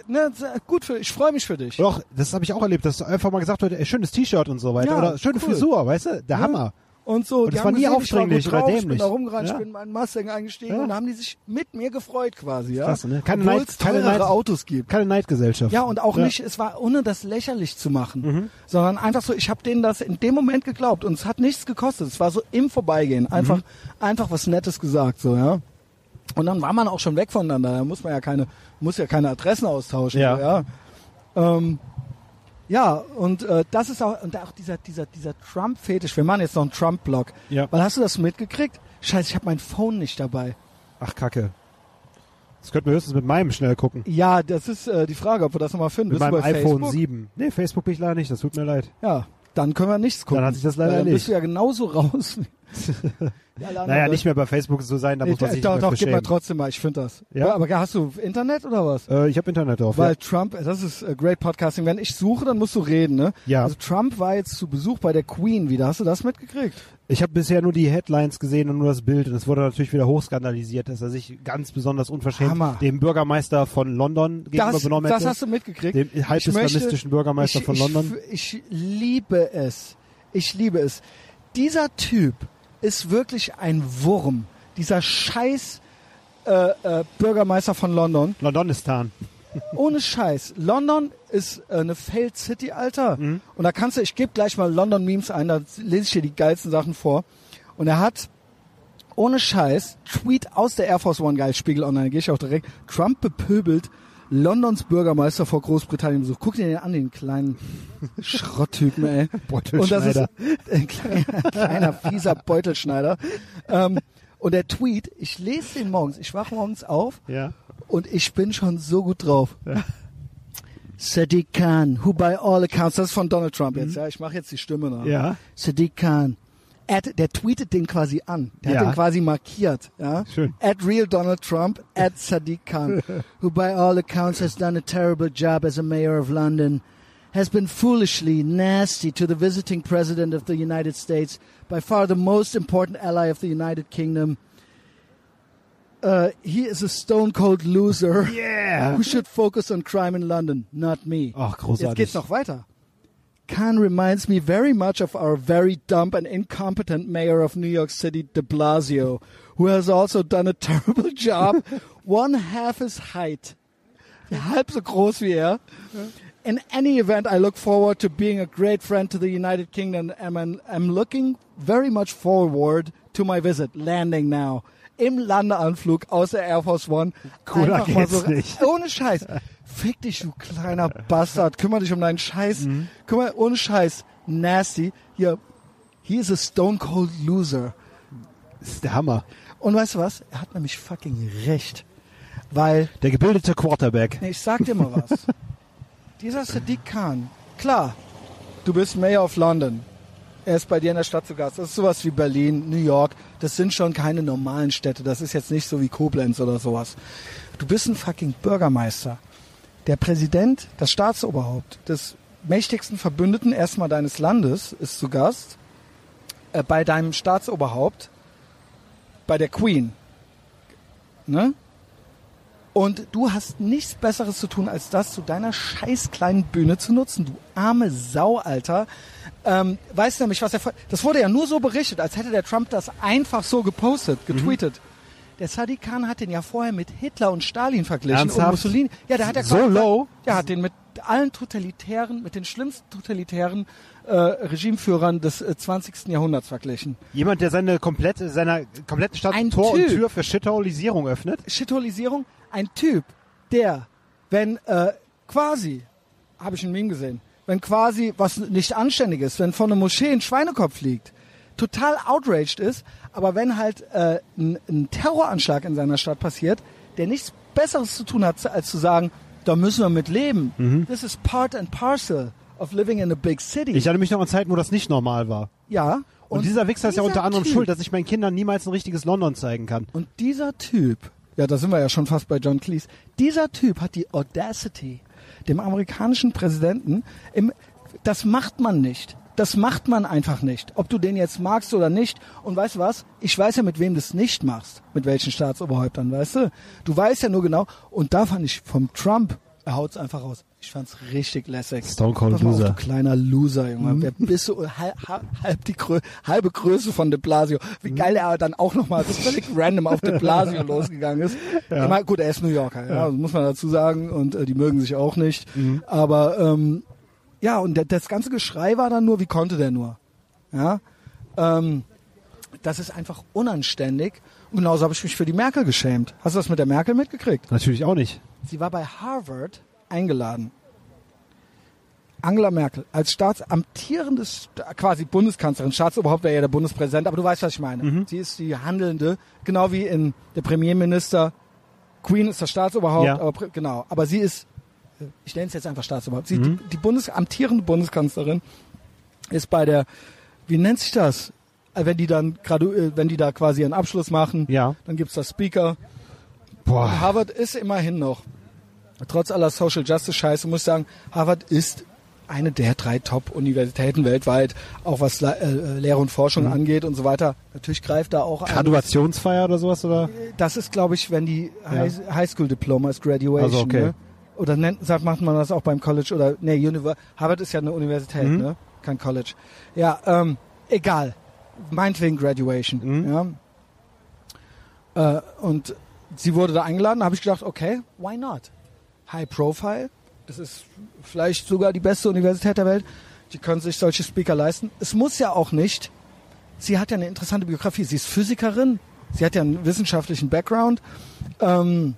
ne, gut für, ich freue mich für dich. Doch, das habe ich auch erlebt, dass einfach mal gesagt ey, schönes T-Shirt und so weiter. Ja, oder schöne cool. Frisur, weißt du? Der Ja. Hammer. Und so, Und die das haben war nie gesehen, ich war aufdringlich drauf, Ich bin da rumgerannt, Ja. ich bin in meinen Mustang eingestiegen Ja. und haben die sich mit mir gefreut quasi, ja. Klasse, ne? Keine Obwohl Neid- es keine Neid- Autos gibt. Keine Neidgesellschaft. Ja, und auch Ja. nicht, es war ohne das lächerlich zu machen, Mhm. sondern einfach so, ich habe denen das in dem Moment geglaubt und es hat nichts gekostet. Es war so im Vorbeigehen, einfach, Mhm. einfach was Nettes gesagt, so, ja. Und dann war man auch schon weg voneinander. Da muss man ja keine, muss ja keine Adressen austauschen. Ja. So, ja. Ähm, ja, und äh, das ist auch, und auch dieser, dieser, dieser Trump-Fetisch. Wir machen jetzt noch einen Trump-Blog. Ja. Weil hast du das mitgekriegt? Scheiße, ich habe mein Phone nicht dabei. Ach, Kacke. Das könnten wir höchstens mit meinem schnell gucken. Ja, das ist äh, die Frage, ob wir das nochmal finden. Mit Bist meinem iPhone Facebook? 7. Nee, Facebook bin ich leider nicht, das tut mir leid. Ja, dann können wir nichts gucken. Dann hat sich das leider Dann erledigt. bist du ja genauso raus. Alle Naja, nicht mehr bei Facebook zu sein, da muss man sich doch, nicht mehr doch, gib mal trotzdem mal, ich finde das. Ja? Aber hast du Internet oder was? Äh, ich habe Internet drauf. Weil ja. Trump, das ist äh, great podcasting. Wenn ich suche, dann musst du reden, ne? Ja. Also Trump war jetzt zu Besuch bei der Queen wieder. Hast du das mitgekriegt? Ich habe bisher nur die Headlines gesehen und nur das Bild. Und es wurde natürlich wieder hochskandalisiert, dass er sich ganz besonders unverschämt Hammer. dem Bürgermeister von London gegenüber Das, benommen das hätte. hast du mitgekriegt. dem halb islamistischen Bürgermeister ich, von London. Ich, ich liebe es. Ich liebe es. Dieser Typ ist wirklich ein Wurm. Dieser scheiß äh, äh, Bürgermeister von London. Londonistan. Ohne Scheiß. London ist äh, eine Failed City, Alter. Mhm. Und da kannst du, ich gebe gleich mal London Memes ein, da lese ich dir die geilsten Sachen vor. Und er hat ohne Scheiß Tweet aus der Air Force One, geil, Spiegel Online, gehe ich auch direkt. Trump bepöbelt Londons Bürgermeister vor Großbritannien Besuch. Guck dir den an, den kleinen Schrotttypen, ey. Und das ist Beutelschneider. ein kleiner, kleiner fieser Beutelschneider. Ähm, und der Tweet, ich lese den morgens, ich wache morgens auf Ja. und ich bin schon so gut drauf. Sadiq Khan, who by all accounts, das ist von Donald Trump jetzt, ja, ich mache jetzt die Stimme nach. Ja. Sadiq Khan. At, der tweetet den quasi an. Der Ja. hat den quasi markiert. Ja? Schön. At real Donald Trump, at Sadiq Khan, who by all accounts has done a terrible job as a mayor of London, has been foolishly nasty to the visiting president of the United States, by far the most important ally of the United Kingdom. Uh, he is a stone cold loser Yeah. who should focus on crime in London, not me. Ach, großartig. Jetzt geht's noch weiter. Khan reminds me very much of our very dumb and incompetent mayor of New York City, de Blasio, who has also done a terrible job, one half his height. Halb so groß wie er. In any event, I look forward to being a great friend to the United Kingdom and I'm, I'm looking very much forward to my visit, landing now. Im Landeanflug aus der Air Force One. Cooler Einfach geht's nicht. Ohne Scheiß. Fick dich, du kleiner Bastard. Kümmer dich um deinen Scheiß. Mhm. Kümmer, ohne Scheiß. Nasty. Hier. He is a stone cold loser. Das ist der Hammer. Und weißt du was? Er hat nämlich fucking recht. Weil, Der gebildete Quarterback. nee, ich sag dir mal was. Dieser Sadiq Khan, klar, du bist Mayor of London. Er ist bei dir in der Stadt zu Gast. Das ist sowas wie Berlin, New York. Das sind schon keine normalen Städte. Das ist jetzt nicht so wie Koblenz oder sowas. Du bist ein fucking Bürgermeister. Der Präsident, das Staatsoberhaupt des mächtigsten Verbündeten erstmal deines Landes ist zu Gast. Äh, bei deinem Staatsoberhaupt. Bei der Queen. Ne? Und du hast nichts Besseres zu tun, als das zu deiner scheiß kleinen Bühne zu nutzen. Du arme Sau, Alter. Ähm, weißt du nämlich, was er... Das wurde ja nur so berichtet, als hätte der Trump das einfach so gepostet, getweetet. Der Sadiq Khan hat den ja vorher mit Hitler und Stalin verglichen und Ernsthaft? Mussolini. Ja, der hat ja So quasi- low? Der hat den mit allen totalitären, mit den schlimmsten totalitären äh, Regimeführern des äh, 20. Jahrhunderts verglichen. Jemand, der seine komplette, seiner kompletten Stadt Ein Tor Typ. und Tür für Shitholisierung öffnet. Shitholisierung, ein Typ, der, wenn äh, quasi, habe ich ein Meme gesehen, wenn quasi was nicht anständig ist, wenn vor einer Moschee ein Schweinekopf liegt, total outraged ist, aber wenn halt äh, ein, ein Terroranschlag in seiner Stadt passiert, der nichts Besseres zu tun hat, als zu sagen, da müssen wir mit leben. Mhm. This is part and parcel of living in a big city. Ich erinnere mich noch an Zeiten, wo das nicht normal war. ja. Und, dieser Wichser ist ja dieser unter anderem typ, schuld, dass ich meinen Kindern niemals ein richtiges London zeigen kann. Und dieser Typ, ja, da sind wir ja schon fast bei John Cleese, dieser Typ hat die Audacity, dem amerikanischen Präsidenten, im, das macht man nicht. Das macht man einfach nicht. Ob du den jetzt magst oder nicht. Und weißt du was? Ich weiß ja, mit wem du es nicht machst. Mit welchen Staatsoberhäuptern, weißt du? Du weißt ja nur genau. Und da fand ich vom Trump, er haut's einfach raus. Ich fand's richtig lässig. Stone Cold auf, Loser. Mhm. Du kleiner Loser, Junge. Wer bist du? Halb, halb die Grö halbe Größe von De Blasio. Wie Mhm. geil er dann auch nochmal völlig random auf De Blasio losgegangen ist. Ich meine, gut, er ist New Yorker, ja, das muss man dazu sagen. Und äh, die mögen sich auch nicht. Mhm. Aber ähm, ja, und das ganze Geschrei war dann nur, wie konnte der nur? Ja. Ähm, das ist einfach unanständig. Und genauso habe ich mich für die Merkel geschämt. Hast du das mit der Merkel mitgekriegt? Natürlich auch nicht. Sie war bei Harvard eingeladen. Angela Merkel als staatsamtierendes, quasi Bundeskanzlerin, Staatsoberhaupt wäre ja der Bundespräsident, aber du weißt, was ich meine. Sie ist die Handelnde, genau wie in der Premierminister. Queen ist das Staatsoberhaupt, Ja. aber, genau. Aber sie ist, ich nenne es jetzt einfach Staatsoberhaupt, sie, die, die Bundes, amtierende Bundeskanzlerin ist bei der, wie nennt sich das? Äh, Wenn die dann gradu, äh, wenn die da quasi einen Abschluss machen, Ja. dann gibt's das Speaker, Boah. Harvard ist immerhin noch, trotz aller Social Justice Scheiße, muss ich sagen, Harvard ist eine der drei Top-Universitäten weltweit, auch was Le äh, Lehre und Forschung Mhm. angeht und so weiter. Natürlich greift da auch ein. Graduationsfeier oder sowas, oder? Das ist, glaube ich, wenn die High Highschool-Diploma ist, Graduation. Also, okay. ne? Oder nennt, sagt, macht man das auch beim College oder, nee, Univer Harvard ist ja eine Universität, Mhm. ne? Kein College. Ja, ähm, egal. Meinetwegen Graduation. Mhm. Ja. Äh, und sie wurde da eingeladen, habe ich gedacht, okay, why not? High Profile, das ist vielleicht sogar die beste Universität der Welt. Die können sich solche Speaker leisten. Es muss ja auch nicht. Sie hat ja eine interessante Biografie. Sie ist Physikerin. Sie hat ja einen wissenschaftlichen Background. Ähm,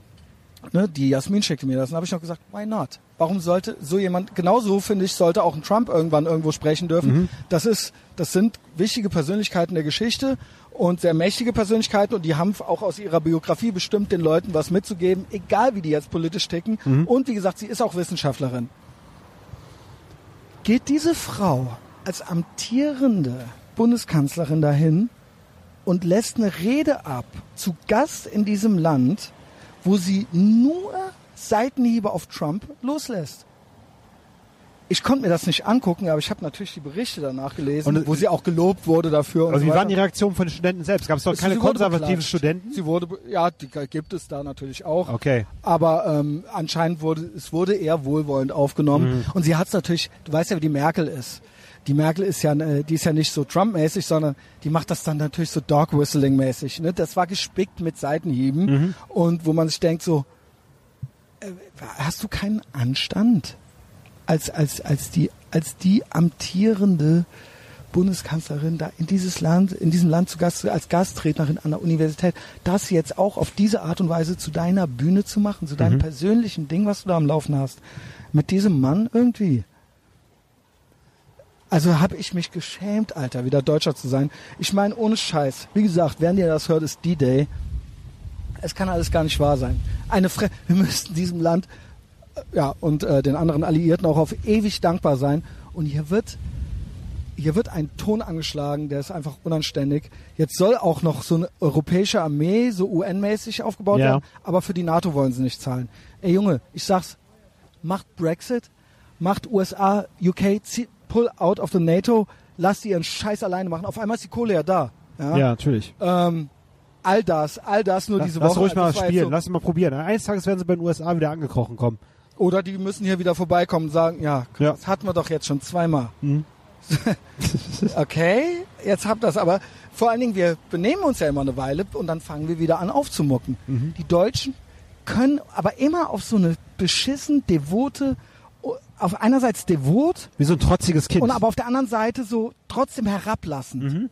ne, die Jasmin schickte mir das. Und habe ich noch gesagt, why not? Warum sollte so jemand, genauso finde ich, sollte auch ein Trump irgendwann irgendwo sprechen dürfen. Das ist, das sind wichtige Persönlichkeiten der Geschichte und sehr mächtige Persönlichkeiten und die haben auch aus ihrer Biografie bestimmt den Leuten was mitzugeben, egal wie die jetzt politisch ticken. Und wie gesagt, sie ist auch Wissenschaftlerin. geht diese Frau als amtierende Bundeskanzlerin dahin und lässt eine Rede ab zu Gast in diesem Land, wo sie nur Seitenhiebe auf Trump loslässt. Ich konnte mir das nicht angucken, aber ich habe natürlich die Berichte danach gelesen, Und- wo sie auch gelobt wurde dafür. Und Aber so wie weiter. waren die Reaktionen von den Studenten selbst? Gab es dort keine konservativen. Studenten? Sie wurde, ja, die gibt es da natürlich auch. Okay. Aber ähm, anscheinend wurde es wurde eher wohlwollend aufgenommen. Mhm. Und sie hat es natürlich, du weißt ja, wie die Merkel ist. Die Merkel ist ja, äh, die ist ja nicht so Trump-mäßig, sondern die macht das dann natürlich so Dog-Whistling-mäßig. Ne? Das war gespickt mit Seitenhieben Mhm. und wo man sich denkt so, äh, hast du keinen Anstand als als als die als die amtierende Bundeskanzlerin da in dieses Land, in diesem Land zu Gast, als Gastrednerin an der Universität, das jetzt auch auf diese Art und Weise zu deiner Bühne zu machen, zu deinem persönlichen Ding, was du da am Laufen hast, mit diesem Mann irgendwie. Also habe ich mich geschämt, Alter, wieder Deutscher zu sein. Ich meine, ohne Scheiß. Wie gesagt, während ihr das hört, ist D-Day. Es kann alles gar nicht wahr sein. Eine Fre wir müssten diesem Land äh, ja, und äh, den anderen Alliierten auch auf ewig dankbar sein. Und hier wird, hier wird ein Ton angeschlagen, der ist einfach unanständig. Jetzt soll auch noch so eine europäische Armee, so UN-mäßig aufgebaut Ja. werden, aber für die NATO wollen sie nicht zahlen. Ey Junge, ich sag's, macht Brexit, macht USA, UK, zieh- pull out of the NATO, lasst die ihren Scheiß alleine machen. Auf einmal ist die Kohle ja da. Ja. Ja, natürlich. Ähm, all das, all das nur Lass, diese lass Woche. ruhig mal spielen, so- lass mal probieren. Eines Tages werden sie bei den USA wieder angekrochen kommen. Oder die müssen hier wieder vorbeikommen und sagen, ja, Ja. das hatten wir doch jetzt schon zweimal. Mhm. okay, jetzt habt das, aber vor allen Dingen, wir benehmen uns ja immer eine Weile und dann fangen wir wieder an aufzumucken. Mhm. Die Deutschen können aber immer auf so eine beschissen, devote, auf einerseits devot Wie so ein trotziges Kind. und aber auf der anderen Seite so trotzdem herablassend. Mhm.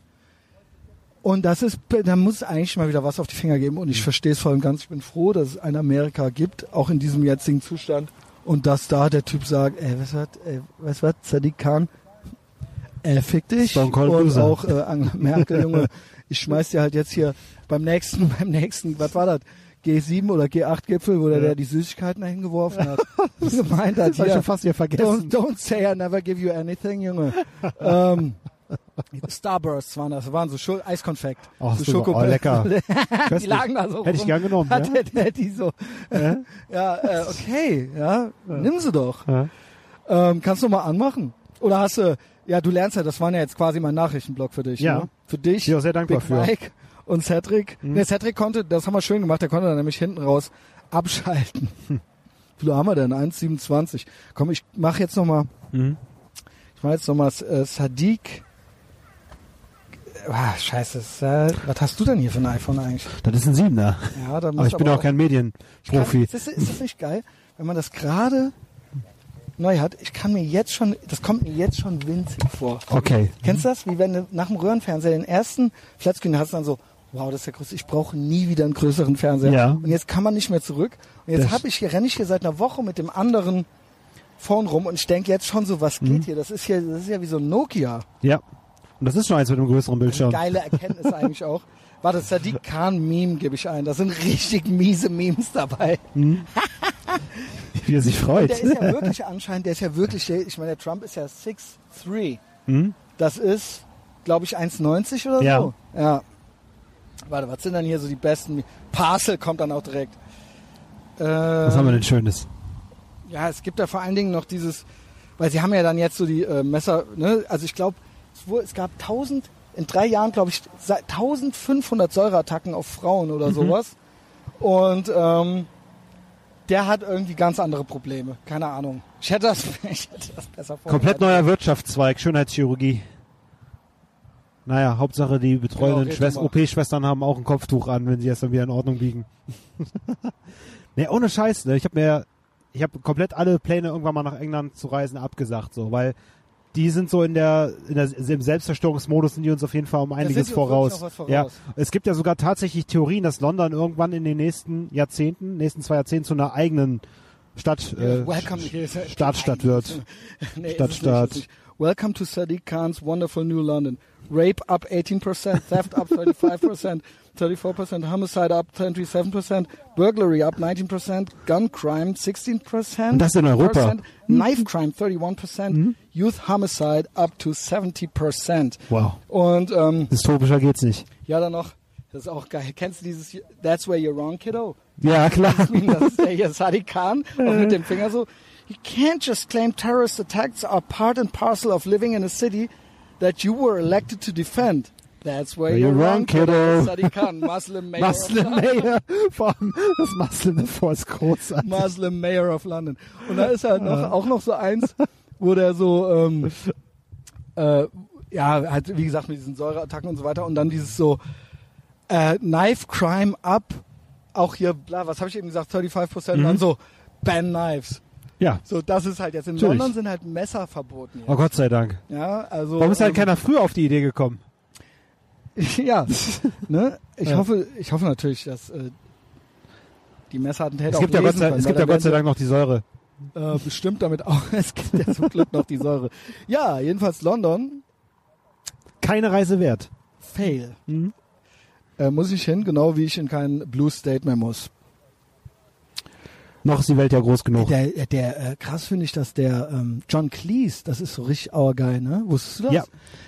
Und das ist, da muss es eigentlich mal wieder was auf die Finger geben. Und Mhm. ich verstehe es voll und ganz. Ich bin froh, dass es ein Amerika gibt, auch in diesem jetzigen Zustand. Und dass da der Typ sagt, ey, was wird, ey, was wird, Sadiq Khan, äh, fick dich. Und Loser. auch äh, Angela Merkel, Junge, ich schmeiß dir halt jetzt hier beim nächsten, beim nächsten, was war das? G7 oder G8-Gipfel, wo der, Ja. der die Süßigkeiten dahin geworfen hat. gemeint hat, das hab ich hier, schon fast wieder vergessen. Don't, don't say I never give you anything, Junge. ähm, Starbursts waren das, waren so Schul Eiskonfekt. Ach, so super. Oh, lecker. die lagen da so Hätte ich gern genommen, Hat ja? der, der die so. ja, äh, okay, ja, nimm sie doch. Ja. Ähm, kannst du mal anmachen? Oder hast du, ja, du lernst ja, das waren ja jetzt quasi mein Nachrichtenblock für dich. Ja. Ne? Für dich, Ich bin auch sehr dankbar Big für. Mike und Cedric. Nee, Cedric konnte, das haben wir schön gemacht, der konnte dann nämlich hinten raus abschalten. Hm. Wie viel haben wir denn? 1,27. Komm, ich mach jetzt nochmal, Mhm. ich mach jetzt nochmal äh, Sadiq. Ah, scheiße, Sa was hast du denn hier für ein iPhone eigentlich? Das ist ein Siebener. Ja, da Aber ich bin auch kein Medienprofi. Kann, ist, das, ist das nicht geil, wenn man das gerade neu hat? Ich kann mir jetzt schon, das kommt mir jetzt schon winzig vor. Okay. Kennst du das? Wie wenn du nach dem Röhrenfernseher den ersten Flatscreen hast, dann so, wow, das ist ja groß, ich brauche nie wieder einen größeren Fernseher. Ja. Und jetzt kann man nicht mehr zurück. Und jetzt Das- habe ich hier, renne ich hier seit einer Woche mit dem anderen Phone rum und ich denke jetzt schon so, was geht Mhm. hier? Das ist hier, das ist ja wie so ein Nokia. Ja. Und das ist schon eins mit einem größeren Bildschirm. Geile Erkenntnis eigentlich auch. Warte, Sadiq Khan Meme gebe ich ein. Da sind richtig miese Memes dabei. Wie er sich freut. Der ist ja wirklich anscheinend, der ist ja wirklich, ich meine, der Trump ist ja 6'3. Mhm. Das ist, glaube ich, 1,90 oder Ja. so. Ja. Warte, was sind denn hier so die besten? Parcel kommt dann auch direkt. Äh, Was haben wir denn Schönes? Ja, es gibt da vor allen Dingen noch dieses, weil sie haben ja dann jetzt so die äh, Messer, ne? Also ich glaube, es, es gab 1000, in drei Jahren glaube ich, se- 1500 Säureattacken auf Frauen Mhm. oder sowas. Und ähm, der hat irgendwie ganz andere Probleme. Keine Ahnung. Ich hätte das, ich hätte das besser Komplett vorbereitet. neuer Wirtschaftszweig, Schönheitschirurgie. Naja, Hauptsache die betreuenden Schwest mal. OP-Schwestern haben auch ein Kopftuch an, wenn sie es dann wieder in Ordnung biegen. ne, ohne Scheiß, ne? Ich habe mir, ich habe komplett alle Pläne irgendwann mal nach England zu reisen abgesagt, so, weil die sind so in der, in der im Selbstzerstörungsmodus sind die uns auf jeden Fall um einiges voraus. was Ja, voraus. es gibt ja sogar tatsächlich Theorien, dass London irgendwann in den nächsten Jahrzehnten, nächsten zwei Jahrzehnten zu einer eigenen Stadt, äh, here. Stadtstadt wird. Nee, Stadt, Stadt. Welcome to Sadiq Khan's wonderful new London. Rape up 18%, theft up 35%, 34%, homicide up 27%, burglary up 19%, gun crime 16%. Und das in Europa. Percent, Knife crime 31%, youth homicide up to 70%. Wow. Und ähm, Dystopischer geht's nicht. ja, dann noch, das ist auch geil. Kennst du dieses That's where you're wrong, kiddo? Ja, klar. Das ist der hier Sadiq Khan, auch mit dem Finger so. You can't just claim terrorist attacks are part and parcel of living in a city that you were elected to defend. That's where you're, wrong, kiddo. Sadiq Khan, Muslim Mayor, Muslim of London. Mayor. Vor allem das Muslim davor ist großartig. Muslim Mayor of London. Und da ist halt noch, auch noch so eins, wo der so, ähm, äh, ja, halt, wie gesagt, mit diesen Säureattacken und so weiter und dann dieses so, äh, Knife Crime up, auch hier, bla, was habe ich eben gesagt, 35%, Mhm. dann so, ban Knives. Ja. So, das ist halt jetzt, in Natürlich. London sind halt Messer verboten. Jetzt. Oh Gott sei Dank. Ja, also. Warum ist halt ähm, keiner früher auf die Idee gekommen? ja, ne? Ich Ja. hoffe, ich hoffe natürlich, dass äh, die Messerattentäter Es gibt auch ja Gott sei, können, es gibt ja Gott sei Dank noch die Säure. Äh, bestimmt damit auch. Es gibt ja zum Glück noch die Säure. Ja, jedenfalls London, Keine Reise wert. fail. Mhm. Äh, muss ich hin, genau wie ich in kein Blue State mehr muss. Noch ist die Welt ja groß genug. Der, der äh, krass finde ich, dass der ähm, John Cleese, das ist so richtig auergeil, ne? Wusstest du das? Ja.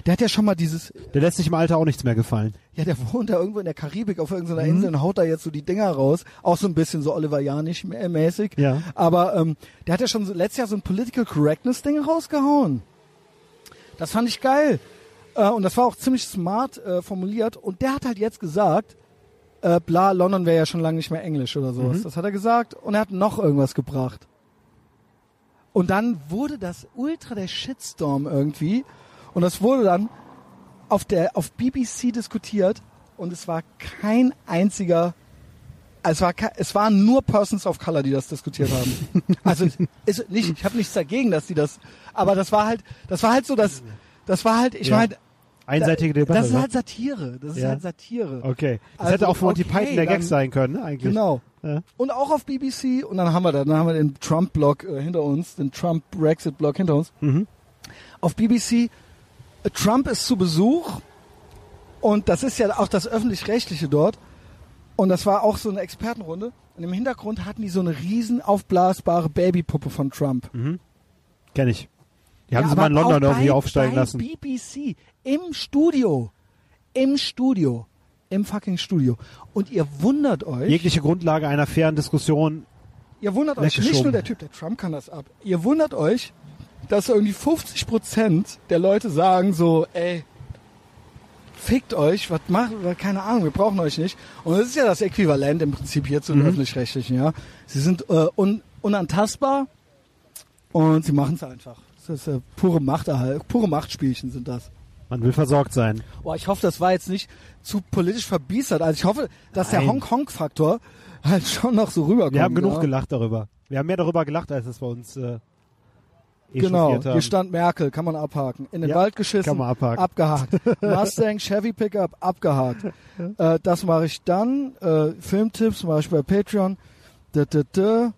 Der hat ja schon mal dieses, Der lässt sich im Alter auch nichts mehr gefallen. ja, der wohnt da irgendwo in der Karibik auf irgendeiner Mhm. Insel und haut da jetzt so die Dinger raus. Auch so ein bisschen so Oliver Janisch mä- mäßig. Ja. Aber ähm, der hat ja schon so, letztes Jahr so ein Political Correctness Ding rausgehauen. Das fand ich geil. Äh, und das war auch ziemlich smart äh, formuliert. Und der hat halt jetzt gesagt, äh, bla, London wäre ja schon lange nicht mehr Englisch oder sowas. Mhm. Das hat er gesagt. Und er hat noch irgendwas gebracht. Und dann wurde das ultra der Shitstorm irgendwie. Und das wurde dann auf der auf BBC diskutiert. Und es war kein einziger es war, es waren nur Persons of Color, die das diskutiert haben. Also ist nicht, ich habe nichts dagegen, dass die das, aber das war halt, das war halt so, das, das war halt, ich Ja. meine, Einseitige Debatte. das ist ne? halt Satire, das ist Ja. halt Satire. okay. Das Also, hätte auch von Monty okay, Python der Gag sein können, ne, eigentlich. Genau. Ja. Und auch auf BBC und dann haben wir da, dann haben wir den Trump-Block äh, hinter uns, den Trump-Brexit-Block hinter uns. Mhm. Auf BBC, äh, Trump ist zu Besuch und das ist ja auch das öffentlich-rechtliche dort. Und das war auch so eine Expertenrunde. Und im Hintergrund hatten die so eine riesen aufblasbare Babypuppe von Trump. Kenn ich. Die haben Ja, sie mal in London irgendwie aufsteigen lassen. BBC im Studio, im Studio, im fucking Studio. Und ihr wundert euch, Jegliche Grundlage einer fairen Diskussion. ihr wundert euch, nicht nur der Typ, der Trump kann das ab. Ihr wundert euch, dass irgendwie 50 Prozent der Leute sagen so, ey, fickt euch, was macht, keine Ahnung, wir brauchen euch nicht. Und das ist ja das Äquivalent im Prinzip hier zu den Mhm. öffentlich-rechtlichen, ja. Sie sind äh, un, unantastbar und sie machen es einfach. Das ist äh, pure Machterhalt, pure Machtspielchen sind das. Man will versorgt sein. Boah, ich hoffe, das war jetzt nicht zu politisch verbiestert. Also ich hoffe, dass der Nein. Honk-Honk-Faktor halt schon noch so rüberkommt. Wir haben genug ja. gelacht darüber. Wir haben mehr darüber gelacht, als es bei uns äh, Genau, echauffiert haben. hier stand Merkel, kann man abhaken. In den Ja, Wald geschissen, kann man abhaken. abgehakt. Mustang, Chevy Pickup, abgehakt. äh, das mache ich dann. Äh, Filmtipps mache ich bei Patreon. Da, da, da.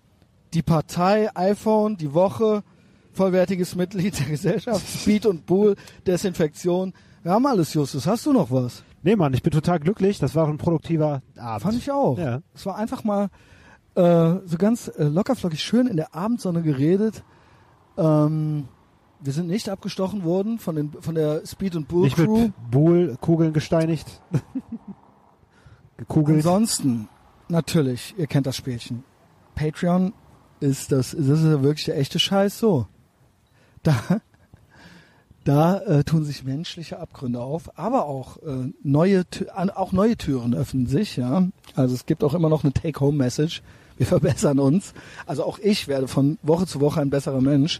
Die Partei, iPhone, die Woche, vollwertiges Mitglied der Gesellschaft, Speed und Bull, Desinfektion. Wir haben alles, Justus. Hast du noch was? Nee, Mann, ich bin total glücklich. Das war ein produktiver Abend. Fand ich auch. Ja. Es war einfach mal äh, so ganz äh, lockerflockig schön in der Abendsonne geredet. Ähm, wir sind nicht abgestochen worden von, den, von der Speed und Bull Nicht Crew. mit Buhl-Kugeln gesteinigt. Gekugelt. Ansonsten, natürlich, ihr kennt das Spielchen. Patreon ist das, das ist ja wirklich der echte Scheiß so. Da, da äh, tun sich menschliche Abgründe auf, aber auch äh, neue, auch neue Türen öffnen sich, ja. Also es gibt auch immer noch eine Take-Home-Message. Wir verbessern uns. Also auch ich werde von Woche zu Woche ein besserer Mensch.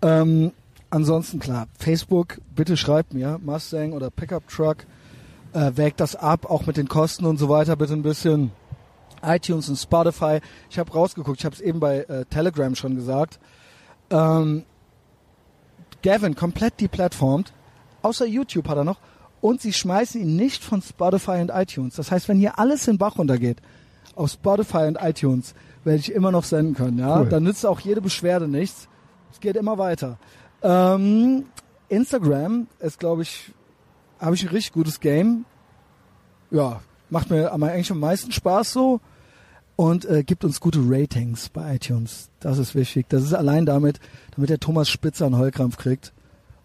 Ähm, ansonsten klar, Facebook, bitte schreibt mir, Mustang oder Pickup Truck, äh, wägt das ab, auch mit den Kosten und so weiter, bitte ein bisschen. iTunes und Spotify. Ich habe rausgeguckt, ich habe es eben bei äh, Telegram schon gesagt. Ähm, Gavin komplett deplatformt, außer YouTube hat er noch, und sie schmeißen ihn nicht von Spotify und iTunes. Das heißt, wenn hier alles in den Bach runtergeht, auf Spotify und iTunes, werde ich immer noch senden können. Ja, Cool. dann nützt auch jede Beschwerde nichts. Es geht immer weiter. Ähm, Instagram ist, glaube ich, habe ich ein richtig gutes Game. Ja, macht mir eigentlich am meisten Spaß so und äh, gibt uns gute Ratings bei iTunes. Das ist wichtig. Das ist allein damit, damit der Thomas Spitzer einen Heulkrampf kriegt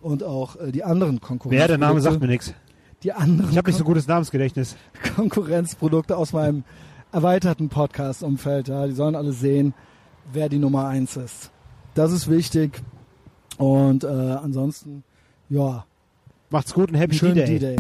und auch äh, die anderen Konkurrenten. Ja, der Name sagt mir nichts. Die anderen Ich habe nicht so gutes Namensgedächtnis. Konkurrenzprodukte aus meinem erweiterten Podcast-Umfeld. Ja, die sollen alle sehen, wer die Nummer eins ist. Das ist wichtig. Und äh, ansonsten, ja, Macht's gut und Happy D-Day.